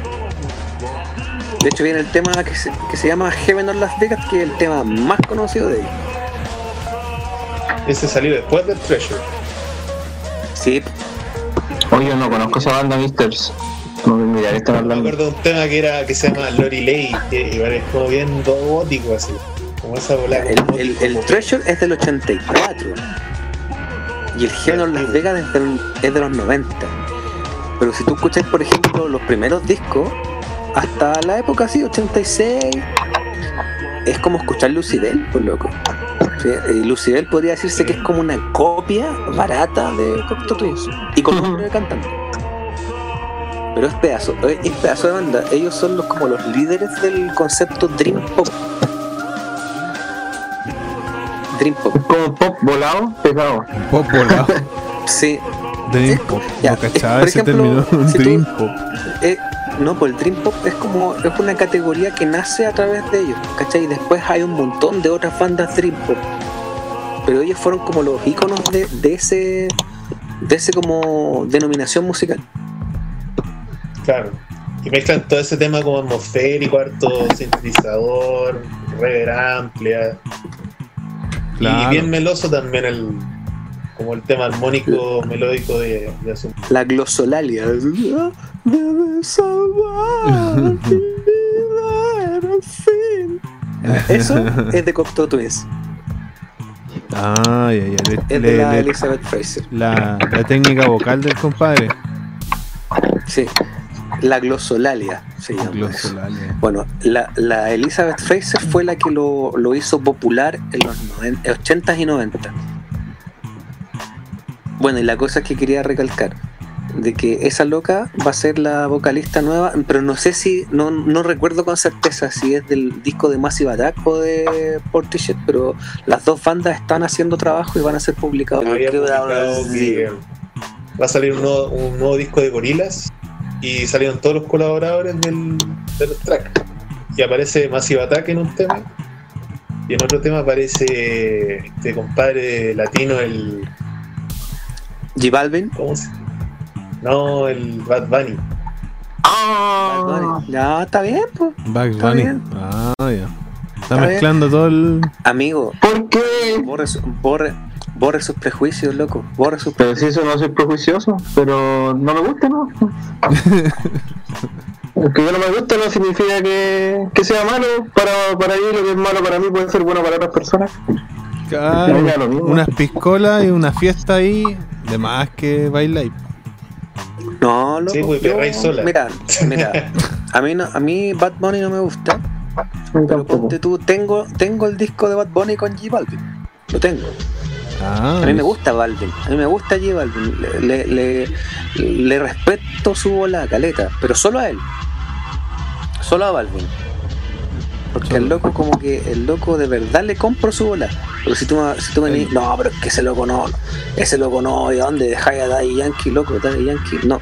De hecho, viene el tema que se, que se llama Heaven on Las Vegas, que es el tema más conocido de ellos. Ese salió después de Treasure. Sí, Oye, yo no conozco esa banda, Misters. No me acuerdo de un tema que era que se llama Lori Lay, que igual es como bien gótico así. Como esa bola. el, el, el Treasure es del 84. Y el on Las Vegas es, del- es de los 90. Pero si tú escuchas, por ejemplo, los primeros discos, hasta la época así, 86, es como escuchar Lucibel, pues loco. Sí, Lucibel podría decirse que es como una copia barata de Cocteau Twins y con nombre de cantante. Pero es pedazo, es es pedazo de banda. Ellos son los como los líderes del concepto Dream Pop. Dream Pop. Como pop volado, pegado. Pop volado. Sí, Dream Pop. Ya, No cachaba por ese ejemplo, término. si tú- Dream Pop. eh, no, pues el Dream Pop es como es una categoría que nace a través de ellos, ¿cachai? Y después hay un montón de otras bandas Dream Pop. Pero ellos fueron como los íconos de, de ese de ese como denominación musical. Claro. Y mezclan todo ese tema como atmosférico, harto sintetizador, rever amplia. Claro. Y bien meloso también el como el tema armónico melódico de, de Asunto. La glosolalia. Eso es de Cocteau Twins. Ah, ya, ya. Le- Es le- de la le- Elizabeth Fraser. la, la técnica vocal del compadre. Sí. La glosolalia se llama. Glosolalia. Bueno, la, la Elizabeth Fraser fue la que lo, lo hizo popular en los 90, 80s y 90. Bueno, y la cosa que quería recalcar, de que esa loca va a ser la vocalista nueva, pero no sé si, no, no recuerdo con certeza si es del disco de Massive Attack o de Portishead, pero las dos bandas están haciendo trabajo y van a ser publicados. Creo publicado que va a salir un nuevo, un nuevo disco de gorilas y salieron todos los colaboradores del, de los tracks. Y aparece Massive Attack en un tema y en otro tema aparece este compadre latino, el. G Balvin. ¿Cómo se No, el Bad Bunny. Bad Bunny. Ya, está bien, pues. Está Bunny. bien. Ah, ya. Está, Está bien. mezclando todo el. Amigo, ¿Por qué? borre, borre sus prejuicios, loco. Borre sus Pero si eso no soy prejuicioso, pero no me gusta, ¿no? que yo no me gusta no significa que, que sea malo para, para ellos, lo que es malo para mí puede ser bueno para otras personas. Claro, unas piscolas y una fiesta ahí. De más que bailar. No, loco. Sí, pues, yo- sola. Mira, mira. A mí, no, a mí Bad Bunny no me gusta. Pero ponte tú, tengo, tengo el disco de Bad Bunny con J Balvin. Lo tengo. Ah, A mí me gusta Balvin. A mí me gusta J Balvin. Le, le, le, le respeto su bola caleta. Pero solo a él. Solo a Balvin. Porque el loco como que el loco de verdad le compro su bola. Pero si tú, me- si tú me dices, no, pero es que ese loco no, ese loco no, ¿y a dónde dejáis a Daddy Yankee, loco? Daddy Yankee, no.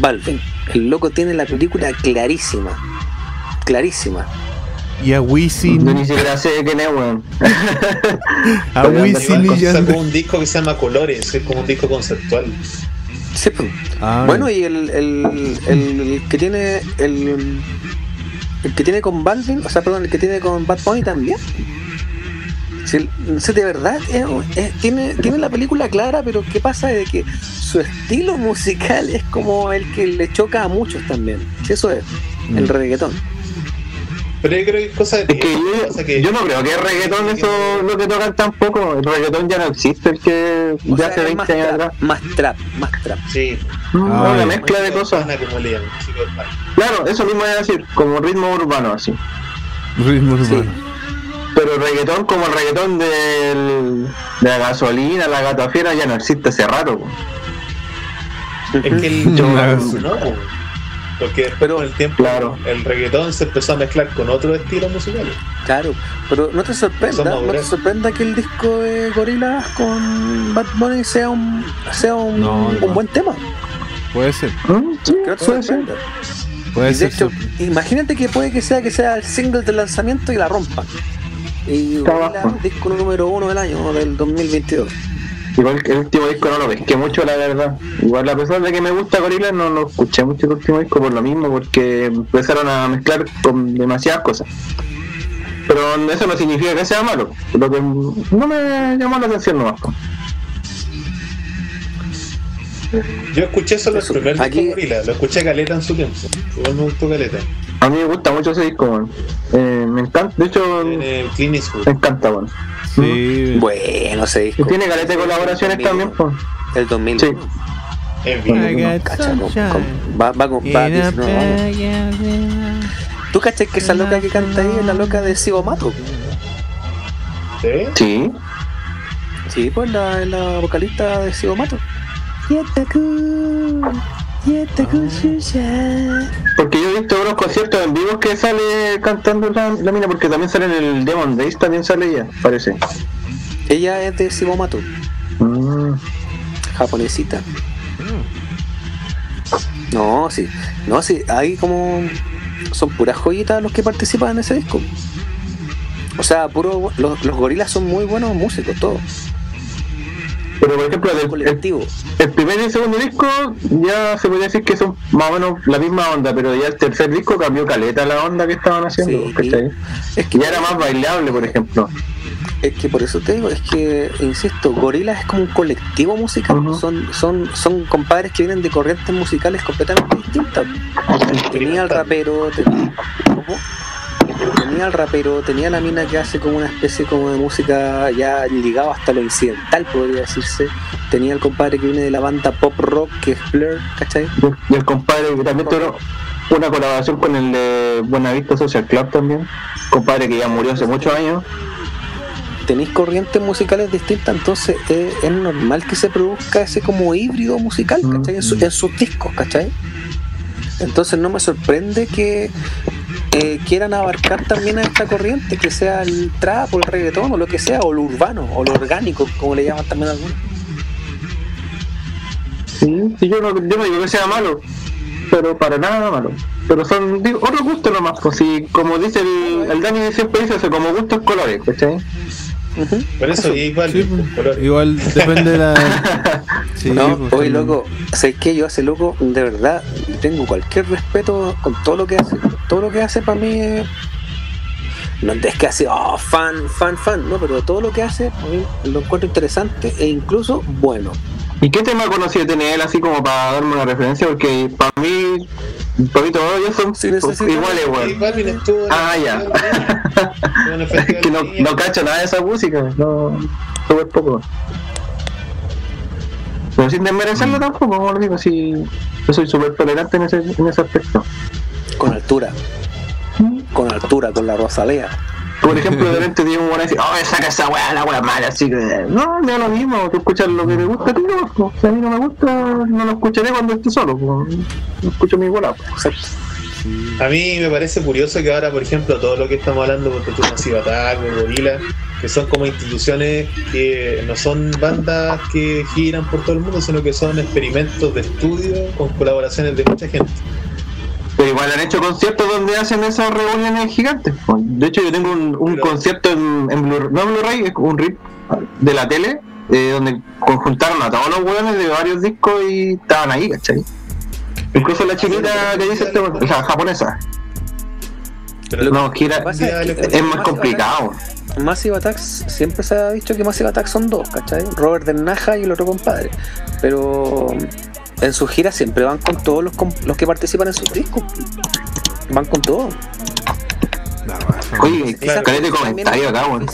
Balvin, el loco tiene la película clarísima. Clarísima. Y a Wisin. Yo ni siquiera sé quién es, weón. A Wisin y Yandel. sacó un disco que se llama Colores, que es como un disco conceptual. Sí, pues. Ah, Bueno, y el, el, el que tiene el, el que tiene con Balvin, o sea, perdón, el que tiene con Bad Bunny también. Si, si de verdad es- es- tiene, tiene la película clara, pero ¿qué pasa? De que su estilo musical es como el que le choca a muchos también. Si eso es, el Mm. reggaetón. Pero yo creo que es cosa de Es que yo, pasa que- yo no creo que el reggaetón eso lo que tocan tampoco. El reggaetón ya no existe, el que O de sea, hace es 20 más años atrás. más trap, más trap. Sí, Mm, Ah, una ya. mezcla de cosas. Claro, eso mismo voy a decir, como ritmo urbano así. Ritmo Sí. urbano. Pero el reggaetón como el reggaetón del, de la gasolina, la gata fiera, ya no existe hace rato. po. Es que el Yo- no. Porque después Pero- con el tiempo Claro. el reggaetón se empezó a mezclar con otros estilos musicales. Claro, pero no te sorprenda, no te sorprenda que el disco de Gorillaz con Bad Bunny sea un, sea un, No, un buen tema. Puede ser. ¿Mm? Sí, Que no te puede ser. Puede Y de ser. hecho, imagínate que puede que sea que sea el single de lanzamiento y la rompan. Y Gorillaz, disco número uno del año, del 2022. Igual que el último disco no lo pesqué mucho, la verdad. Igual a pesar de que me gusta Gorilla, no lo escuché mucho el último disco por lo mismo, porque empezaron a mezclar con demasiadas cosas. Pero eso no significa que sea malo. Lo que no me llamó la atención nomás. Yo escuché solo Eso, el primer disco aquí- de Gorila, lo escuché caleta en su tiempo. Igual me gustó caleta. A mí me gusta mucho ese disco. Eh, me encanta, de hecho, En me encanta, weón. Sí. Bueno, ese Y disco. tiene caleta de colaboraciones también, pues. El 2000. Sí. Es bien. va, va con ¿Tú cachas que esa loca que canta ahí es la loca de Sigo Mato? ¿Sí? Sí. Sí, pues la, la vocalista de Sigo Mato. Porque yo he visto unos conciertos en vivo que sale cantando la, la mina, porque también sale en el Demon Days, también sale ella, parece. Ella es de Sigo Mato, Mm. japonesita. No, sí, no, sí, ahí como son puras joyitas los que participan en ese disco. O sea, puro, los, los gorilas son muy buenos músicos, todos. Pero por ejemplo, del- el, Colectivo. el primer y el segundo disco ya se podría decir que son más o menos la misma onda, pero ya el tercer disco cambió caleta la onda que estaban haciendo. Es que Ya era más bailable, por ejemplo. Es que por eso te digo, es que, insisto, Gorillaz es como un colectivo musical. Son, son, son compadres que vienen de corrientes musicales completamente distintas. Tenía el rapero, tenía, ¿cómo? Tenía el rapero, tenía la mina que hace como una especie como de música ya ligado hasta lo incidental, podría decirse. Tenía el compadre que viene de la banda pop rock que es Blur, ¿cachai? Y el compadre que también tuvo una colaboración con el de Buenavista Social Club también. Compadre que ya murió hace muchos años. Tenéis corrientes musicales distintas, entonces eh, es normal que se produzca ese como híbrido musical, ¿cachai? En, su- en sus discos, ¿cachai? Entonces no me sorprende que eh, quieran abarcar también a esta corriente, que sea el trap o el reggaetón o lo que sea, o lo urbano, o lo orgánico, como le llaman también algunos. Sí, sí, yo no, yo no digo que sea malo, pero para nada malo. Pero son digo, otros gustos nomás, pues si como dice el, el Dani siempre dice como gustos colores, ¿cachai? Por eso, igual, colores. Igual depende de la. Sí, no, pues, oye, loco, ¿sabes qué? Yo ese loco, de verdad, tengo cualquier respeto con todo lo que hace. Todo lo que hace para mí es. No es que hace, oh, fan, fan, fan, no, pero todo lo que hace lo encuentro interesante e incluso bueno. ¿Y qué tema conocido tiene él así como para darme una referencia? Porque para mí, Y weón. Balvin estuvo en Ah, ya. Es que no, no cacho nada de esa música, no, súper poco. Pero sin desmerecerlo tampoco, como lo digo, si yo soy súper tolerante en ese, en ese aspecto. Con altura. Con altura, con la Rosalía. Por ejemplo, de repente tiene un weón así, oh, saca esa weá, la weá mala, así que. No, me lo mismo, tú escuchas lo que te gusta a ti, no, si a mí no me gusta, no lo escucharé cuando esté solo, no escucho mi bola. A mí me parece curioso que ahora, por ejemplo, todo lo que estamos hablando, porque tú Massive Attack o Gorilla, que son como instituciones que no son bandas que giran por todo el mundo, sino que son experimentos de estudio con colaboraciones de mucha gente. Pero igual han hecho conciertos donde hacen esas reuniones gigantes. De hecho, yo tengo un, un concierto en, en Blu- no en Blu-ray, es un rip de la tele, eh, donde conjuntaron a todos los hueones de varios discos y estaban ahí, ¿cachai? Incluso la chiquita que dice este, weón, o sea, japonesa. no, gira, pasa es que- es más complicado. Massive Attacks, siempre se ha dicho que Massive Attacks son dos, ¿cachai? Robert del Naja y el otro compadre. Pero en sus giras siempre van con todos los, com- los que participan en sus discos. Van con todo. Oye, caleta de comentario acá, weón.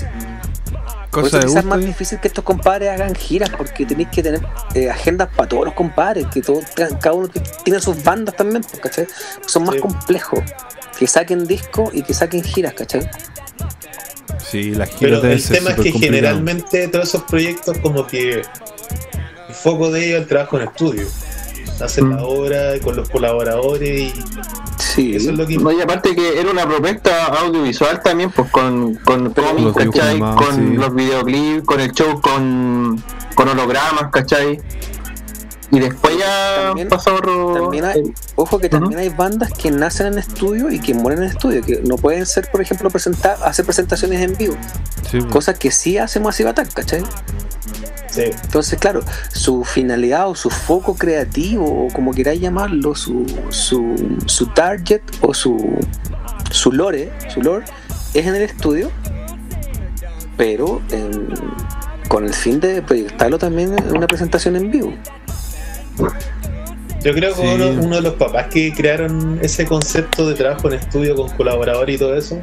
Por Cosa eso de quizás es más gusto. difícil que estos compadres hagan giras porque tenéis que tener eh, agendas para todos los compadres, que todos, cada uno tiene sus bandas también, pues, ¿cachai? Son más complejos. Que saquen discos y que saquen giras, ¿cachai? Sí, las giras Pero el tema es que generalmente todos esos proyectos como que el foco de ellos es el trabajo en estudio. Hacen la obra con los colaboradores y sí. eso es lo que No, y aparte que era una propuesta audiovisual también, pues con, con cómics, ¿cachai? animados, Con sí. los videoclips, con el show con, con hologramas, ¿cachai? Y después ya También- pasó otro... También hay, ojo que también hay bandas que nacen en estudio y que mueren en estudio, que no pueden ser, por ejemplo, presentar, hacer presentaciones en vivo. Sí, pues. Cosas que sí hace Massive Attack, ¿cachai? Sí. Entonces, claro, su finalidad o su foco creativo, o como queráis llamarlo, su, su, su target o su, su lore, su lore, es en el estudio, pero en- con el fin de proyectarlo también en una presentación en vivo. Yo creo que Sí. uno, uno de los papás que crearon ese concepto de trabajo en estudio con colaboradores y todo eso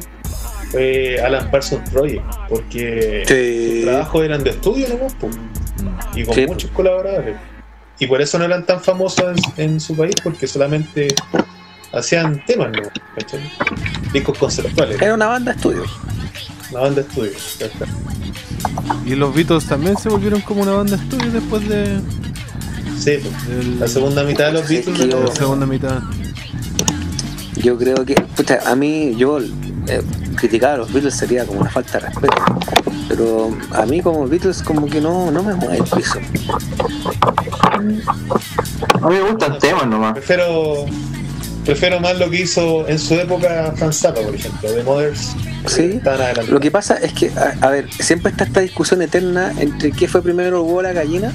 fue Alan Parsons Project, porque sus trabajos eran de estudio nomás, y con Sí. muchos colaboradores. Y por eso no eran tan famosos en, en su país, porque solamente hacían temas, ¿no? ¿Cachai? Discos conceptuales, Era una banda de estudio. una banda de estudio. ¿cachai? Y los Beatles también se volvieron como una banda de estudio después de Sí, la segunda mitad de los Sí, Beatles no- yo- la segunda mitad. Yo creo que, pucha, a mí, yo eh, criticar a los Beatles sería como una falta de respeto. Pero a mí, como Beatles, como que no, no me mueve el piso. A mí me gustan temas nomás. Prefiero, prefiero más lo que hizo en su época Franz Zappa, por ejemplo, de Mothers. Sí. Lo que pasa es que, a, a ver, siempre está esta discusión eterna entre qué fue primero el huevo o la gallina.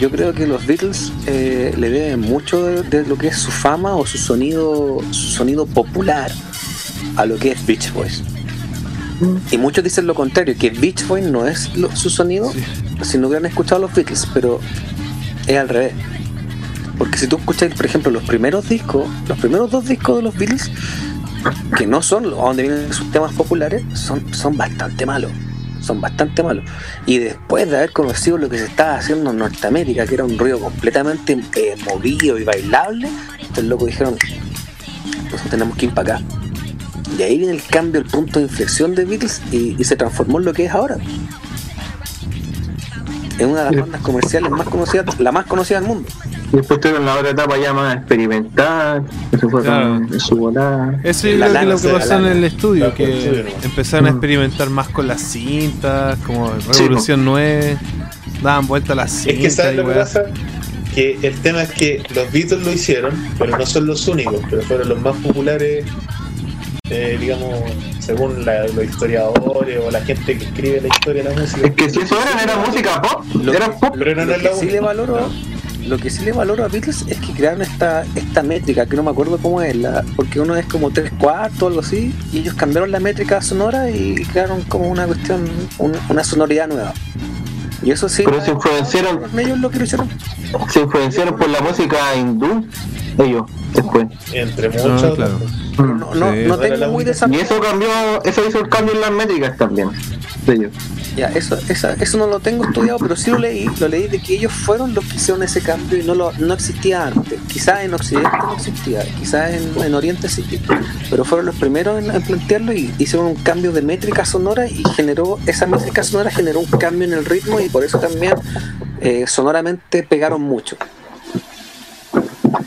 Yo creo que los Beatles eh, le deben mucho de, de lo que es su fama o su sonido, su sonido popular a lo que es Beach Boys. Y muchos dicen lo contrario, que Beach Boys no es lo- su sonido si no hubieran escuchado a los Beatles, pero es al revés. Porque si tú escuchas, por ejemplo, los primeros discos, los primeros dos discos de los Beatles, que no son donde vienen sus temas populares, son, son bastante malos. Son bastante malos. Y después de haber conocido lo que se estaba haciendo en Norteamérica, que era un ruido completamente eh, movido y bailable, estos locos dijeron, nosotros tenemos que ir para acá. Y ahí viene el cambio, el punto de inflexión de Beatles y, y se transformó en lo que es ahora. Es una de las bandas comerciales más conocidas, la más conocida del mundo. Después tuvieron la otra etapa ya más experimental, que se fue Claro. con su volada. Eso es La lo que, lana, lo que sí, la pasó en el estudio, que sí, empezaron a Mm. experimentar más con las cintas, como Revolución 9, daban vuelta a las Es cintas que sabes lo que pasa, que el tema es que los Beatles lo hicieron, pero no son los únicos, pero fueron los más populares, eh, digamos, según la- los historiadores o la gente que escribe la historia de la música. Es que si eso eran, era música pop, Lo era pop. Pero no, lo es la que sí le valoro lo que sí le valoro a Beatles es que crearon esta esta métrica que no me acuerdo cómo es la, porque uno es como tres cuartos o algo así y ellos cambiaron la métrica sonora y crearon como una cuestión un- una sonoridad nueva y eso sí Pero se influenciaron. ellos lo que hicieron Se influenciaron por la música hindú, ellos, después. Entre Ah, muchos. claro. No, no, Sí. no Era tengo muy desarrollado Y eso cambió, eso hizo el cambio en las métricas también, de ellos. Ya, eso, esa- eso no lo tengo estudiado, pero sí lo leí, lo leí de que ellos fueron los que hicieron ese cambio y no lo, no existía antes. Quizás en Occidente no existía, quizás en, en Oriente sí, pero fueron los primeros en, en plantearlo y hicieron un cambio de métrica sonora y generó, esa métrica sonora generó un cambio en el ritmo y por eso también eh, sonoramente pegaron mucho.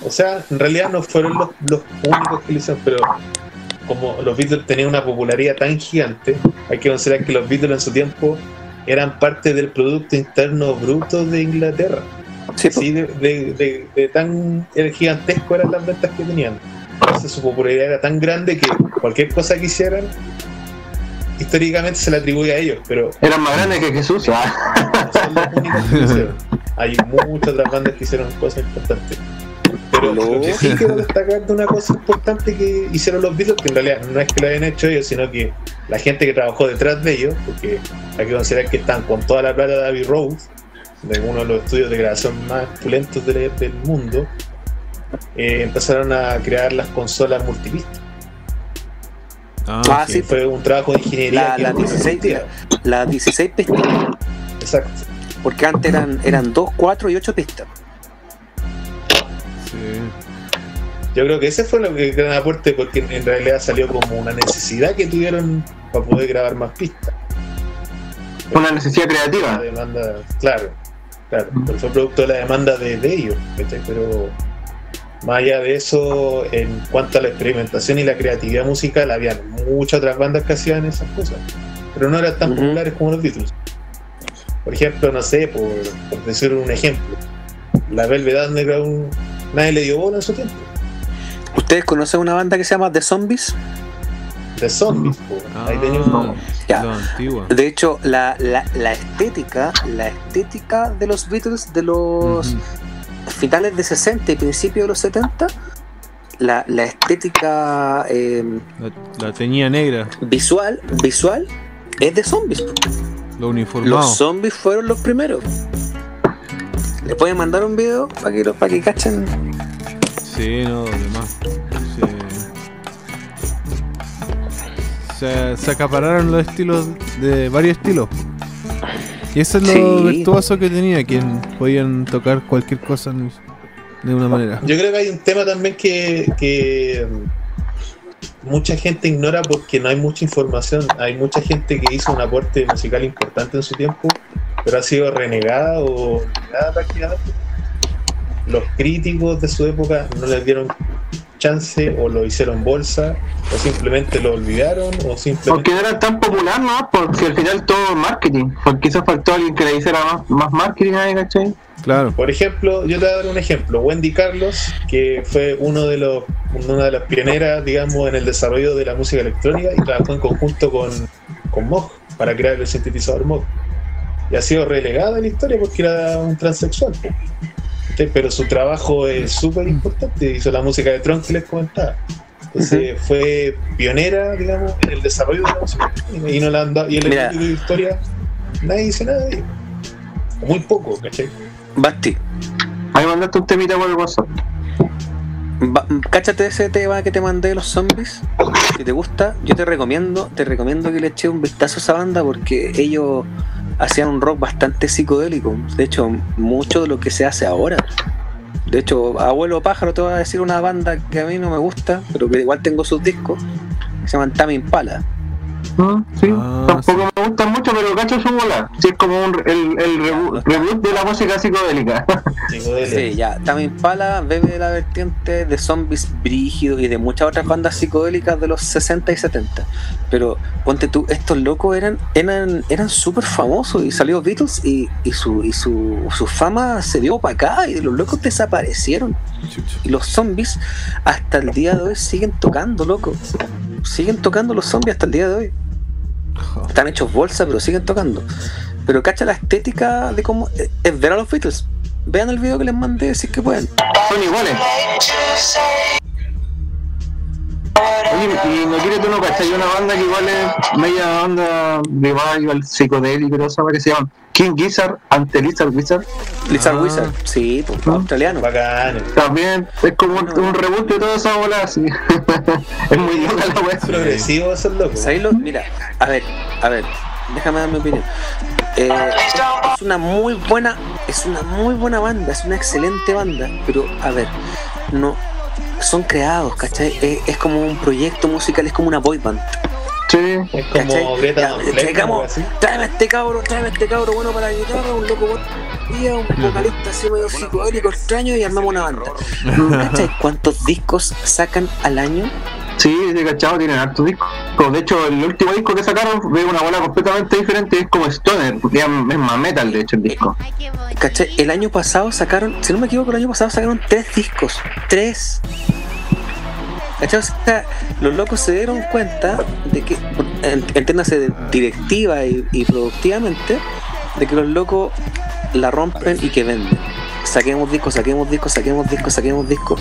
O sea, en realidad no fueron los, los únicos que lo hicieron, pero como los Beatles tenían una popularidad tan gigante, hay que considerar que los Beatles en su tiempo eran parte del Producto Interno Bruto de Inglaterra. Sí. Sí, de, de- de- de tan gigantesco eran las ventas que tenían. Entonces su popularidad era tan grande que cualquier cosa que hicieran, históricamente se le atribuye a ellos, pero Eran más grandes que Jesús. ah. son los únicos que hicieron. Hay muchas otras bandas que hicieron cosas importantes. Pero que sí quiero destacar de una cosa importante que hicieron los Beatles, que en realidad no es que lo hayan hecho ellos, sino que la gente que trabajó detrás de ellos, porque hay que considerar que están con toda la plata de Abbey Road, de uno de los estudios de grabación más pulentos del, del mundo, eh, empezaron a crear las consolas multipista. Ah, Ah, sí. Fue un trabajo de ingeniería. La, la no 16, existía. la 16 pistas, Exacto. porque antes eran, eran 2, 4 y 8 pistas. Yo creo que ese fue lo que gran aporte porque en realidad salió como una necesidad que tuvieron para poder grabar más pistas. Una necesidad creativa. demanda, claro, claro, pero fue producto de la demanda de, de ellos, ¿cachai? Pero más allá de eso, en cuanto a la experimentación y la creatividad musical, habían muchas otras bandas que hacían esas cosas, pero no eran tan populares como los Beatles. Por ejemplo, no sé, por, por decir un ejemplo, la Velvet Underground nadie le dio bola en su tiempo. ¿Ustedes conocen una banda que se llama The Zombies? De zombies, po. ahí Ah, Ya. lo antiguo. De hecho, la, la, la estética, la estética de los Beatles de los finales de 60 y principios de los 70, la, la estética eh, La, la tenía negra, visual, visual es de zombies. lo uniformado. Los zombies fueron los primeros. Les pueden mandar un video para que, para que cachen. Sí, no, demás. Se, se, se acapararon los estilos de varios estilos. Y eso es lo Sí. virtuoso que tenía, quien podían tocar cualquier cosa de una manera. Yo creo que hay un tema también que, que mucha gente ignora porque no hay mucha información. Hay mucha gente que hizo un aporte musical importante en su tiempo, pero ha sido renegada o negada prácticamente. Los críticos de su época no les dieron chance o lo hicieron bolsa o simplemente lo olvidaron o simplemente Porque no era tan popular, ¿no? Porque al final todo marketing. Porque quizás faltó alguien que le hiciera más, más marketing ahí, ¿cachai? Claro. Por ejemplo, yo te voy a dar un ejemplo. Wendy Carlos, que fue uno de los, una de las pioneras, digamos, en el desarrollo de la música electrónica y trabajó en conjunto con, con Moog para crear el sintetizador Moog. Y ha sido relegada en la historia porque era un transexual. Pero su trabajo es súper importante. Hizo la música de Tron que les comentaba. Entonces fue pionera, digamos, en el desarrollo de la música. Y, no la han dado- y en el Mira. estudio de historia nadie dice nada de. Muy poco, ¿cachai? Basti, Ahí mandaste un temita por el WhatsApp. Cáchate ese tema que te mandé de los zombies. Si te gusta, yo te recomiendo, te recomiendo que le eches un vistazo a esa banda porque ellos hacían un rock bastante psicodélico. De hecho, mucho de lo que se hace ahora. De hecho, Abuelo Pájaro te voy a decir una banda que a mí no me gusta, pero que igual tengo sus discos, se llaman Tame Impala. Sí, Ah, tampoco me gustan mucho, pero cacho su bola. Sí, es como un, el, el reboot, reboot de la música psicodélica. Sí, ya. Tame Impala bebe de la vertiente de zombies brígidos y de muchas otras bandas psicodélicas de los 60 y 70. Pero ponte tú, estos locos eran eran eran súper famosos y salió Beatles y, y su y su, su fama se dio para acá y los locos desaparecieron. Y los zombies hasta el día de hoy siguen tocando, loco. Siguen tocando los zombies hasta el día de hoy. Están hechos bolsa, pero siguen tocando. Pero cacha la estética de cómo es- es ver a los Beatles. Vean el video que les mandé si es que pueden. Son iguales. Oye, y no quieres tú no cachai una banda que igual es media onda revival, psicodélico, pero esa que se llama King Gizzard ante Lizard Wizard. Lizard Ah. Wizard, sí, pues, australiano. Bacán. También es como un, un reboot de toda esa bola así. es muy loca la wea. Progresivo esos locos. ¿Sabéis lo? Mira, a ver, a ver, déjame dar mi opinión. Eh, es una muy buena, es una muy buena banda, es una excelente banda, pero a ver, no son creados, ¿cachai? Es, es como un proyecto musical, es como una boy band. Sí. Es como ¿cachai? Greta tráeme a este cabro, tráeme a este cabro bueno para la guitarra, un loco día, un vocalista así medio psicodélico extraño y armamos una banda. ¿Cachai? ¿Cuántos discos sacan al año? Sí, de cachado tienen hartos discos. De hecho, el último disco que sacaron ve una bola completamente diferente, es como Stoner, porque es más metal de hecho el disco. ¿Cachai? El año pasado sacaron, si no me equivoco, el año pasado sacaron tres discos. Tres. ¿Cachai? Los locos se dieron cuenta de que, en- entiéndase directiva y, productivamente, de que los locos la rompen y que venden. Saquemos discos, saquemos discos, saquemos discos, saquemos discos.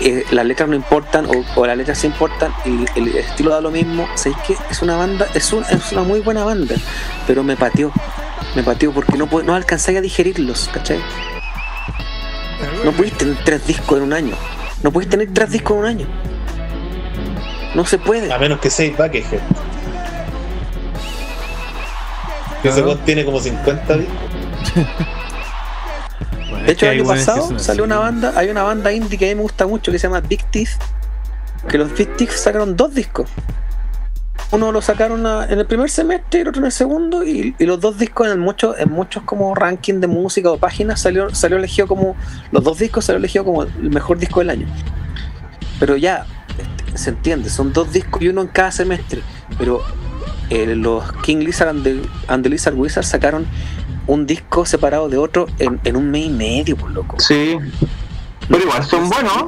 Eh, las letras no importan o, las letras sí importan y el estilo da lo mismo. ¿Sabéis qué? Es una banda, es, un- es una muy buena banda, pero me pateó. Me pateó porque no, no a digerirlos, ¿cachai? No podéis tener tres discos en un año. No podéis tener tres discos en un año. No se puede. A menos que sea Buckethead. Que ese tiene como 50 discos. De hecho, el año pasado salió una banda, hay una banda indie que a mí me gusta mucho que se llama Big Teeth, que los Big Teeth sacaron dos discos. Uno lo sacaron a- en el primer semestre y el otro en el segundo, y, y los dos discos en muchos, en muchos como ranking de música o páginas salió, salió elegido como, los dos discos salió elegido como el mejor disco del año. Pero ya, se entiende, son dos discos y uno en cada semestre. Pero eh, los King Lizard and the, and the Lizard Wizard sacaron un disco separado de otro en, en un mes y medio, por loco. Sí. Pero igual son buenos.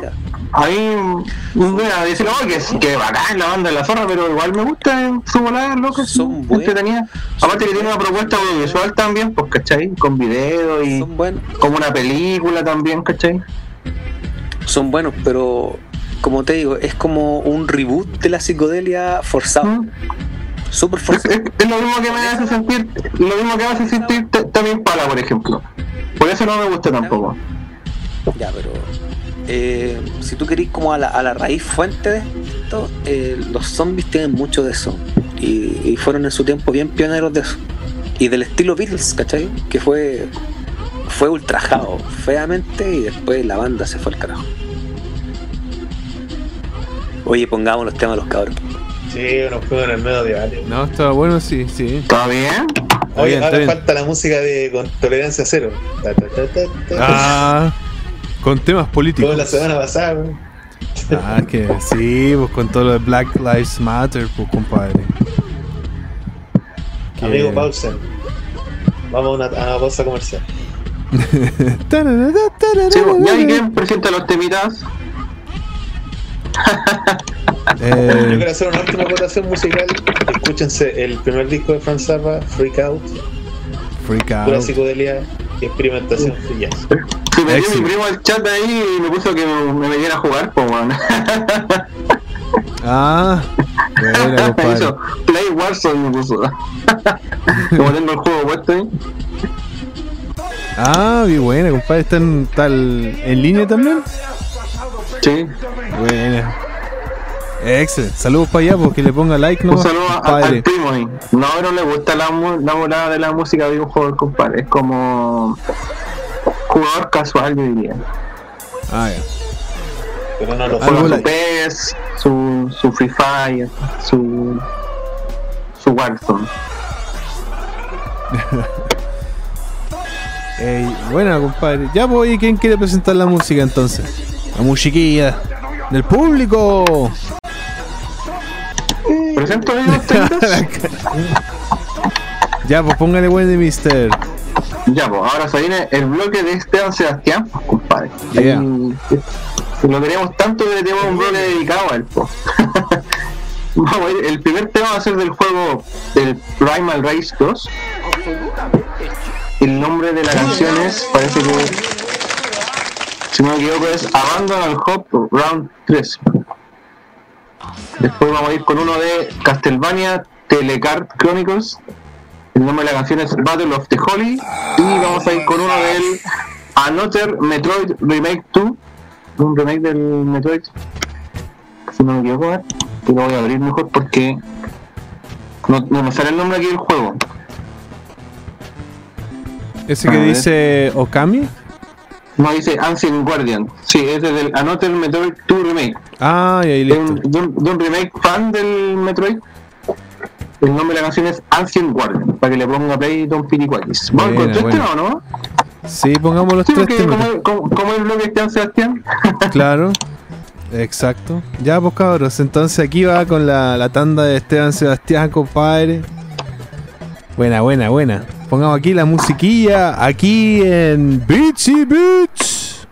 A mí, voy a decir oh, que, que bacán la banda de la zorra, pero igual me gusta su volada, loco. Son entretenida. Aparte que tiene una propuesta audiovisual también, pues, ¿cachai? Con video y como una película también, ¿cachai? Son buenos, pero como te digo, es como un reboot de la psicodelia forzado. Súper forzado. Es lo mismo que me hace sentir, lo mismo que me hace sentir también Pala, por ejemplo. Por eso no me gusta tampoco. Ya, pero eh, si tú querís como a la, a la raíz fuente de esto, eh, los zombies tienen mucho de eso. Y, y fueron en su tiempo bien pioneros de eso. Y del estilo Beatles, ¿cachai? Que fue, fue ultrajado feamente y después la banda se fue al carajo. Oye, pongamos los temas de los cabros. Sí, unos juegos en el medio de varios. No, estaba bueno, sí, sí. ¿Está bien? Oye, bien, ahora bien. falta la música de con tolerancia cero. Ta, ta, ta, ta, ta. Ah, con temas políticos. Como la semana pasada, weón. Ah, que sí, pues con todo lo de Black Lives Matter, pues compadre. Que- Amigo Pausen. Vamos a una, a una pausa comercial. Sí, pues, ¿y alguien presenta los temitas? Yo Eh, quiero hacer una última votación musical. Escúchense el primer disco de Franz Zappa, Freak Out, freak pura out. psicodelia y experimentación jazz. Se me dio mi primo al chat ahí y me puso que me, me metiera a jugar, pues, weón. Ah, buena, compadre. Eso, Play Warzone me puso. Como tengo el juego puesto ahí. Ah, bien buena, compadre. ¿Está en, tal, en línea también? Sí. Buena. Excelente. Saludos para allá porque le ponga like, ¿no? Un saludo a- al primo ahí. No, no le gusta la, la volada de la música de un jugador, compadre. Es como jugador casual, yo diría. Ah, ya. Pero no lo Algo Juega su. PES, su, su Free Fire, su, su Warzone. Ey, buena, compadre. Ya voy, ¿quién quiere presentar la música entonces? La musiquilla del público. Presento ya, pues póngale buen de mister. Ya, pues ahora se viene el bloque de Esteban Sebastián, pues, compadre. Yeah. Y- lo queremos tanto que le tenemos un bloque dedicado a él, pues. Vamos a ir, el primer tema va a ser del juego del Primal Race 2. El nombre de la canción es, parece que, si no me equivoco, es Abandon al Hop Round 3. Después vamos a ir con uno de Castlevania Telecard Chronicles. El nombre de la canción es Battle of the Holy. Y vamos a ir con uno del Another Metroid Remake 2. Un remake del Metroid. Si no me equivoco, que lo voy a abrir mejor porque no, no me sale el nombre aquí del juego. Ese que dice Okami. No dice Ancient Guardian. Sí, es del Another Metroid 2 Remake. Ah, y ahí listo. un, de, un, de un remake fan del Metroid. El nombre de la canción es Ancient Guardian, para que le ponga play Don Piricuakis. ¿Vamos con tres temas o no? Sí, pongamos los Sí, tres como, temas. como, como el bloque Esteban Sebastián. Claro. Exacto. Ya, pues cabros. Entonces aquí va con la, la tanda de Esteban Sebastián, compadre. Buena, buena, buena. Pongamos aquí la musiquilla. Aquí en Beachy Beach.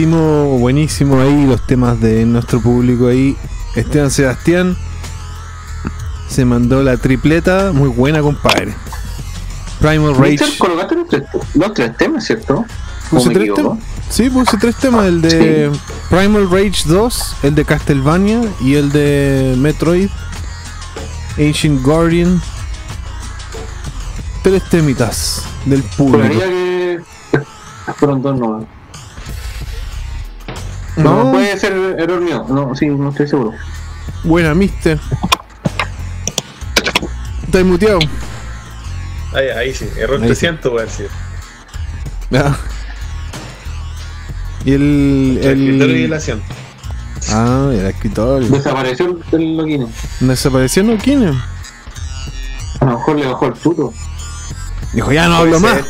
Buenísimo, buenísimo ahí los temas de nuestro público ahí. Esteban Sebastián se mandó la tripleta, muy buena compadre. Primal Rage. Colocaste los tres, los tres temas, ¿cierto? ¿O Puse tres temas. Sí, puse tres temas, el de Primal Rage 2, el de Castlevania y el de Metroid, Ancient Guardian. Tres temitas del público. Que fueron dos nomás. No, No, puede ser error mío. No, sí, no estoy seguro. buena, mister. Estás muteado. Ahí, ahí sí, error Ahí sí. 300 voy a decir. Y el. El escritorio y el el... asiento. Ah, el escritorio. Desapareció el loquino. ¿Desapareció Noquine? A lo mejor le bajó el puto. Dijo, ya no hablo más.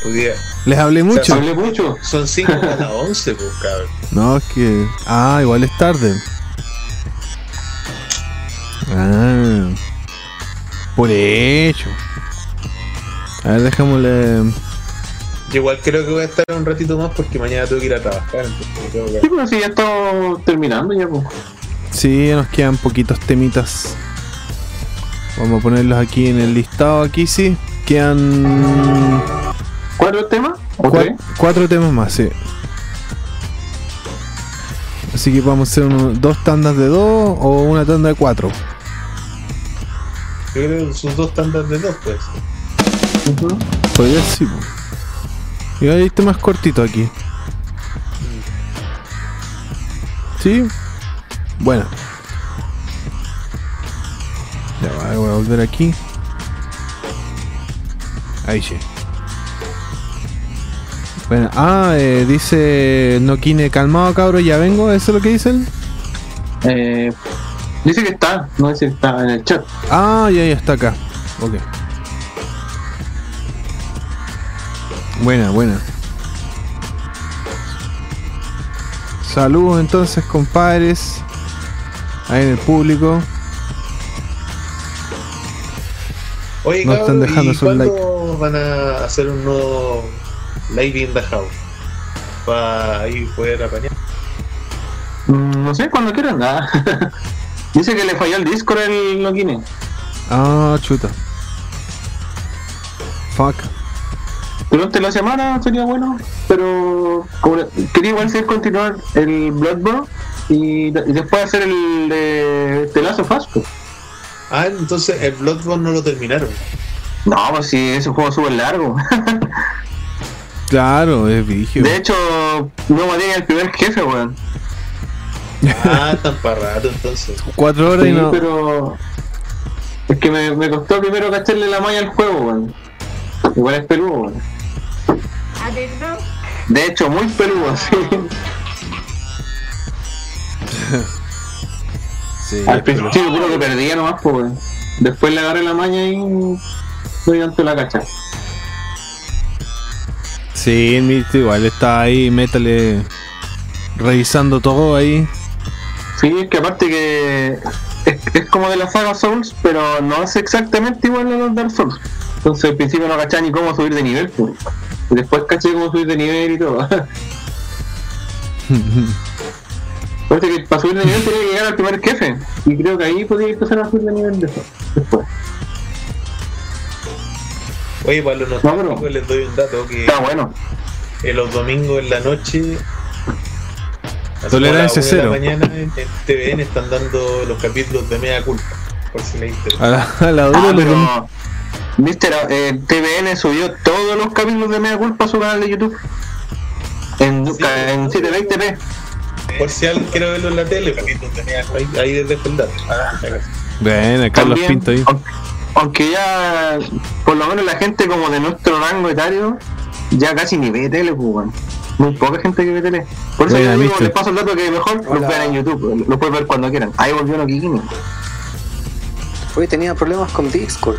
Les hablé mucho. Hablé mucho. Son 5 a las 11, pues, cabrón. No, es que. Ah, igual es tarde. Ah. Por hecho. A ver, dejémosle. Yo igual creo que voy a estar un ratito más porque mañana tengo que ir a trabajar. Entonces tengo que- Sí, pero si ya estamos terminando ya, pues. Sí, ya nos quedan poquitos temitas. Vamos a ponerlos aquí en el listado. Aquí sí. Quedan ¿Cuatro temas? ¿O cua- tres? cuatro temas más, sí. Así que vamos a hacer dos tandas de dos o una tanda de cuatro. Yo creo que sus dos tandas de dos, pues. Ujú. Podría sí. Y hay temas cortitos aquí. ¿Sí? Bueno. Ya voy a volver aquí. Ahí sí. Bueno, ah, eh, dice Noquine, calmado cabro, ya vengo, ¿eso es lo que dice él? Eh, dice que está, no dice que está en el chat. Ah, ya, ya está acá. Ok. Buena, buena. Saludos entonces, compadres. Ahí en el público. Oye, No están cabrón, dejando ¿y su cuándo van a hacer un nuevo live in the house? Para ahí poder apañar. Mm, No sé, cuando quieran, nada. dice que le falló el Discord el loquine. Ah, chuta. Fuck. Durante la semana sería bueno, pero como le- quería igual seguir continuar el Bloodborne y, de- y después hacer el de Last of Us, pues. Ah, entonces el Bloodborne no lo terminaron. No, pues si ese juego es súper largo. Claro, es vigio. De hecho, no maté al primer jefe, weón. Ah, tan para rato entonces. Cuatro horas y no. pero es que me, me costó primero cacharle la malla al juego, weón. Igual es peludo, weón. De hecho, muy peludo, sí. Sí, Al principio puro que perdía nomás, pues, weón. Después le agarré la maña y doy ante la cacha. Sí, el igual está ahí, métale. Revisando todo ahí. Sí, es que aparte que es, es como de la saga Souls, pero no es exactamente igual a los Dark Souls. Entonces al principio no cachaba ni cómo subir de nivel, pues. Y después caché cómo subir de nivel y todo. Parece que para subir de nivel tenía que llegar al primer jefe. Y creo que ahí podía empezar a subir de nivel después. después. Oye, para los No, nostálgicos pero- les doy un dato que Está bueno. en los domingos en la noche Tolerancia una de cero. la mañana en, en TVN están dando los capítulos de Media Culpa. Por si les interesa. A la, a la dura Ah, le pero, Mister, eh, TVN subió todos los capítulos de Media Culpa a su canal de YouTube. En, Sí, en 720p. Por si alguien quiere verlo en la tele, capítulos de Media Culpa. Ahí, dejo el dato. Ah, Bueno, Carlos También, Pinto ahí. Aunque ya, por lo menos la gente como de nuestro rango etario, ya casi ni ve tele, pues. Muy poca gente que ve tele. Por eso yo digo, les paso el dato que mejor los vean en YouTube, lo pueden ver cuando quieran. Ahí volvió Noquini. Hoy tenía problemas con Discord.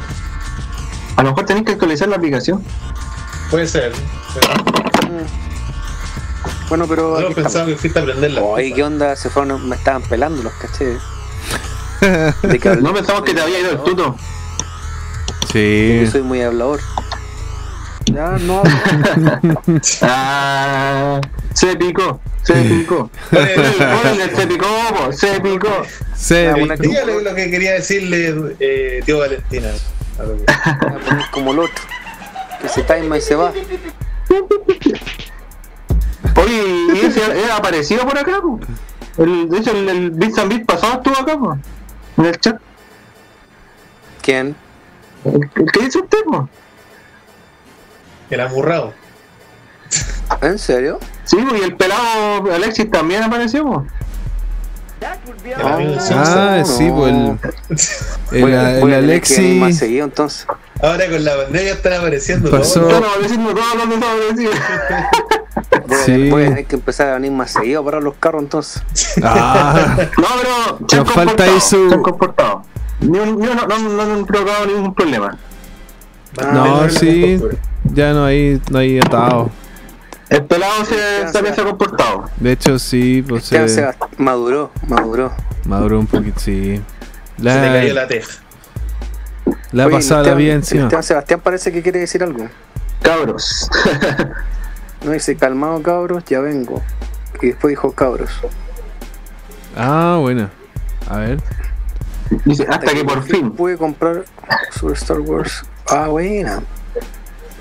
A lo mejor tenéis que actualizar la aplicación. Puede ser. pero Bueno, pero. Yo pensaba que fuiste a aprender la estamos. Oye, ¿qué onda? Se fueron, me estaban pelando los caché. No pensamos que te había ido el tuto. Sí. Yo soy muy hablador. Ya no hablo. Ah, se picó, se picó. Se picó, se picó. Se una- Dígale lo que quería decirle, eh, tío Valentina. a lo que- a como el otro. Que se taima y se va. Oye, ¿y ese ha aparecido por acá? po? El, de hecho, el, el Bits and Bits pasado estuvo acá, po, en el chat. ¿Quién? El, el que dice usted, po. El amurrado. ¿En serio? Sí, y el pelado Alexis también apareció, po. El. Ah, no. sí, pues el, el, el venir más Alexis seguido entonces. Ahora con la pandemia están apareciendo Pasó- todos. Están apareciendo todos los desaparecidos. Sí. voy a tener que empezar a venir más seguido para los carros entonces. Ah, No, pero Nos falta ahí su- se han comportado. Ni un- ni uno- no, no, no han provocado ningún problema. no, sí, ya no hay, no hay atado. El pelado se, también se ha comportado. De hecho, sí, pues Esteban se Sebast- maduró, maduró. maduró un poquito, sí. Se le cayó La, teja. la ha Oye, pasado la Esteban- vida encima. Esteban Sebastián parece que quiere decir algo. Cabros. No dice calmado cabros, ya vengo. Y después dijo cabros. Ah, bueno. A ver. Dice, hasta que por fin. pude comprar Super Star Wars. Ah, buena.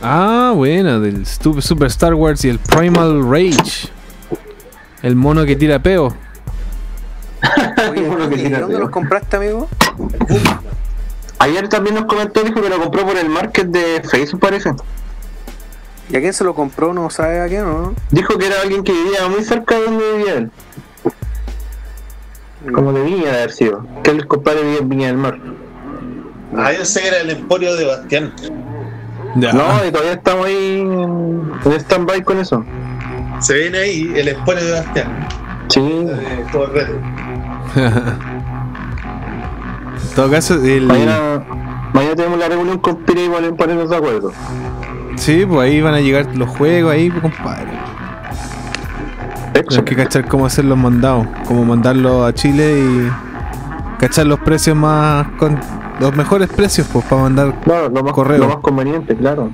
Ah, buena, del Super Star Wars y el Primal Rage. El mono que tira peo. Oye, Bueno, que ¿y tira ¿dónde los compraste, amigo? Ayer también nos comentó, dijo que lo compró por el market de Facebook, parece. ¿Y a quién se lo compró? ¿No sabe a quién o no? Dijo que era alguien que vivía muy cerca de donde vivía él. Como de Viña de haber sido. Que el compadre vivía en Viña del Mar. Ah, yo sé que era el emporio de Bastián. Ya. No, y todavía estamos ahí en en stand-by con eso. Se viene ahí el emporio de Bastián. Sí. Eh, todo el reto. En todo caso, el. Mañana, mañana tenemos la reunión con Pira y para ponernos de acuerdo. Sí, pues ahí van a llegar los juegos ahí, pues, compadre. Tenemos que cachar cómo hacer los mandados, cómo mandarlos a Chile y cachar los precios más con los mejores precios pues para mandar Claro, lo más, correo. lo más conveniente, claro.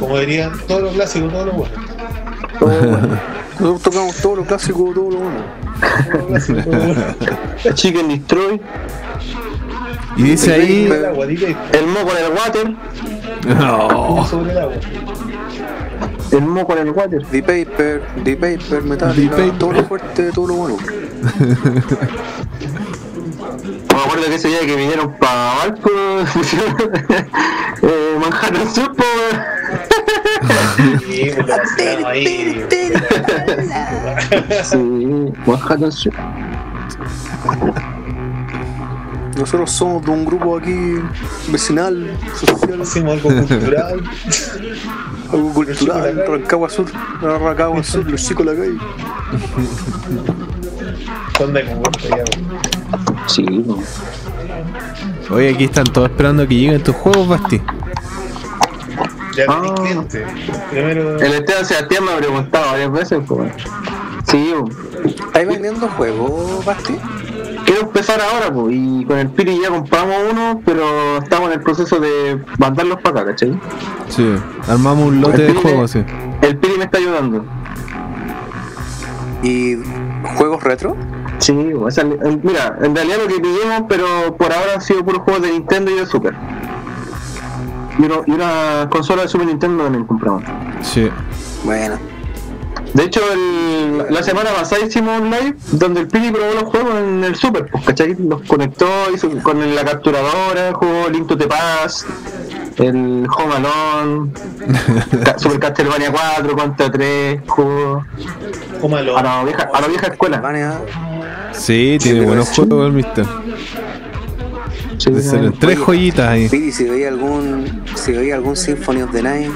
Como dirían todos los clásicos, todos los buenos. Todo bueno. Nosotros tocamos todo lo clásico, todo lo bueno. Todos los clásicos, todos los buenos. Chicken Destroy, Y dice ahí El agua, dile, el moco en el water, No. sobre el agua. el moco en el water. The Paper, The Paper, Metallica, The Paper. todo lo fuerte, todo lo bueno. Me acuerdo que ese día que vinieron para Valpo, eh, Manhattan Sur, Sí, Manhattan Sur. Nosotros somos de un grupo aquí vecinal, social, Hacemos algo cultural. Algo Los chicos de la cultural, calle. Rancagua Sur, Rancagua Sur, los chicos de la calle. ¿Dónde hay? Sí, no. Oye, aquí están todos esperando que lleguen tus juegos, Basti. Ya Ah. cliente. Primero. El Esteban Sebastián me ha preguntado varias veces, pues. Sí, po. ¿Estáis vendiendo juegos, Basti? Quiero empezar ahora, pues. Y con el Piri ya compramos uno, pero estamos en el proceso de mandarlos para acá, ¿cachai? Sí, armamos un lote de juegos, sí. El Piri me está ayudando. ¿Y juegos retro? Sí, o sea, mira, en realidad lo que pidimos, pero por ahora han sido puros juegos de Nintendo y de Super. Y una consola de Super Nintendo también compramos. Sí. Bueno, De hecho, el- la semana pasada hicimos un live donde el Piri probó los juegos en el Super, pues, ¿cachai? Los conectó hizo con la capturadora, jugó Link to the Past, el Home Alone, Ca- Super Castlevania 4, Contra 3, jugó Como a los. a la vieja, a la vieja escuela. Sí, tiene buenos juegos el Mister. Sí, tres joyitas ahí. Piri, si veía algún, si veía algún Symphony of the Night,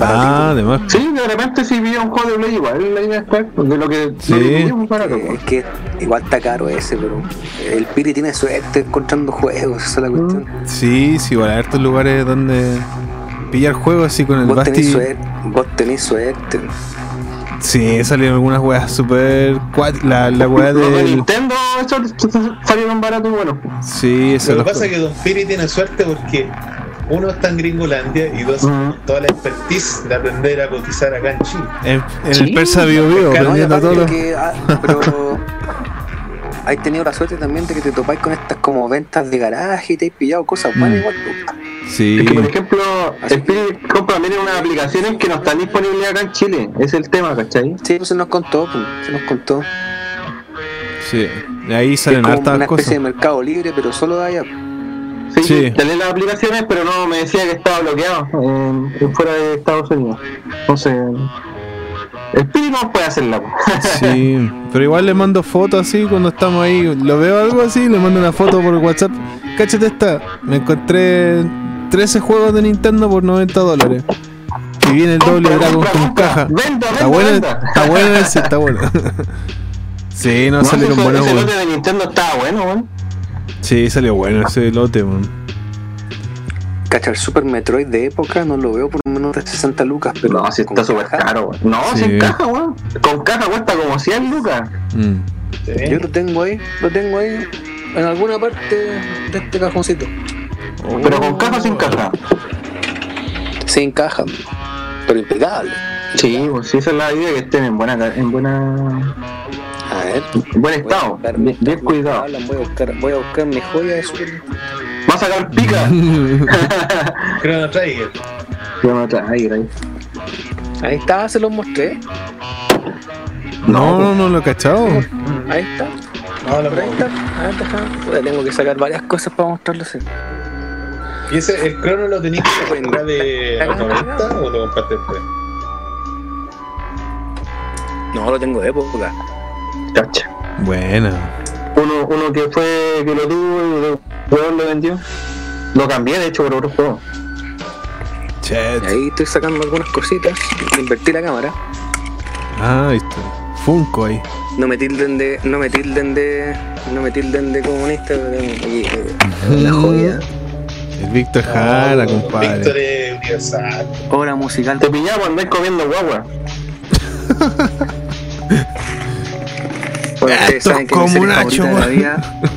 Ah, además. Sí, de repente si pilla un juego de Play igual, la idea es de lo que, Sí. que pillamos barato. eh, pues. es que igual está caro ese, pero el Piri tiene suerte encontrando juegos, esa es la cuestión. Sí, sí, igual hay hartos lugares donde pillar juegos así con el Vos tenés Basti. suerte, vos tenés suerte. Sí, salieron algunas weas super La, la wea de. Nintendo, esos salieron y buenos. pues. Sí, eso Lo que pasa es que Don Piri tiene suerte porque uno está en Gringolandia y dos, Ujú. toda la expertise de aprender a cotizar acá en Chile. En, en Sí, el Persa Bio Bio, aprendiendo todo. que, ah, pero has tenido la suerte también de que te topáis con estas como ventas de garaje y te has pillado cosas buenas Mm. igual. pues. Sí. Es que, por ejemplo, Spirit compra también unas aplicaciones que no están disponibles acá en Chile. Es el tema, ¿cachai? Sí, pues se nos contó, pues, se nos contó. Sí. De ahí Es salen como hartas una especie cosas. de mercado libre, pero solo de allá. Sí, Sí. tenía las aplicaciones, pero no me decía que estaba bloqueado en, en fuera de Estados Unidos. Entonces, Spirit no puede hacerla. Sí, pero igual le mando fotos así cuando estamos ahí. Lo veo algo así, le mando una foto por WhatsApp. Cáchate esta. Me encontré 13 juegos de Nintendo por 90 dólares. Y viene el doble Compra, Dragon compra, con compra. caja. Venda, Está bueno, está bueno ese, está bueno. Sí, no, No, salieron ese, buenos. lote de Nintendo estaba bueno, weón. Sí, salió bueno ese lote, weón. Cacha, el Super Metroid de época no lo veo por menos de 60 lucas, pero No, si está súper caro, weón. No, Sí. sin caja, weón. Con caja cuesta como 100 lucas. Mm. ¿sí? Yo lo tengo ahí, lo tengo ahí en alguna parte de este cajoncito. Pero con caja o sin caja. Sin caja, pero impecable. Sí, pues sí, esa es la idea que estén en buena, en buena, A ver. en buen estado. Bien, cuidado. hablan, Voy a buscar, voy a buscar mi joya de Super. Va a sacar pica. Chrono Trigger. Yo no tra- ahí, ahí. Ahí está, se los mostré. No, no, no lo he cachado. Ahí está. No, lo ahí está. A ver, déjame. Puta, Tengo que sacar varias cosas para mostrarles. ¿Y ese, el crono lo tenías que comprar de los 90 o lo compraste después? No, lo tengo de época. Cacha. Buena. Uno, uno que fue, que lo tuvo y weón lo vendió. Lo cambié, de hecho, por otro juego. Chet. Y ahí estoy sacando algunas cositas. Invertí la cámara. Ah, ahí está. Funko ahí. No me tilden de. No me tilden de. No me tilden de comunista. pero aquí, eh, La joya. El Víctor Jara, Víctor compadre. es universal. Obra musical. Te pillamos andáis comiendo guagua. Bueno, ustedes Esto saben que como serie un favorita hacho, de la vida.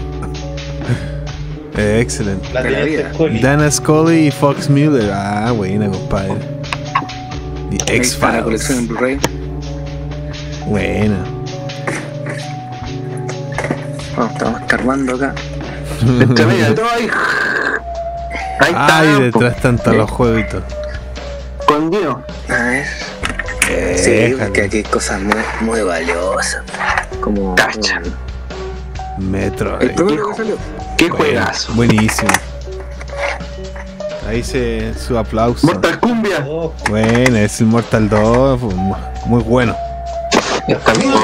Eh, excelente. La De la vida. Scully. Dana Scully y Fox Muller. Ah, buena, compadre. La colección en X-Files. Blu-ray. Buena. Vamos, estamos escarbando acá. Entre medio todo ahí. Ahí está. Ay, detrás están todos los jueguitos. Escondido. A ver. Sí, Déjalo. porque aquí hay cosas muy, muy valiosas. Como. Metro. El primero que salió. Qué juegazo. Buenísimo. Ahí se su aplauso. Mortal Cumbia. Oh, Bueno, es el Mortal 2. fue mu- Muy bueno. Está bien, ¿no?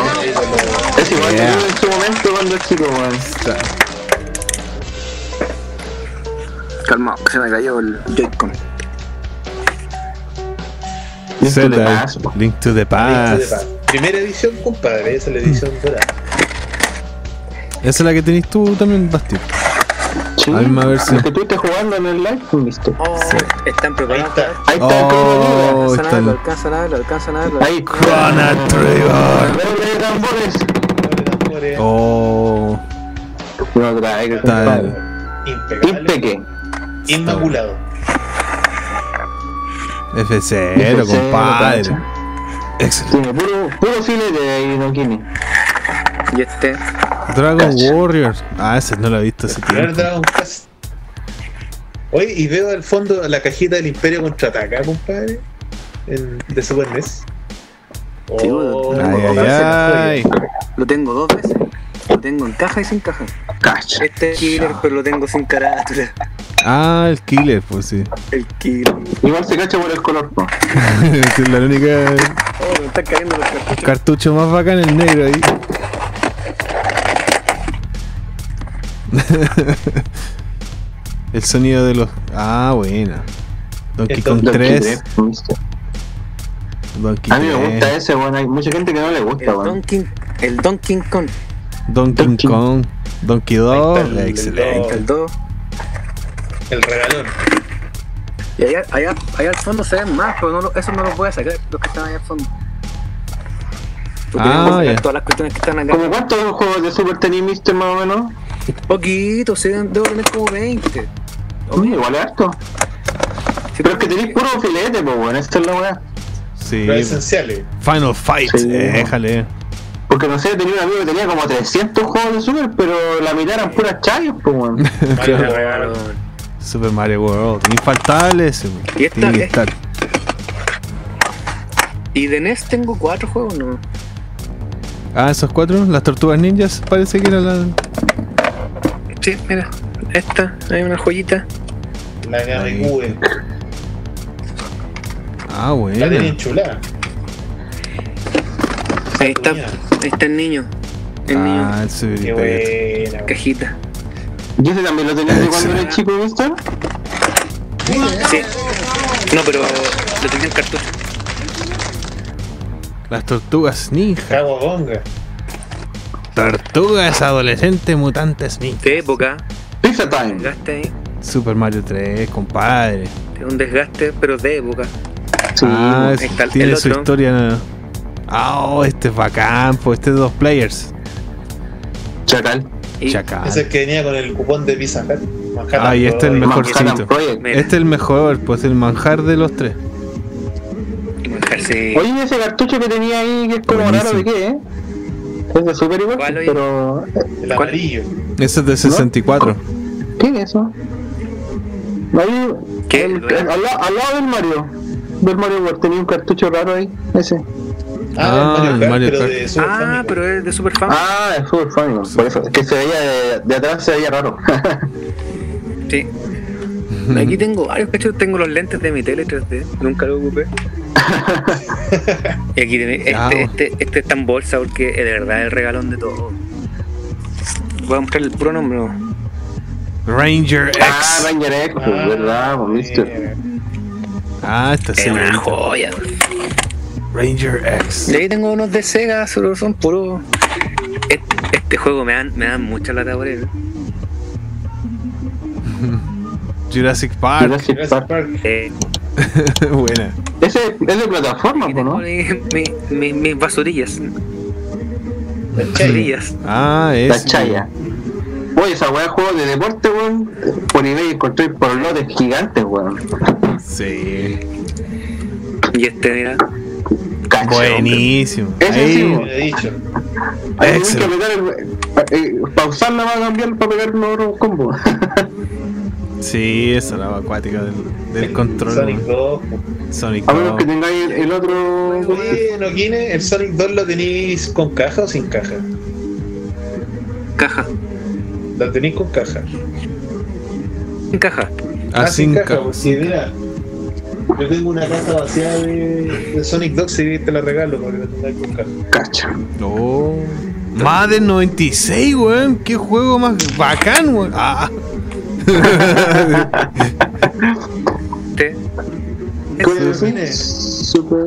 Es igual Yeah. que yo en su momento cuando es chico, weón. Calma, que se me cayó el Joy-Con. Link to the Past. Link to the Link to the Past. Primera edición, compadre. Esa es la edición dorada. Esa es la que tenés tú también, Basti. Sí. La misma versión. El que tú estás jugando en el live, ¿viste? Oh, están Ahí preparados. está. Ahí está el Chrono Oh, Alcanzan a está ver, lo el alcanzan a ver, lo alcanzan a ver. lo- Trigger. Ahí, Chrono Trigger. Tambores. Tambores. Oh, Chrono Trigger, Está. Impecable. Impeque. Inmaculado. F0, F0, compadre. Excelente. Puro, puro no tiene. Y este. Dragon Cacha. Warriors. Ah, ese no lo he visto hace tiempo. Dragon Quest. Oye, y veo al fondo la cajita del Imperio contraataca, compadre. En, de Super NES. Sí, Oh, bueno. Ay, ay, esa ay. Lo tengo dos veces. Lo tengo en caja y sin caja. Cacha. Este es killer, pero lo tengo sin carátula. Ah, el killer, pues sí. El killer. Igual se cacha por el color, po. Esa es la única Oh, me están cayendo los cartuchos. cartucho más bacán, el negro ahí. el sonido de los. Ah, buena. Donkey El Kong Donkey 3. ¿viste? Donkey A mí me 3, gusta ese, weón. Hay mucha gente que no le El gusta, weón. Donkey, el Donkey Kong. Donkey Donkey. Kong. Donkey 2. Ahí está el- el Excelente. El 2. El regalón. Y allá, allá, allá al fondo se ven más, pero no, lo- eso no los voy a sacar, los que están allá al fondo. Porque Ah, ya. todas las cuestiones que están acá. ¿Como cuántos juegos de Super tenis viste más o menos? Poquito, sí, debo tener como 20. Uy, igual es harto. Pero es que tenéis puro filete, pues, weón. Esto es la weá. Sí. Los esenciales. Final Fight, Sí. déjale. Porque no sé, tenía un amigo que tenía como 300 juegos de Super, pero la mitad eran puras chayos, pues, weón. Claro. Super Mario World. Infaltable ese, weón. Y esta Tiene que es- estar. Y de NES tengo cuatro juegos, ¿no? Ah, esos cuatro, las tortugas ninjas, parece que era la. Sí, mira. Esta, hay una joyita. La GameCube. Ah, La tenía bueno. Ahí está. Ahí está el niño. El niño. Ah, el Super Qué buena. Cajita. ¿Y ese también lo tenías de cuando eras chico, Víctor? Sí. No, pero lo tenía en cartucho. Las tortugas ninja. Tortugas adolescentes mutantes ninja. De época. Pizza Time. Desgaste ahí. Super Mario 3, compadre. Es un desgaste, pero de época. Sí, ah, ahí está el- tiene el su historia. Ah, oh, este es bacán, pues este es dos players. Chacal. Y Chacal. Ese que venía con el cupón de Pizza Hut. Ah, y este es el mejorcito. Este es el mejor, pues el manjar de los tres. manjarse. Oye, ¿y ese cartucho que tenía ahí, que es como Buenísimo. raro de qué, ¿eh? Es de Super igual, pero... El amarillo. Ese es de 64. ¿Qué es eso? Ahí, ¿Qué? el- el- al, al lado del Mario. Del Mario World tenía un cartucho raro ahí, ese. Ah, Ah, el el Mario Kart, Mario pero Kart. de Super Ah, Famicom. pero es de Super Fan. Ah, es Super Famicom, por eso. Es que se veía de, de atrás, se veía raro. Sí. Aquí tengo varios, cachos. Tengo los lentes de mi tele 3D. Nunca lo ocupé. y aquí este, este, este está en bolsa porque es de verdad el regalón de todo. Voy a mostrar el puro nombre. ¿no? Ranger ah, X. Ranger X, pues, Ah, verdad, pues, mister. Ah, esta Es sí. una joya. Ranger X. Y ahí tengo unos de Sega, solo son puros. Este, este juego me dan, me dan mucha lata por él. Jurassic Park. Jurassic Park. Eh, Buena. Ese es de plataforma, ¿no? mi- mi- mi- mis basurillas. Basurillas. Ah, La es. chaya. Oye, esa weá de juego de deporte, weón. Por eBay encontré por lotes gigantes, weón. Sí. Y este, mira. Cacha, Buenísimo. Ese Ahí- sí, Lo he dicho. Ahí que el, eh, pausarla para cambiar, para pegar los otros combos. Sí, esa era la acuática del, del control. Sonic weón. 2. Sonic A menos 2. que tengáis el, el otro. Oye, Noquine, ¿el Sonic 2 lo tenéis con caja o sin caja? Caja. Lo tenéis con caja. En caja. Ah, sin caja. ca- Porque mira, yo tengo una caja vacía de, de Sonic 2 y te la regalo porque la tengáis con caja. Cacha. Oh. Madden 96, weón. Qué juego más bacán, weón. Ah. ¿Cuál es Noquine. ese? Super.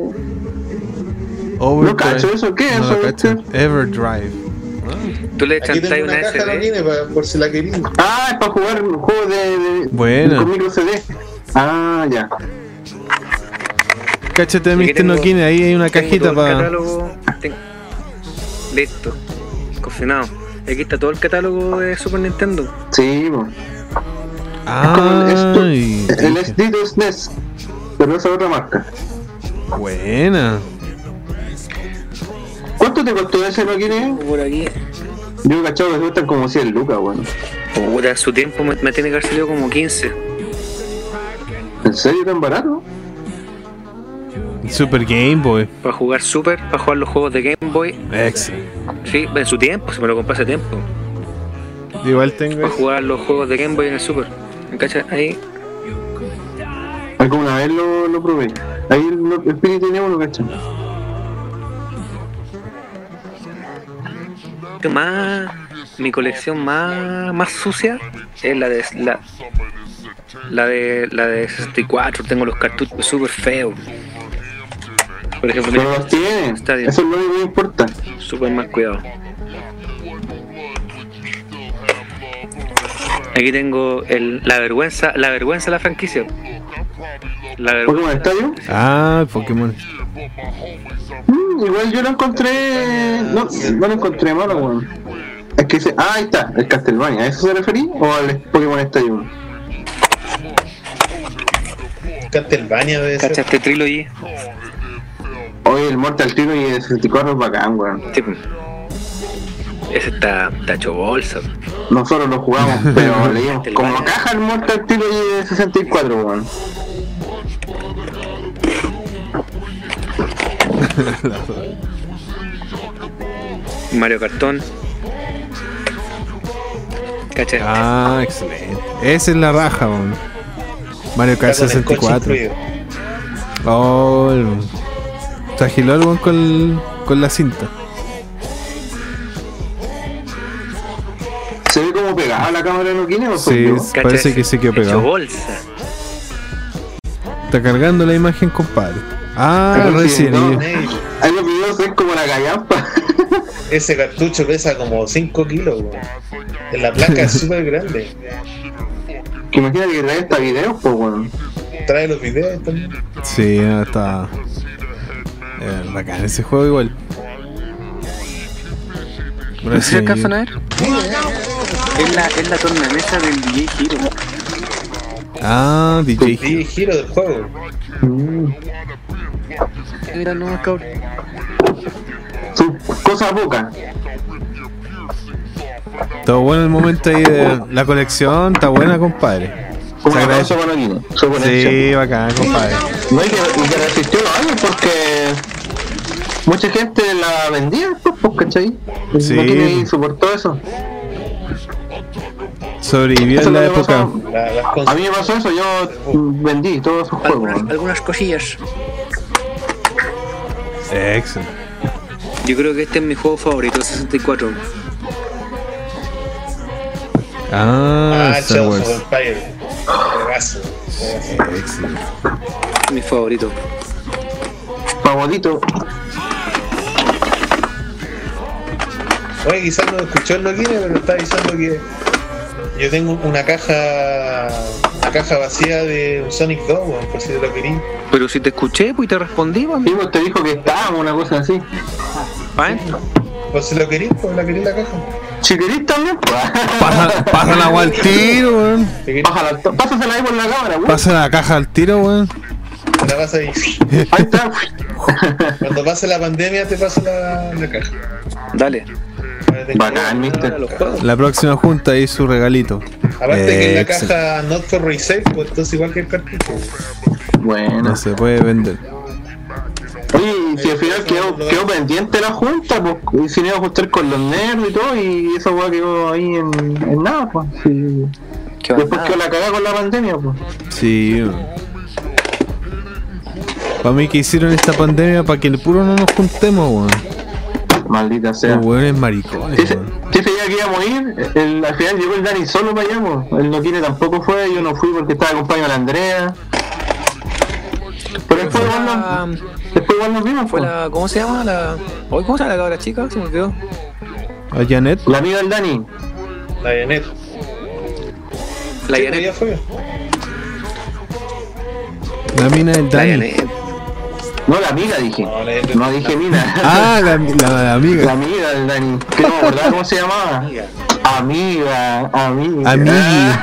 Overdrive. No cacho eso, ¿qué es No eso? Everdrive. Tú le chantáis una una caja SD. Para, por si la queréis. Ah, es para jugar juegos de, de, Buena. con micro CD. Ah, ya. Cáchate, Aquí Mr. Noquine. Ahí hay una cajita para. catálogo. Ten- Listo. Cocinado. Y aquí está todo el catálogo de Super Nintendo. Sí, po. Ay, el SD SNES. Pero esa es otra marca. buena. ¿Cuánto te costó ese máquina? Por aquí. Yo cachado que cuestan como 100 lucas, weón. Puta, su tiempo me, me tiene que haber salido como 15. ¿En serio tan barato? Super Game Boy. Para jugar Super, para jugar los juegos de Game Boy. Excelente. Sí, en su tiempo, se me lo compré hace tiempo. Igual tengo. Para jugar los juegos de Game Boy en el Super. ¿Me cachas? Ahí. Alguna vez lo, lo probé. Ahí el, el espíritu tenía uno, ¿cachai? más mi colección más, más sucia es la de la, la de la de 64 tengo los cartuchos súper feos por ejemplo Pero los tiene. Estadio. Eso es lo único que importa. súper más cuidado aquí tengo el, la vergüenza la vergüenza de la franquicia la ¿Pokémon Estadio? Ah, Pokémon. Mm, igual yo lo encontré. No, no lo encontré malo, weón. Es que se. Ah, ahí está, el Castlevania. ¿A eso se refería? ¿O al Pokémon Estadio? Castlevania. ¿Cachaste Trilogy? Oye, el Mortal Trilogy de 64 es bacán, weón. Sí, pues. Ese está, hecho bolsa. Nosotros lo jugamos, pero leíamos como caja el Mortal Trilogy de 64, weón. Mario Cartón. ¿Cachai? Ah, excelente. Esa es la raja, weón. Mario Kart Está con el coche 64. incluido. Oh, el- se agiló el weón con, con la cinta. ¿Se ve como pegada la cámara de Nokia o Sí? ¿Cachai? parece que se quedó pegado. bolsa. Está cargando la imagen, compadre. Ah, Pero sí, Resident no. Ey, Ahí los videos es como la callampa. Ese cartucho pesa como 5 kilos, weón. En La placa es súper grande. Que imagínate que trae esta video, pues, weón. Trae los videos también. Sí, ah, está. Eh, bacán ese juego igual. ¿No se alcanzan a ver? Es la, es la tornamesa del DJ Hero. Ah, DJ. Y giro del juego. Mira, no, cabrón. Son cosas pocas. Todo bueno el momento ahí de la colección, está buena, compadre. Un agradece. aplauso para conexión. Sí, bacán, compadre. No, y que, y que resistió los años porque mucha gente la vendía, pues, pues, ¿cachai? Sí. No tiene soportó eso. Sobrevivió en la época. pasó. A mí me pasó eso, yo vendí todos esos juegos. Algunas, cosillas. Excelente. Yo creo que este es mi juego favorito, 64. Ah, Ah, Star Shadows of Wars. Empire. Juegazo. Juegazo. Excelente. Mi favorito. Favorito. Oye, quizás no escuchó el Nokia, pero está diciendo que yo tengo una caja una caja vacía de un Sonic 2, weón, por si te lo querí. Pero si te escuché, pues y te respondí, pues. Sí, pues te dijo que estábamos, una cosa así. ¿Ah? Por si lo querí, pues la querí la caja. Si querés también, pues. Pasa, pasa la agua al tiro, weón. Pásasela ahí por la cámara, weón. Pasa la caja al tiro, weón. te la vas ahí. Ahí está. Cuando pase la pandemia te paso la, la caja. Dale. Bacán, mister. La próxima junta ahí su regalito. Aparte que en la caja Not for Resale, pues entonces igual que el cartucho. Bueno. No se puede vender. Oye, y si al final quedó, quedó pendiente la junta, pues y se iba a ajustar con los nerds y todo, y esa weá quedó ahí en, en nada, pues. sí. ¿Qué Después quedó la cagada con la pandemia, pues. Sí. Para mí que hicieron esta pandemia para que el puro no nos juntemos, weón. Maldita sea. Los weones maricones, Ese, ese día que íbamos a ir, el, al final llegó el Dani solo para allá, pues. Él no quiere tampoco fue, yo no fui porque estaba acompañado de la Andrea. Pero después igual Ah, nos, después igual nos vimos, Fue la. ¿Cómo se llama? La. Hoy, ¿Cómo se llama la cabra chica? Se me olvidó. A Janet. La amiga del Dani. La Janet. La Janet. ya fue. La mina del La Dani. Janet. No, la amiga dije. No, la Janet. No dije mina. Ah, la, la, la La amiga. amiga del Dani. Que no me acordaba cómo se llamaba. Amiga, amiga. Amigui.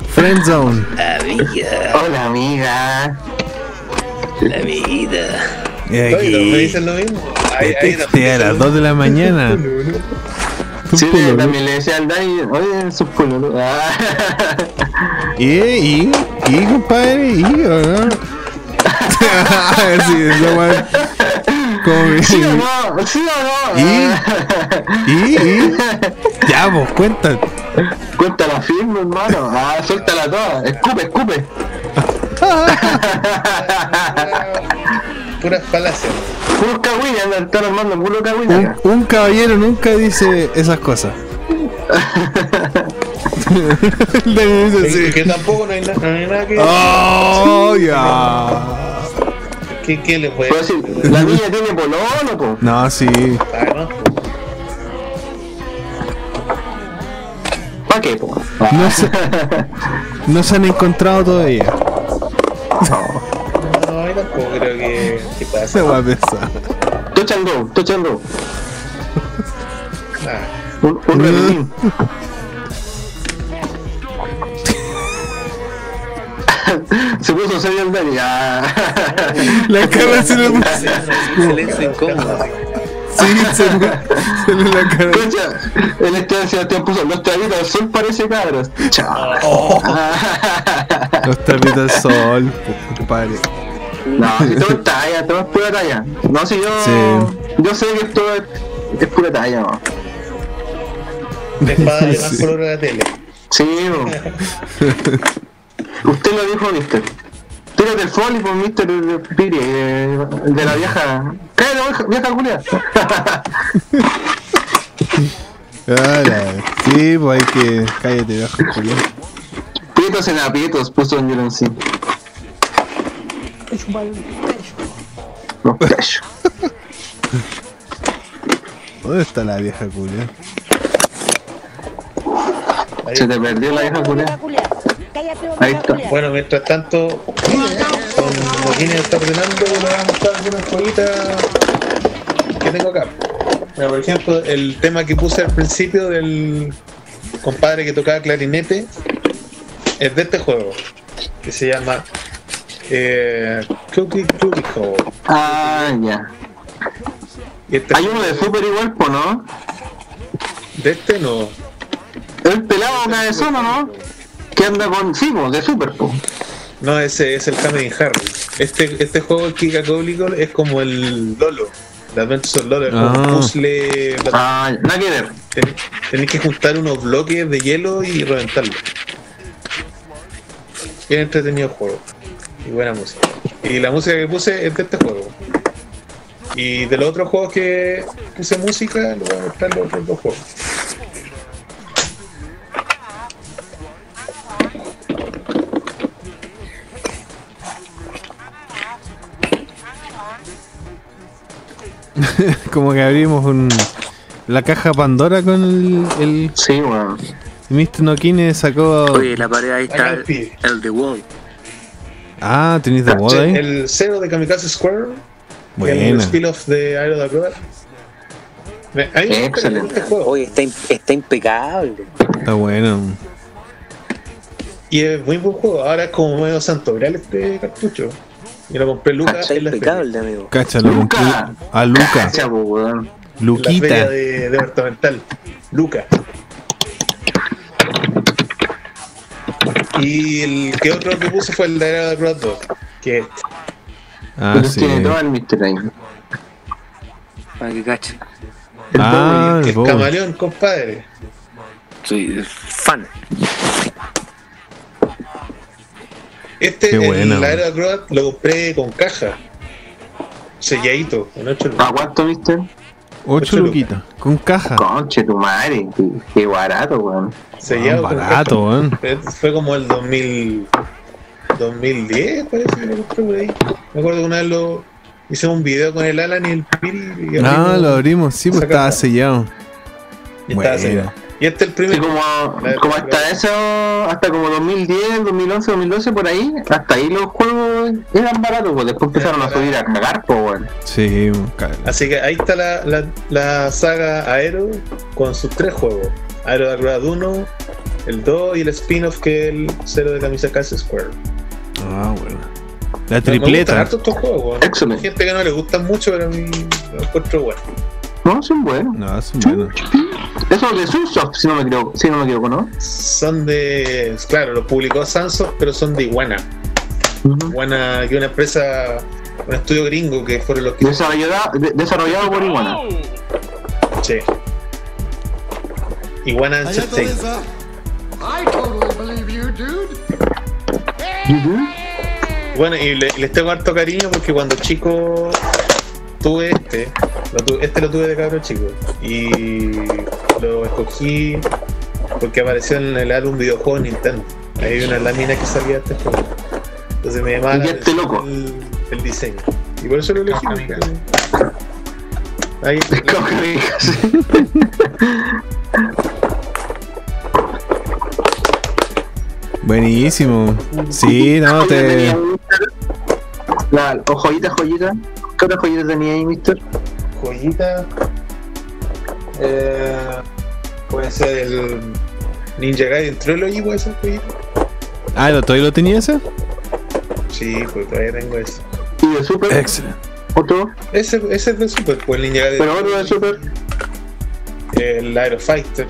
Friendzone. Amiga. Hola, amiga. La vida. Y Oye, ¿no me aquí. dicen lo mismo? Ahí texté a las 2 de la mañana. Sí, también le decía al Dani, oye, sus. Ah. Y, y, y, compadre, y, ¿o ¿no? sí, esa weá. Como mi- ¿Sí o no? ¿Sí o no? ¿Y? Y, y, ya, pues, cuenta. Cuéntala firme, hermano. Ah, suéltala toda. Escupe, escupe. Puras falacias. Puros cagüines, andan están armando puro Un, cagüines. acá. un caballero nunca dice esas cosas. Así. que tampoco no hay, na- no hay nada que. Oh, ya. ¿Qué, qué le puede si la niña tiene pololo, po. No, sí. Ah. ¿Para qué, po? No se, no se han encontrado todavía. No, tampoco creo que, que pase. Se va a pensar. Touch and go, touch and go. Ah, Un, un repetín. Se puso serio el Dani. Ah. La cara se le puso. Silencio incómodo. Sí, se le, se le la cara. Escucha, el Esteban Sebastián puso los traguitos del sol parece cabros. Chao. Los trapitos del sol, compadre. No, si todo es talla, todo es pura talla. No, si yo. Sí. Yo sé que esto es, es pura talla, ¿no? La espada de más Sí. color de la tele. Sí. Usted lo dijo, mister. Tírate el folio por mister Piri, eh, de la vieja. ¡Cállate, vieja, vieja culia! Ahora, sí, pues hay que. Cállate, viejo Julián. Pietos en aprietos, puso en Yolon sí. Los pechos. ¿Dónde está la vieja Julián? Se te perdió la vieja Ahí está. Bueno, mientras tanto, con Joaquín está ordenando, le voy a mostrar algunas joyitas que tengo acá. Mira, por ejemplo, el tema que puse al principio del compadre que tocaba clarinete es de este juego, que se llama eh, Cookie Cookie Call. Ah, ya. Este Hay uno de Super igual, po, ¿no? De este no. El pelado cabezón, ¿o ¿no? Que anda con. Sí, po, de Super, po. No, ese es el Hammer Harry. Este, este juego, el Kika Call, es como el Lolo. El Adventures of Lolo, es como un Ah. puzzle. Ah, nada que ver. Ten- Tenéis que juntar unos bloques de hielo y reventarlos. Bien entretenido el juego. Y buena música. Y la música que puse es de este juego. Y de los otros juegos que puse música, les voy a mostrar los otros dos juegos. Como que abrimos un, la caja Pandora con el. el Sí, weón. Mr. Nokine sacó. Oye, la pared ahí está el, el el The Wall. Ah, tenéis de moda ahí. El cero de Kamikaze Square. El Buena. spin-off de Aero de Acrobat. Excelente. juego. Oye, está, está impecable. Está bueno. Y es muy buen juego. Ahora es como medio santo grial este cartucho. Yo lo compré Lucas Está en la feria. impecable, amigo. Luca. compré a Luca. Cacha, po, weón. En la feria Luquita. de departamental. Lucas. Y el que otro que puse fue el de Aero de Acrobat 2. Que es Ah, Pero sí. tiene todo el Mr. ahí. Para que cache. El Ah, que el camaleón, compadre. Soy fan. Este, Qué el buena, Aero man. de Acrobat, lo compré con caja. Selladito, con 8 lucas. ¿A cuánto, Mr.? 8 Ocho luquitas. Con caja. Conche tu madre. Qué, qué barato, weón. Sellado Ah, barato, weón. Fue- Fue como el 2000, 2010, parece que lo compré por ahí. Me acuerdo que una vez lo hicimos un video con el Alan y el Piri. Y Ah, lo abrimos, sí, pues estaba sellado. y estaba Bueno. sellado. Y este es el Sí, primero. como, La- como hasta eso, hasta como 2010, 2011, 2012, por ahí, hasta ahí los juegos eran baratos, pues después empezaron a subir a cagar, pues, weón. Sí, ca- Así que ahí está la, la, la saga Aero con sus tres juegos. Aero de Acrobat 1, el 2 y el spin-off que es el 0 de camisa Case Square. Ah, bueno. La Me gustan tripleta. harto estos juegos. Hay gente que no le gustan mucho, pero a mí lo encuentro bueno. No, son buenos. No, son buenos. Eso es de Sunsoft, si no me equivoco, si no me equivoco, ¿no? Son de. Claro, los publicó Sanso, pero son de Iguana. Iguana, que es una empresa, un estudio gringo que fueron los que. Desarrollado, de- desarrollado por Iguana. Sí. Iguana Entertainment. I totally believe you, dude. Bueno, y le- les tengo harto cariño porque cuando chico tuve este, lo tu- este lo tuve de cabro chico. Y lo escogí porque apareció en el álbum videojuego de Nintendo. Ahí hay una lámina que salía de este juego. Entonces me llamaba loco. El, el diseño. Y por eso lo elegí. Ahí. Buenísimo. Sí, no, te. La, o joyita, joyita. ¿Qué otra joyita tenía ahí, mister? Joyita. Eh, puede ser el Ninja Gaiden Trilogy, puede ser joyita. Ah, ¿lo, ¿todavía lo tenía ese? Sí, pues todavía tengo ese. ¿Y de Super? Excelente. ¿Otro? Ese, ese es de Super, pues el Ninja Gaiden. ¿Pero otro de Super? El Aero Fighter.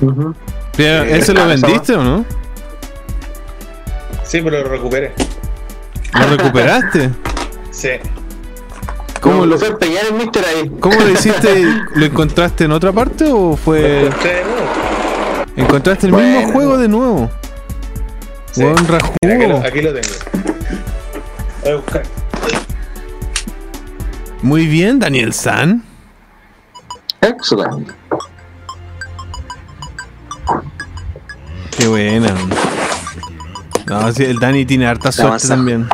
Ujú. Pero, Eh, ¿Ese lo ah, vendiste o no? Sí, pero lo recuperé. ¿Lo recuperaste? Sí. ¿Cómo lo, lo, lo fue a empeñar el Mister ahí. ¿Cómo lo hiciste? ¿Lo encontraste en otra parte o Lo fue... encontré de nuevo. ¿Encontraste el mismo Bueno. juego de nuevo? Sí. Buen Mira, aquí, lo, aquí lo tengo. Voy a buscar. Muy bien, Daniel San. Excelente. Qué buena. No, sí, el Dani tiene harta suerte también.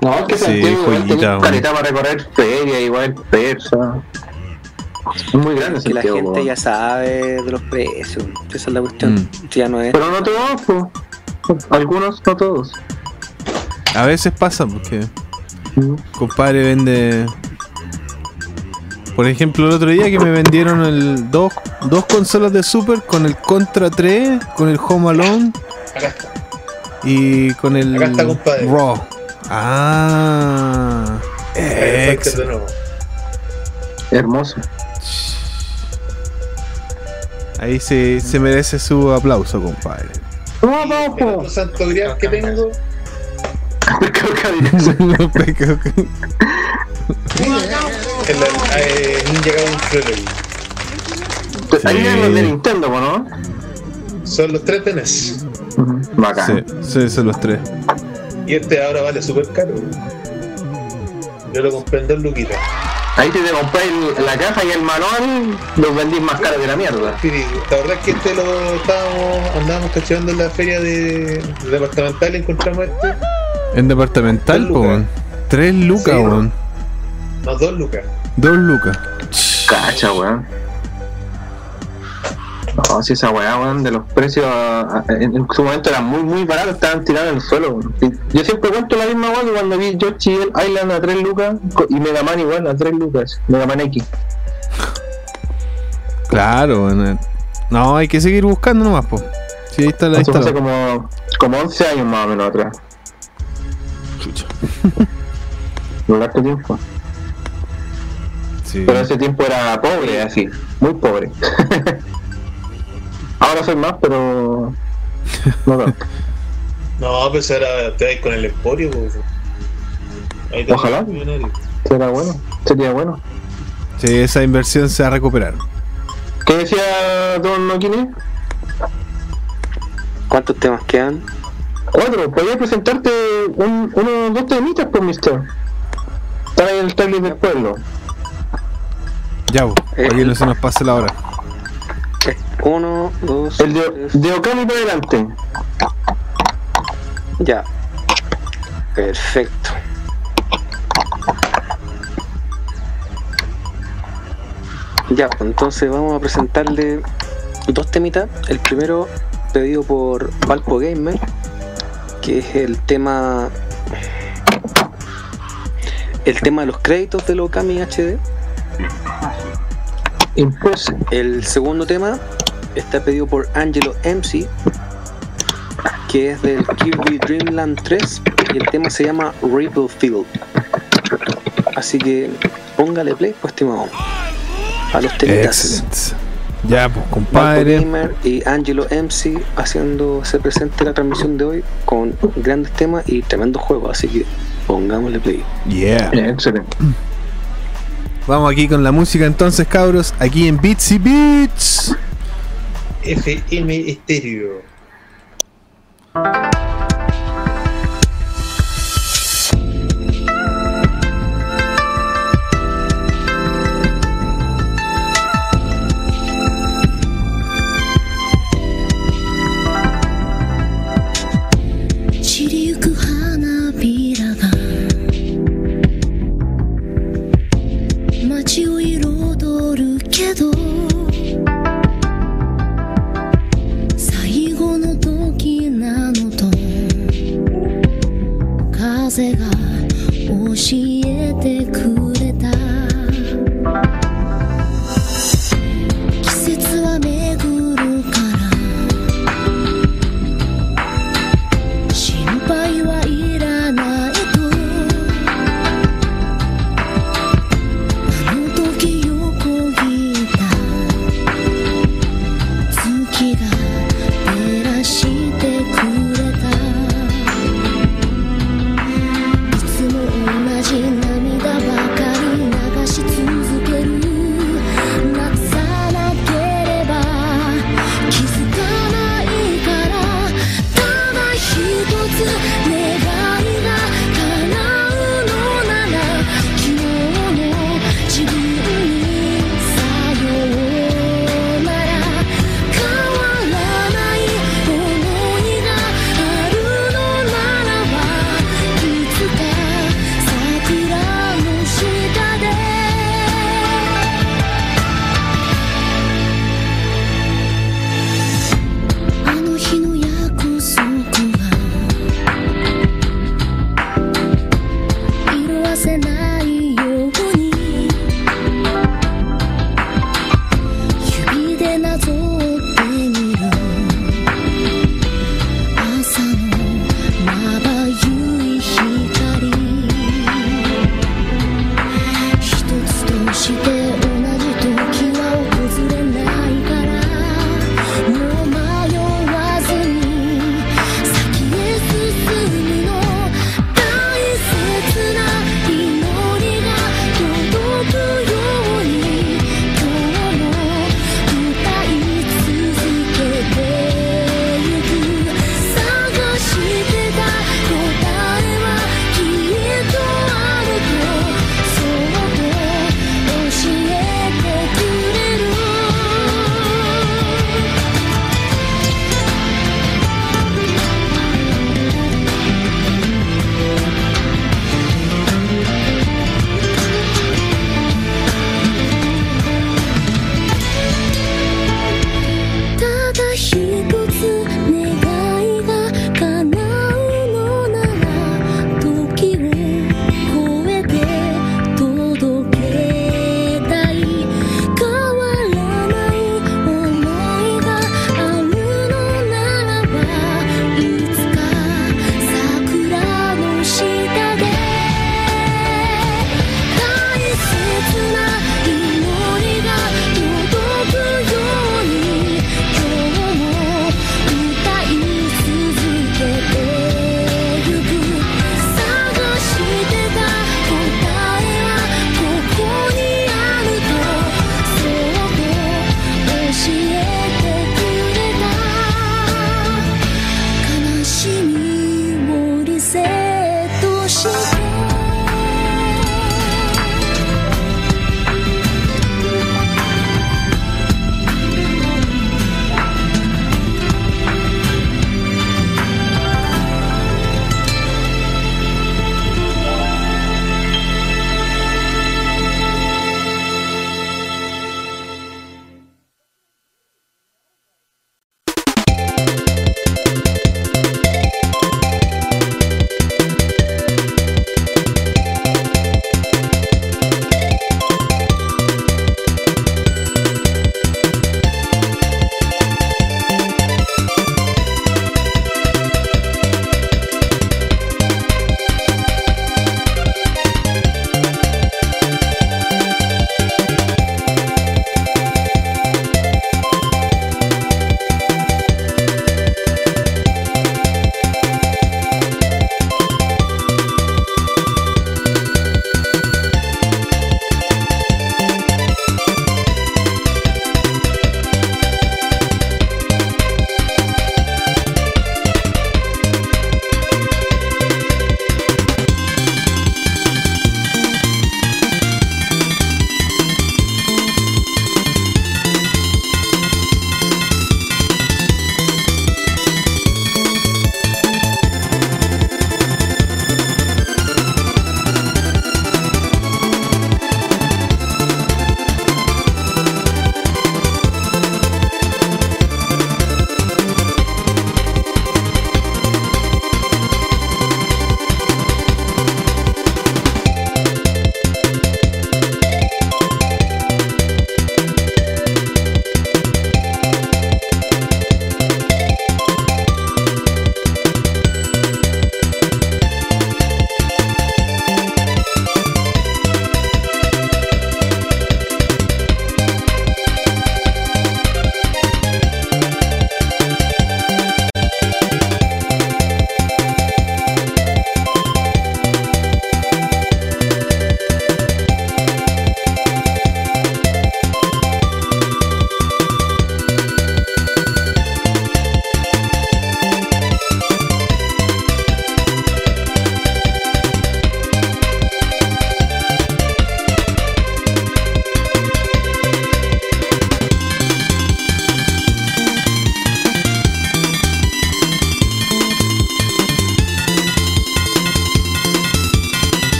No, es que Sí, Santiago caleta para recorrer feria, igual persa. Es muy grande Que la gente ya sabe de los precios. Esa es la cuestión. Mm. Ya no es. Pero no todos, po. algunos, no todos. A veces pasa porque Mm. compadre vende. Por ejemplo, el otro día que me vendieron el dos, dos consolas de Super con el Contra 3, con el Home Alone Acá está. y con el Acá está, compadre. Raw. Ah, ex-. Hermoso. Ahí se, se merece su aplauso, compadre. El otro santo grial que tengo el eh, Ninja Gaiden Trilogy. Ahí Sí. vienen los de Nintendo, ¿no? Son los tres de NES. Bacán. Sí, sí, son los tres. Y este ahora vale súper caro. Yo lo compré en dos luquitas. Ahí si te compráis el- la caja y el manual, los vendís más caros que la mierda. Sí, la verdad es que este lo estábamos, andábamos cachando en la feria de, de departamental y encontramos este. En departamental, Tres po, lucas. weón. Tres lucas, Sí. weón. No, dos lucas. Dos lucas. Cacha, weón. No, si esa weá, weón, de los precios a- a- en, en su momento eran muy, muy baratos, estaban tirados en el suelo. weón. Yo siempre cuento la misma weá cuando vi Yoshi Island a 3 lucas y Mega Man igual a 3 lucas. Mega Man X. Claro, weón. No, hay que seguir buscando nomás, po. Sí, ahí está la Eso hace como, como 11 años más o menos atrás. No largo tiempo. Sí. Pero ese tiempo era pobre, así, muy pobre. Ahora soy más, pero no tanto. No, pues ahora te vais con el Emporio. Pues. Ahí te Ojalá. Será bueno, sería bueno. Sí, esa inversión se va a recuperar. ¿Qué decía Don Nokine? ¿Cuántos temas quedan? Cuatro, podría presentarte un, unos dos temitas, pues, mister. Están ahí en el trailer del pueblo. Ya, po, para que no se nos pase la hora. Uno, dos, El de, tres. de Okami para adelante. Ya. Perfecto. Ya, pues, entonces vamos a presentarle dos temitas. El primero pedido por Valpo Gamer, que es el tema el tema de los créditos de Okami HD. Impulse. El segundo tema está pedido por Angelo MC, que es del Kirby Dream Land 3 y el tema se llama Ripple Field. Así que póngale play, pues estimado. A los temitas. Ya, pues, compadre. Gamer y Angelo MC haciéndose presente en la transmisión de hoy con grandes temas y tremendos juegos, así que pongámosle play. Yeah. Excelente. Vamos aquí con la música entonces, cabros. Aquí en Beatsy Beats. FM Estéreo. 風が教えてくれ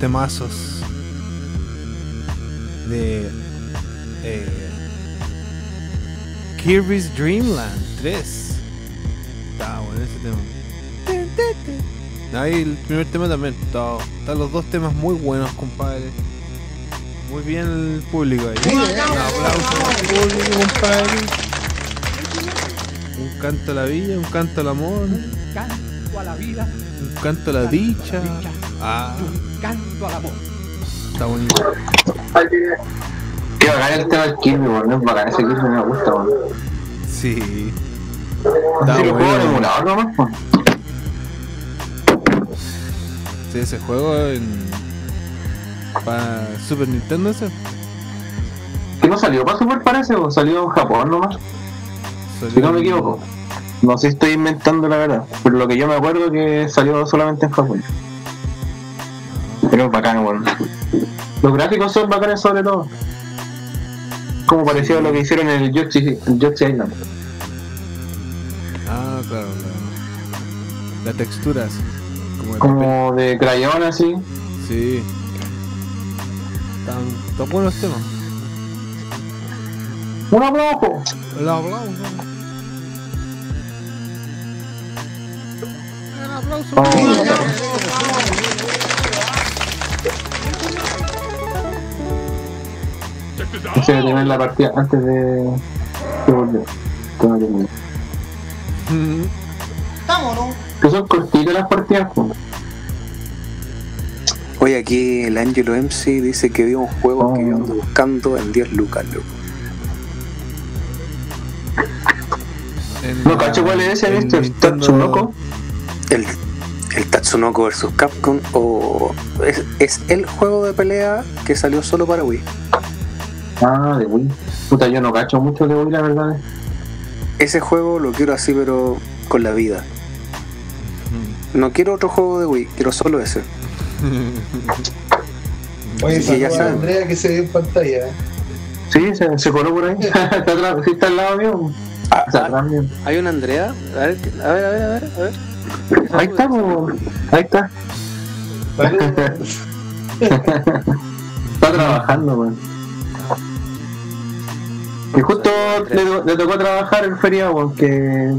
temazos de eh, Kirby's Dream Land 3. Está bueno ese tema. Ahí el primer tema también. Está- Están los dos temas muy buenos, compadre. Muy bien el público ahí. Un aplauso al público, compadre. Un canto a la vida, un canto al amor, Canto a la vida, un canto a la dicha. Ah. Está bonito. Qué bacán el tema del Kirby, weón. Es bacán ese Kirby, me gusta, weón. Sí. Si lo juego en bueno. emulador nomás. Sí, ese juego en. Para Super Nintendo ese. Que no salió para Super parece, o salió en Japón nomás. Salió Si no me equivoco. No sé si estoy inventando la verdad, pero lo que yo me acuerdo es que salió solamente en Japón. Weón. Los gráficos son bacanes sobre todo. Como parecido a lo que hicieron en el Yoshi, Island. Ah, claro, claro. La textura así. Como de Como de crayón así. Sí. Están, están buenos temas. Un aplauso. El aplauso. El aplauso. Ese que tener la partida antes de. Que no termine. Vámonos. Que son cortitas las partidas, pues. Oye, aquí el Angelo MC dice que vio un juego que yo ando buscando en 10 lucas, loco. No cacho cuál es ese, ¿viste? El Nintendo- Tatsunoko. El, el Tatsunoko vs Capcom o es, es el juego de pelea que salió solo para Wii. Ah, de Wii. Puta, yo no cacho mucho de Wii, la verdad. Ese juego lo quiero así, pero con la vida. No quiero otro juego de Wii, quiero solo ese. Oye, Sí, ya saben. Andrea que se ve en pantalla. ¿eh? Sí, se, se coló por ahí. está, atrás, sí, está al lado mío. Ah, atrás mío. Hay una Andrea, a ver, a ver, a ver, a ver. a ver. Ahí está, po. ahí está. está trabajando, weón. Y justo le, to- le tocó trabajar el feriado, weón, que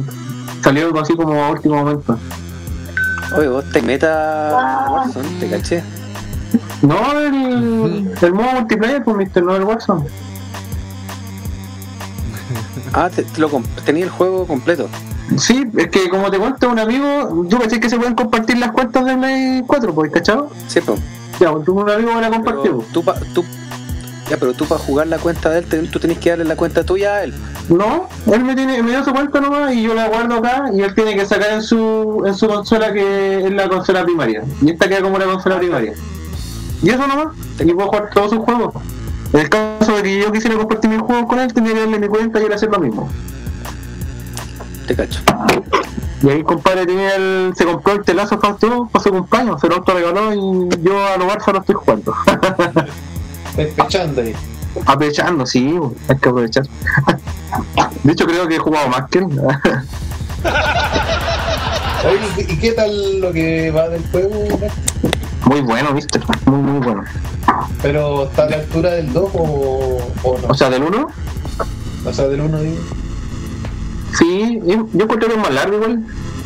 salió algo así como a último momento. Oye, vos te meta Warzone, te caché. No, el, el modo multiplayer, pues, Mr. No el Warzone. Ah, te, te lo tenía el juego completo. Sí, es que como te cuento un amigo, yo pensé que se pueden compartir las cuentas de Play 4, pues, ¿cachado? Sí, pues. Ya, pues tú un amigo me la compartió. Tú, pa- tú, ya, pero tú para jugar la cuenta de él, tú tenés que darle la cuenta tuya a él. No, él me, tiene, me dio su cuenta nomás y yo la guardo acá y él tiene que sacar en su, en su consola que es la consola primaria. Y esta queda como la consola primaria. Y eso nomás, y puedo jugar todos sus juegos. En el caso de que yo quisiera compartir mis juegos con él, tendría que darle mi cuenta y él hacer lo mismo. Te cacho. Y ahí el compadre tiene el, se compró el telazo para su cumpleaños, se lo autorregaló y yo a lo Barça lo estoy jugando. Despechando ahí. Aprovechando, sí, hay que aprovechar. De hecho creo que he jugado más que él. ¿y qué tal lo que va del juego? Muy bueno, viste, muy muy bueno. ¿Pero está a la altura del 2 o, o no? O sea, del 1, O sea, del 1 digo. sí, yo encontré que es más largo igual.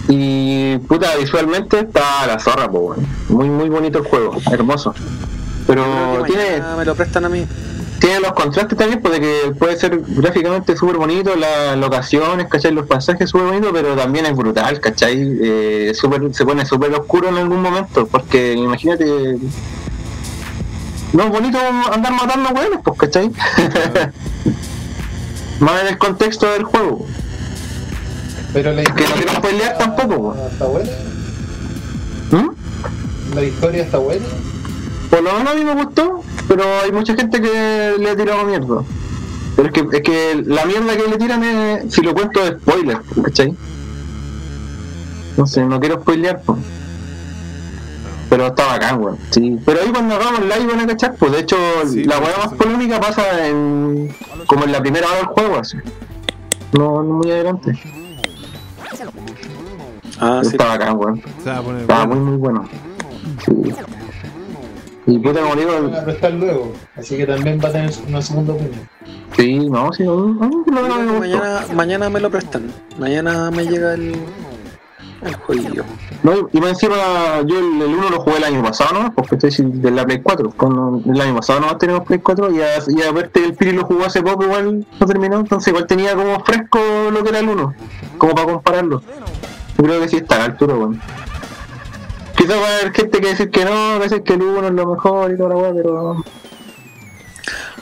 Y puta, visualmente está a la zorra, po, weón. Muy muy bonito el juego, hermoso. Pero tiene, me lo prestan a mí. tiene los contrastes también, pues de que puede ser gráficamente súper bonito, las locaciones, ¿cachai? Los pasajes súper bonitos, pero también es brutal, ¿cachai? Eh, súper- se pone súper oscuro en algún momento, porque imagínate. No es bonito andar matando huevos, pues, ¿cachai? Más en el contexto del juego. Pero la Que no quiero spoilear tampoco, weón. está buena. ¿Mm? La historia está buena. Por lo menos a mí me gustó, pero hay mucha gente que le ha tirado mierda. Pero es que, es que la mierda que le tiran es, si lo cuento, es spoiler, ¿cachai? No sé, no quiero spoilear, pues. Pero está bacán, weón. Sí. Pero ahí cuando hagamos live van a cachar, pues de hecho la weá más polémica pasa en como en la primera hora del juego, así. No, no muy adelante. Ah, sí. Está bacán, weón. Está bueno. muy muy bueno. Sí. Y puta, como digo, Van a prestar luego, así que también va a tener una segunda opinión. sí, no, sí, no, no, no, no, no, no, Mañana, mañana me lo prestan. Mañana me llega el, el jueguillo. No, y más encima, yo el, el 1 lo jugué el año pasado, ¿no? Porque estoy sin- de la Play 4. Con, el año pasado no tenemos Play 4 y a, y a verte el Piri lo jugó hace poco, igual no terminó. Entonces, igual tenía como fresco lo que era el 1, como para compararlo. Yo creo que sí está a la altura, weón. Quizás va a haber gente que decir que no, que decir que el 1 es lo mejor y toda la weá, pero.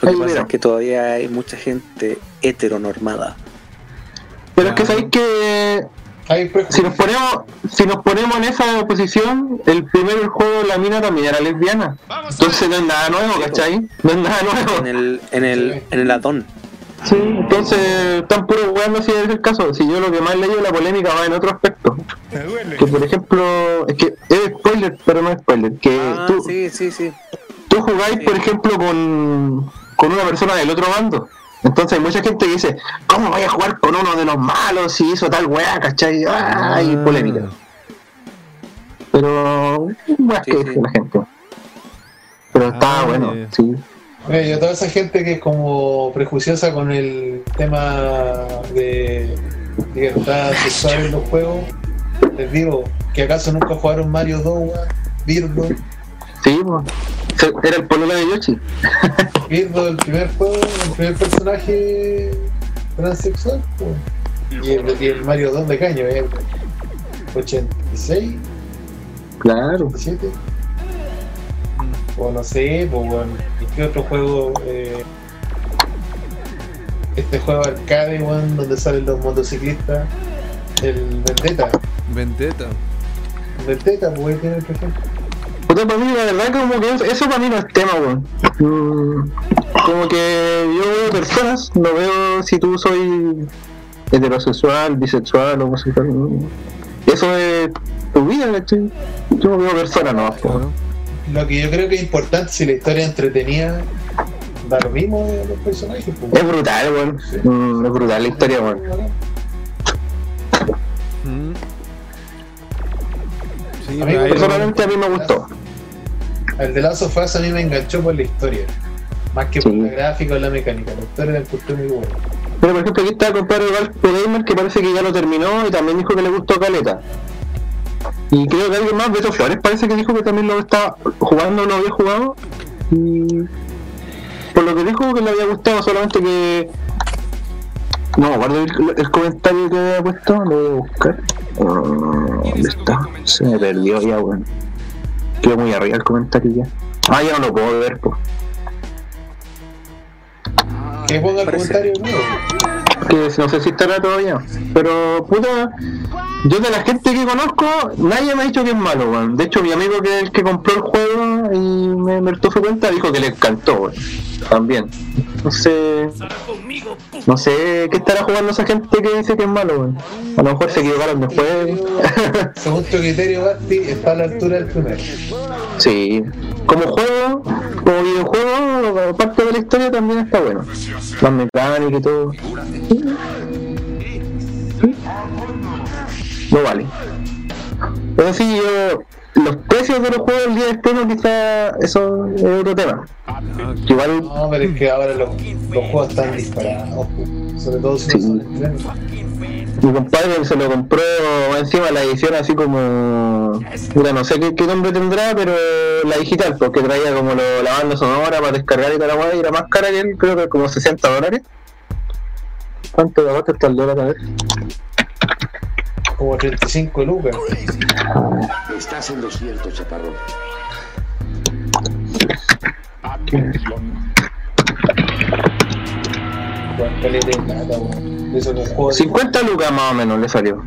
Lo que Ahí pasa es que todavía hay mucha gente heteronormada. Pero es que sabéis que si nos ponemos si nos ponemos en esa posición, el primero el juego la mina también era lesbiana. Entonces no es nada nuevo, ¿cachai? No es nada nuevo. En el, en el, en el Adón. Sí, entonces están puros weando si es el caso. Si yo lo que más leí de la polémica va en otro aspecto. Que por ejemplo, es que es spoiler, pero no es spoiler. Que Ah, tú, sí, sí, sí. tú jugáis, por ejemplo, con, con una persona del otro bando. Entonces hay mucha gente que dice, ¿cómo voy a jugar con uno de los malos si hizo tal weá, cachai? Ay, polémica. Pero, weas que dice la gente. Pero está Ah, bueno, sí. Y a toda esa gente que es como prejuiciosa con el tema de libertad sexual en los juegos, les digo que acaso nunca jugaron Mario 2, weón, Birdo, Sí, Era el pololo de Yoshi. Birdo, el primer juego, el primer personaje transexual, y, el, y el Mario 2 de caño, ¿eh? 86, Claro. 87, o no sé, pues, weón. ¿Y qué otro juego? Eh, este juego arcade, weón, donde salen los motociclistas, el Vendetta. Vendetta. Vendetta, ahí tiene el ejemplo. Puta, para mí, la verdad, como que eso- eso para mí no es tema, weón. Mm, Como que yo veo personas, no veo si tú soy heterosexual, bisexual o homosexual. Eso es tu vida, ¿cachai? Yo veo personas, no. Claro. Lo que yo creo que es importante si la historia entretenida, da lo mismo de los personajes. pues. Es brutal, weón. Mm, es brutal la historia, weón. Mm. Sí, A mí me ahí- Personalmente a mí me gustó. El de Last of Us a mí me enganchó por la historia, más que por Sí. la gráfica o la mecánica. La historia la encontré muy buena. Pero por ejemplo aquí está el compadre Gamer que parece que ya lo terminó y también dijo que le gustó Caleta. Y creo que alguien más, Beto Flores, parece que dijo que también lo estaba jugando, lo había jugado. Y por lo que dijo que le había gustado, solamente que... No, guardo el, el comentario que había puesto, lo voy a buscar. Ah, ¿Dónde está? Se me perdió ya, weón. Quedó muy arriba el comentario ya. Ah, ya no lo puedo ver, pues. Que ponga el comentario nuevo. Que no sé si estará todavía. Pero, puta, yo de la gente que conozco, nadie me ha dicho que es malo, weón. De hecho, mi amigo que es el que compró el juego y me, me su cuenta dijo que le encantó, weón. También. No sé. No sé qué estará jugando esa gente que dice que es malo, weón. A lo mejor se equivocaron de juego. Según tu criterio, Basti, está a la altura del primero. Sí. Como juego, como videojuego, parte de la historia también está bueno. La mecánica y todo. No vale. Pero sí, yo. Los precios de los juegos el día de estreno, quizá eso es otro tema. Que Igual, No, pero es que ahora los, los juegos están disparados, sobre todo si Sí. no mi compadre se lo compró encima la edición así como. Mira, no sé qué, qué nombre tendrá, pero la digital, porque traía como lo- la banda sonora para descargar y weá, y era más cara que él, creo que como 60 dólares. ¿Cuánto de está el dólar? A ver. Como 35 lucas. Estás en lo cierto, chaparrón. Juan caleta de plata, weón. Eso que juego 50 lucas más o menos le salió.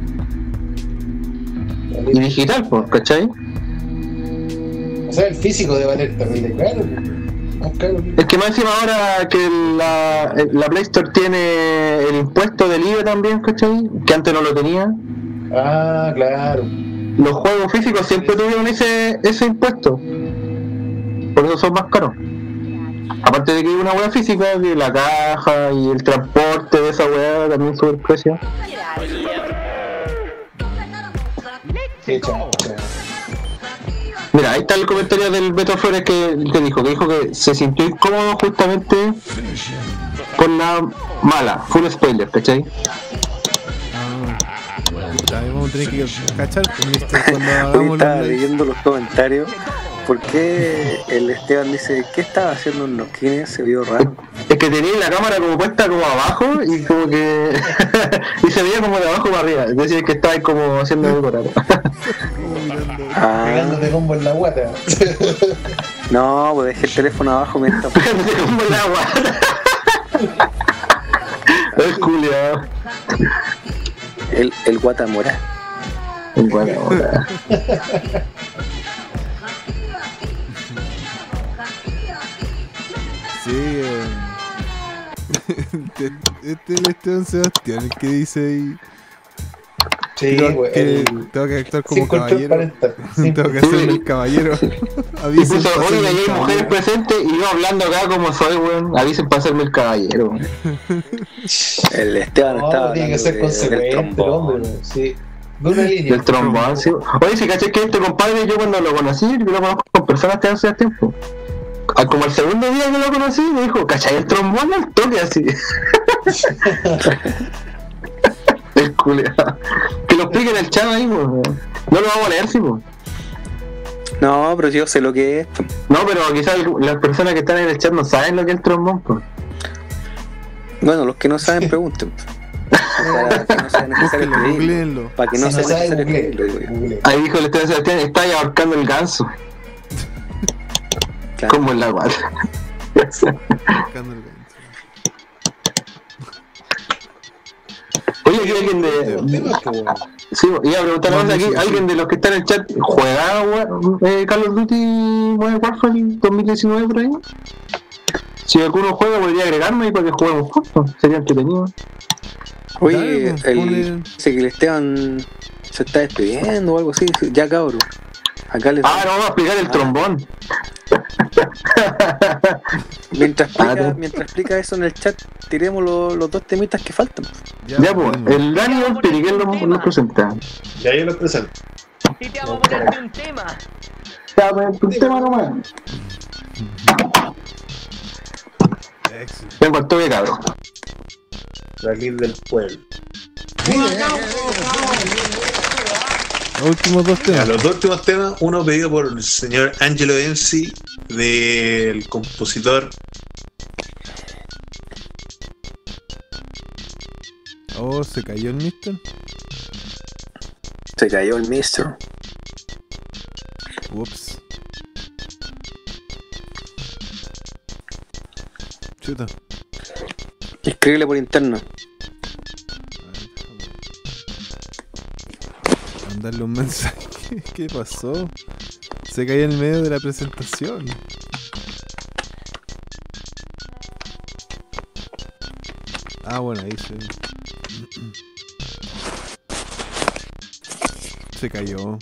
Y digital, pues, ¿cachai? O sea, el físico de valer caro. Más caro. Es que más encima ahora que la, la Play Store tiene el impuesto del IVA también, ¿cachai? Que antes no lo tenía. Ah, claro. Los juegos físicos siempre tuvieron ese, ese impuesto. Por eso son más caros. Aparte de que hay una hueá física, que la caja y el transporte de esa hueá también sube el precio. Mira, ahí está el comentario del Beto Flores que te dijo, que dijo que se sintió incómodo justamente por la mala, full spoiler, ¿cachai? Ahí vamos a tener que cachar mister, cuando Hoy hagamos estaba los leyendo los comentarios. ¿Por qué el Esteban dice, ¿qué estaba haciendo en los kines? Se vio raro. Es que tenía la cámara como puesta como abajo y como que. y se veía como de abajo para arriba. Es decir, que estaba ahí como haciendo decorar. Ah, Pegándote combo en la guata. no, pues dejé el teléfono abajo mientras. como el agua. es culiado. El, el guatamora. En cuanto ahora. Sí, eh, este, este es el Esteban Sebastián, el que dice ahí. Sí, tengo, güey, que, el- tengo que actuar como caballero. tengo que hacerme el caballero. Avisen puso, oye, hay mujeres presentes y yo hablando acá como soy, weón. Avisen para hacerme el caballero. El Esteban No, estaba tiene que ser consecuente el trombón. hombre, sí. De una línea. Del trombón, sí. Oye, si caché que este compadre, yo cuando lo conocí, yo lo conozco con personas que hace tiempo. Ah, Como el segundo día que lo conocí, me dijo, ¿cachai el trombón al toque así? Que lo explique en el chat ahí. No lo vamos a leer, sí. No, pero yo sé lo que es. No, pero quizás las personas que están en el chat no saben lo que es el trombón, pues. Bueno, los que no saben, pregunten. Para que no sea necesario googleenlo. Para que no sea. Ahí dijo el Esteban Sebastián, está ahí ahorcando el ganso. Claro. Como en la guata. Buscando el Oye, aquí alguien de. Sí, iba a preguntar no, aquí, alguien de los que están en el chat juega eh, Call of Duty Modern Warfare 2019 por ahí. Si alguno juega podría agregarme y para que juguemos juntos, sería entretenido. Oye, pues, el, el Esteban se está despidiendo o algo así. Ya cabrón. Acá les Ah, no, vamos a explicar el Ah. trombón. mientras, Ah, explica, no. mientras explica eso en el chat, tiremos lo- los dos temitas que faltan. Ya, Ya, pues, bueno. el Dani y el Piri, ¿quién lo, lo presenta? Ya yo lo presento. Y te vamos a ponerte un tema. Pues, un tema nomás. Excelente. Vengo al toque, cabrón. La lid del pueblo. Los últimos dos Ya, temas. los dos últimos temas, uno pedido por el señor Angelo MC del compositor Oh, se cayó el mister. Se cayó el mister. Ups. Chuta. Escríbele por interno. Mandarle un mensaje. ¿Qué pasó? Se cayó en medio de la presentación. Ah, bueno, ahí se. Se cayó.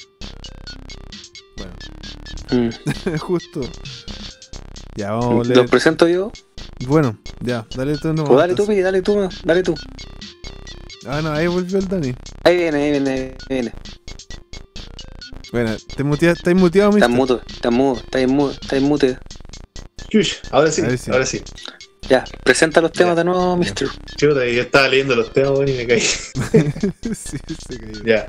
Bueno, Mm. justo. Ya, vamos a. ¿Los presento yo? Bueno, ya, dale tú nomás. O dale tú, Piri, dale tú, dale tú. Ah, no, ahí volvió el Dani. Ahí viene, ahí viene, ahí viene. Bueno, ¿te mutea, ¿estáis muteado, Estás mister? mudo, estás mudo, estás mudo, estás mute. Ahora sí, ahora sí. Ya, presenta los temas de nuevo, mister. Chuta, yo estaba leyendo los temas bueno, y me caí. sí, se cayó. Ya.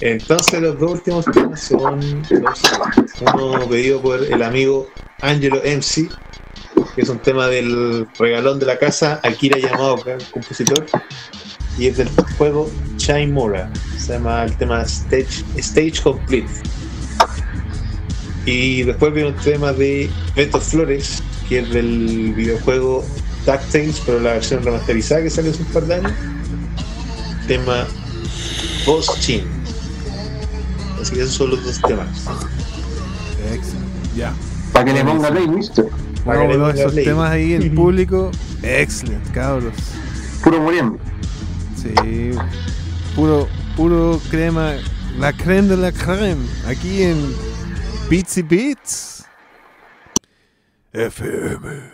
Entonces los dos últimos temas son los siguientes. uno pedido por el amigo Angelo MC, que es un tema del regalón de la casa Akira Yamaoka, el compositor, y es del juego Chaimora. Se llama el tema Stage, Stage Complete. Y después viene un tema de Beto Flores, que es del videojuego DuckTales, pero la versión remasterizada que salió hace un par de años. Tema Boss Chin. Así que esos son los dos temas. Excelente. Ya. Para que le ponga play, mister. Para que le ponga esos play. temas ahí en público. Excelente, cabros. Puro muriendo. Sí. Puro, puro crema. La creme de la creme. Aquí en Beats y Beats. FM.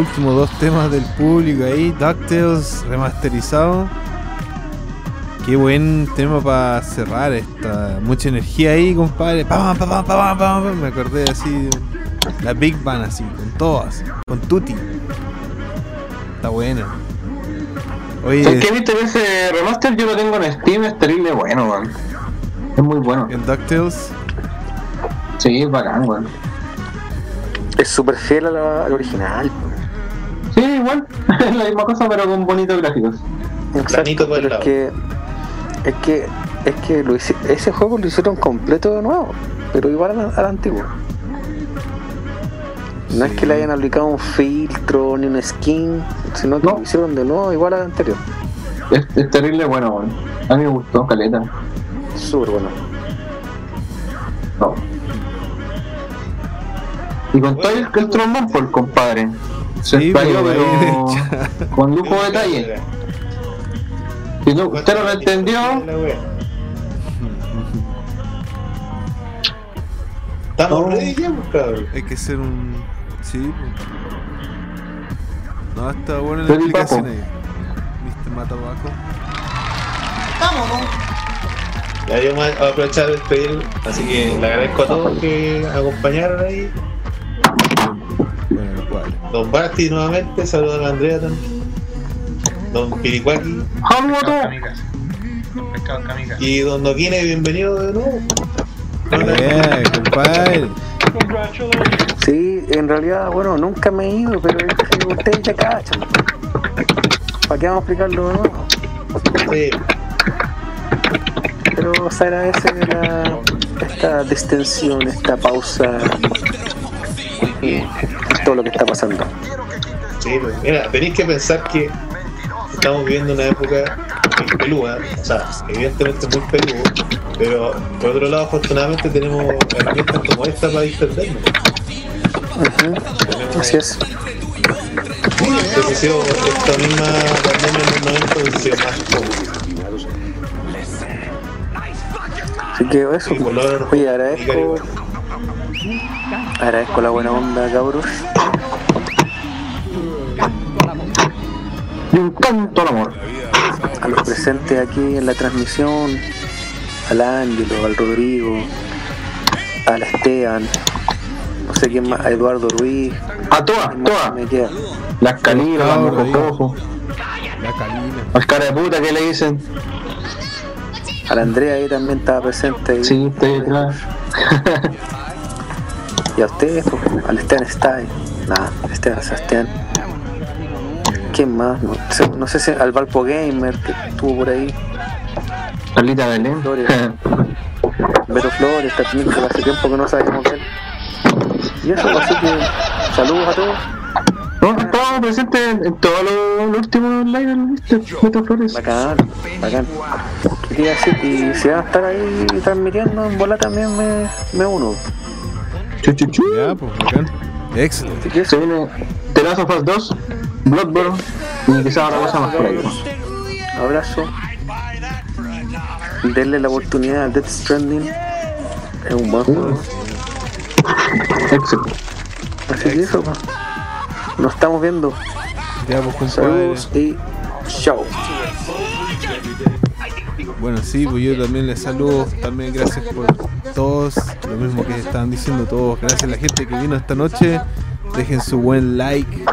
Últimos dos temas del público ahí. DuckTales remasterizado. Qué buen tema para cerrar esta. Mucha energía ahí, compadre. Pam, pam, pam, pam, pam, pam. Me acordé así. La Big Bang así, con todas. Con Tutti. Está buena. Oye, ¿Sabes qué viste ese remaster? Yo lo tengo en Steam, es terrible bueno, weón. Es muy bueno. ¿El DuckTales? Sí, es bacán, weón. Es súper fiel a la- al original. Es la misma cosa, pero con bonitos gráficos. Exacto, pero es lado. que es que es que lo ese juego lo hicieron completo de nuevo, pero igual al, al antiguo. No es que le hayan aplicado un filtro ni un skin, sino que lo hicieron de nuevo igual al anterior. Es, es terrible bueno, weón. A mí me gustó, caleta. Súper bueno. No. Y con todo el, el trombón, por compadre. Se Sí, estalló, pues, pero con lujo de detalle. Si no, usted no lo entendió. Estamos ready ya, pues, cabrón. hay que ser un. Sí, pues. No, está buena la explicación ahí. Viste, mata abajo. Ya yo voy a aprovechar de despedir, así que le agradezco a todos que acompañaron ahí. Don Basti nuevamente, saludos a Andrea también. Don Piricuaki ¡Saludos a todos! y Don Noquine, bienvenido de nuevo. Eh, compadre. Sí, en realidad, bueno, nunca me he ido, pero es que ustedes ya cachan. ¿Para qué vamos a explicarlo de nuevo? Sí, Pero se agradece la, esta distensión, esta pausa todo lo que está pasando. sí, pues, mira, tenéis que pensar que estamos viviendo una época muy peluda, o sea, evidentemente muy peludo, pero por otro lado, afortunadamente tenemos herramientas como esta para distendernos. Ujú, Así es. Sido esta misma pandemia en los 90 hubiese sido más cómodo. Así que eso, oye, agradezco. Agradezco la buena onda, cabros. Canto al amor. A los presentes aquí en la transmisión, al Ángelo, al Rodrigo, al Esteban, no sé quién más, a Eduardo Ruiz. A todas, todas. Me queda. Las calinas, las mojocojo. La. Al cara de puta que le dicen. Al Andrea ahí también estaba presente. ahí. Sí, estoy detrás. Y a ustedes, pues, al Esteban Stein. Nada, Esteban Sebastián. ¿Quién más? No sé, no sé si al Valpo Gamer que estuvo por ahí. Carlita Belén. Flores. Beto Flores, también que hace tiempo que no sabíamos de él. Y eso, así que saludos a todos. No, estaba presente en, en todos los, últimos live, ¿viste? Beto Flores. Bacán, bacán. ¿Qué decir? Y si van a estar ahí transmitiendo en bola también me, me uno. Chu, chu, chu. Ya, pues, bacán. Excelente. Se eso, viene The Last of Us 2, Bloodborne y quizá otra cosa más por ahí. abrazo. Denle la oportunidad a Death Stranding. Es un buen juego. Excelente. Así que eso, pues. Nos estamos viendo. Pues, compadre. Saludos y chao. Bueno, sí, pues yo también les saludo. También gracias por todos. Lo mismo que estaban diciendo todos. Gracias a la gente que vino esta noche. Dejen su buen like.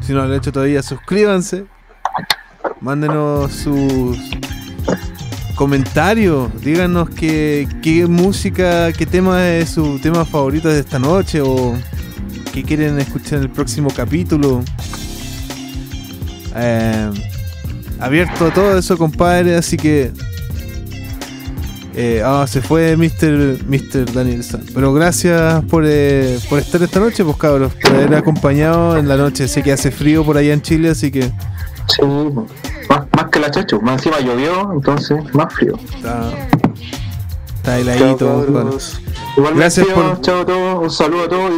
Si no lo han hecho todavía, suscríbanse. Mándenos sus comentarios. Díganos qué, qué música, qué tema es su tema favorito de esta noche. O qué quieren escuchar en el próximo capítulo. Eh, abierto a todo eso, compadre. Así que. Eh, ah, se fue Mr. Mr. Daniel San. Pero gracias por, eh, por estar esta noche, pues cabros. Por haber acompañado en la noche. Sé que hace frío por allá en Chile, así que Sí, más, más que la chacho, más encima llovió, entonces más frío. está. Está heladito. bueno. Gracias yo, por- chao a todos, un saludo a todos.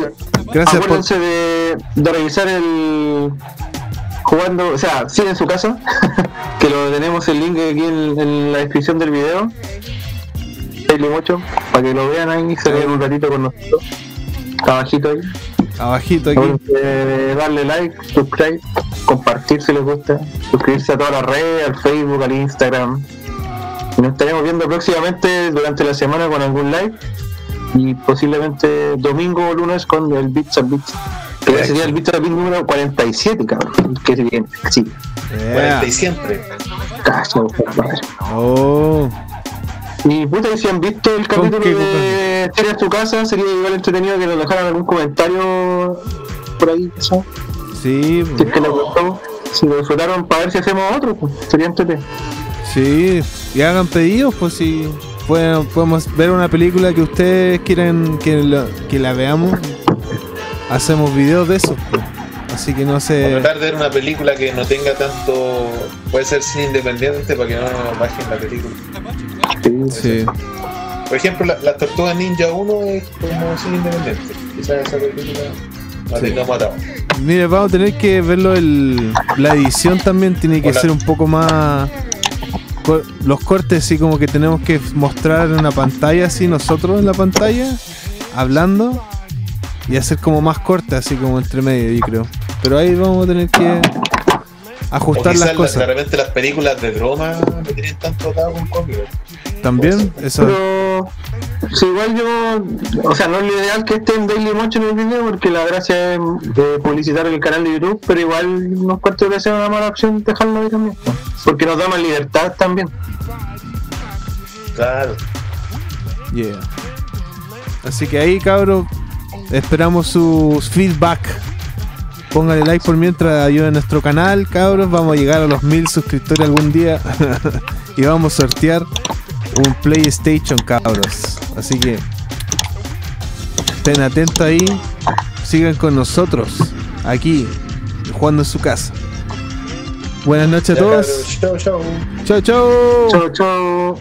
Gracias por- Acuérdense de, de revisar el jugando, o sea, sí en su casa, que lo tenemos el link aquí en, en la descripción del video. Para que lo vean ahí, se vean un ratito con nosotros. Abajito ahí. Abajito aquí. Darle like, subscribe, compartir si les gusta, suscribirse a todas las redes, al Facebook, al Instagram. Y nos estaremos viendo próximamente durante la semana con algún live y posiblemente domingo o lunes con el Beats and Beats. Que ya sería el Beats and Beats número 47, cabrón. Que se viene, sí. Yeah. 40 y siempre. Cacho, compadre. Oh. Y puta, y si han visto el ¿Con capítulo qué, de Serie a tu casa, sería igual entretenido que nos dejaran algún comentario por ahí, ¿sabes? Sí, Si es que les gustó, si lo disfrutaron, para ver si hacemos otro, pues, sería entretenido. sí. Y hagan pedidos, pues si pueden, podemos ver una película que ustedes quieran que la, que la veamos. Hacemos videos de eso. pues. Así que no sé. Tratar de ver una película que no tenga tanto. Puede ser cine independiente para que no bajen la película. Sí. Por ejemplo, la, la Tortuga Ninja 1 es como cine independiente. Quizás esa película la Sí. tengamos atado. Mire, vamos a tener que verlo el, la edición también tiene que Hola. ser un poco más los cortes sí como que tenemos que mostrar en una pantalla así nosotros en la pantalla hablando y hacer como más corte así como entre medio yo creo. Pero ahí vamos a tener que O ajustar quizás las la- cosas. de repente las películas de broma no tienen tanto atado con copyright. También eso Pero, si igual yo, o sea, no es lo ideal que esté en Daily Mocho en el video, porque la gracia es de publicitar el canal de YouTube, pero igual no encuentro que sea una mala opción dejarlo ahí también, porque nos da más libertad también. Claro. Yeah. Así que ahí, cabros, esperamos sus feedback. Pónganle like por mientras ayuden a nuestro canal, cabros. Vamos a llegar a los mil suscriptores algún día. y vamos a sortear un PlayStation, cabros. Así que estén atentos ahí. Sigan con nosotros aquí, jugando en su casa. Buenas noches a todos. Chao, chao. Chao, chao. Chao, chao.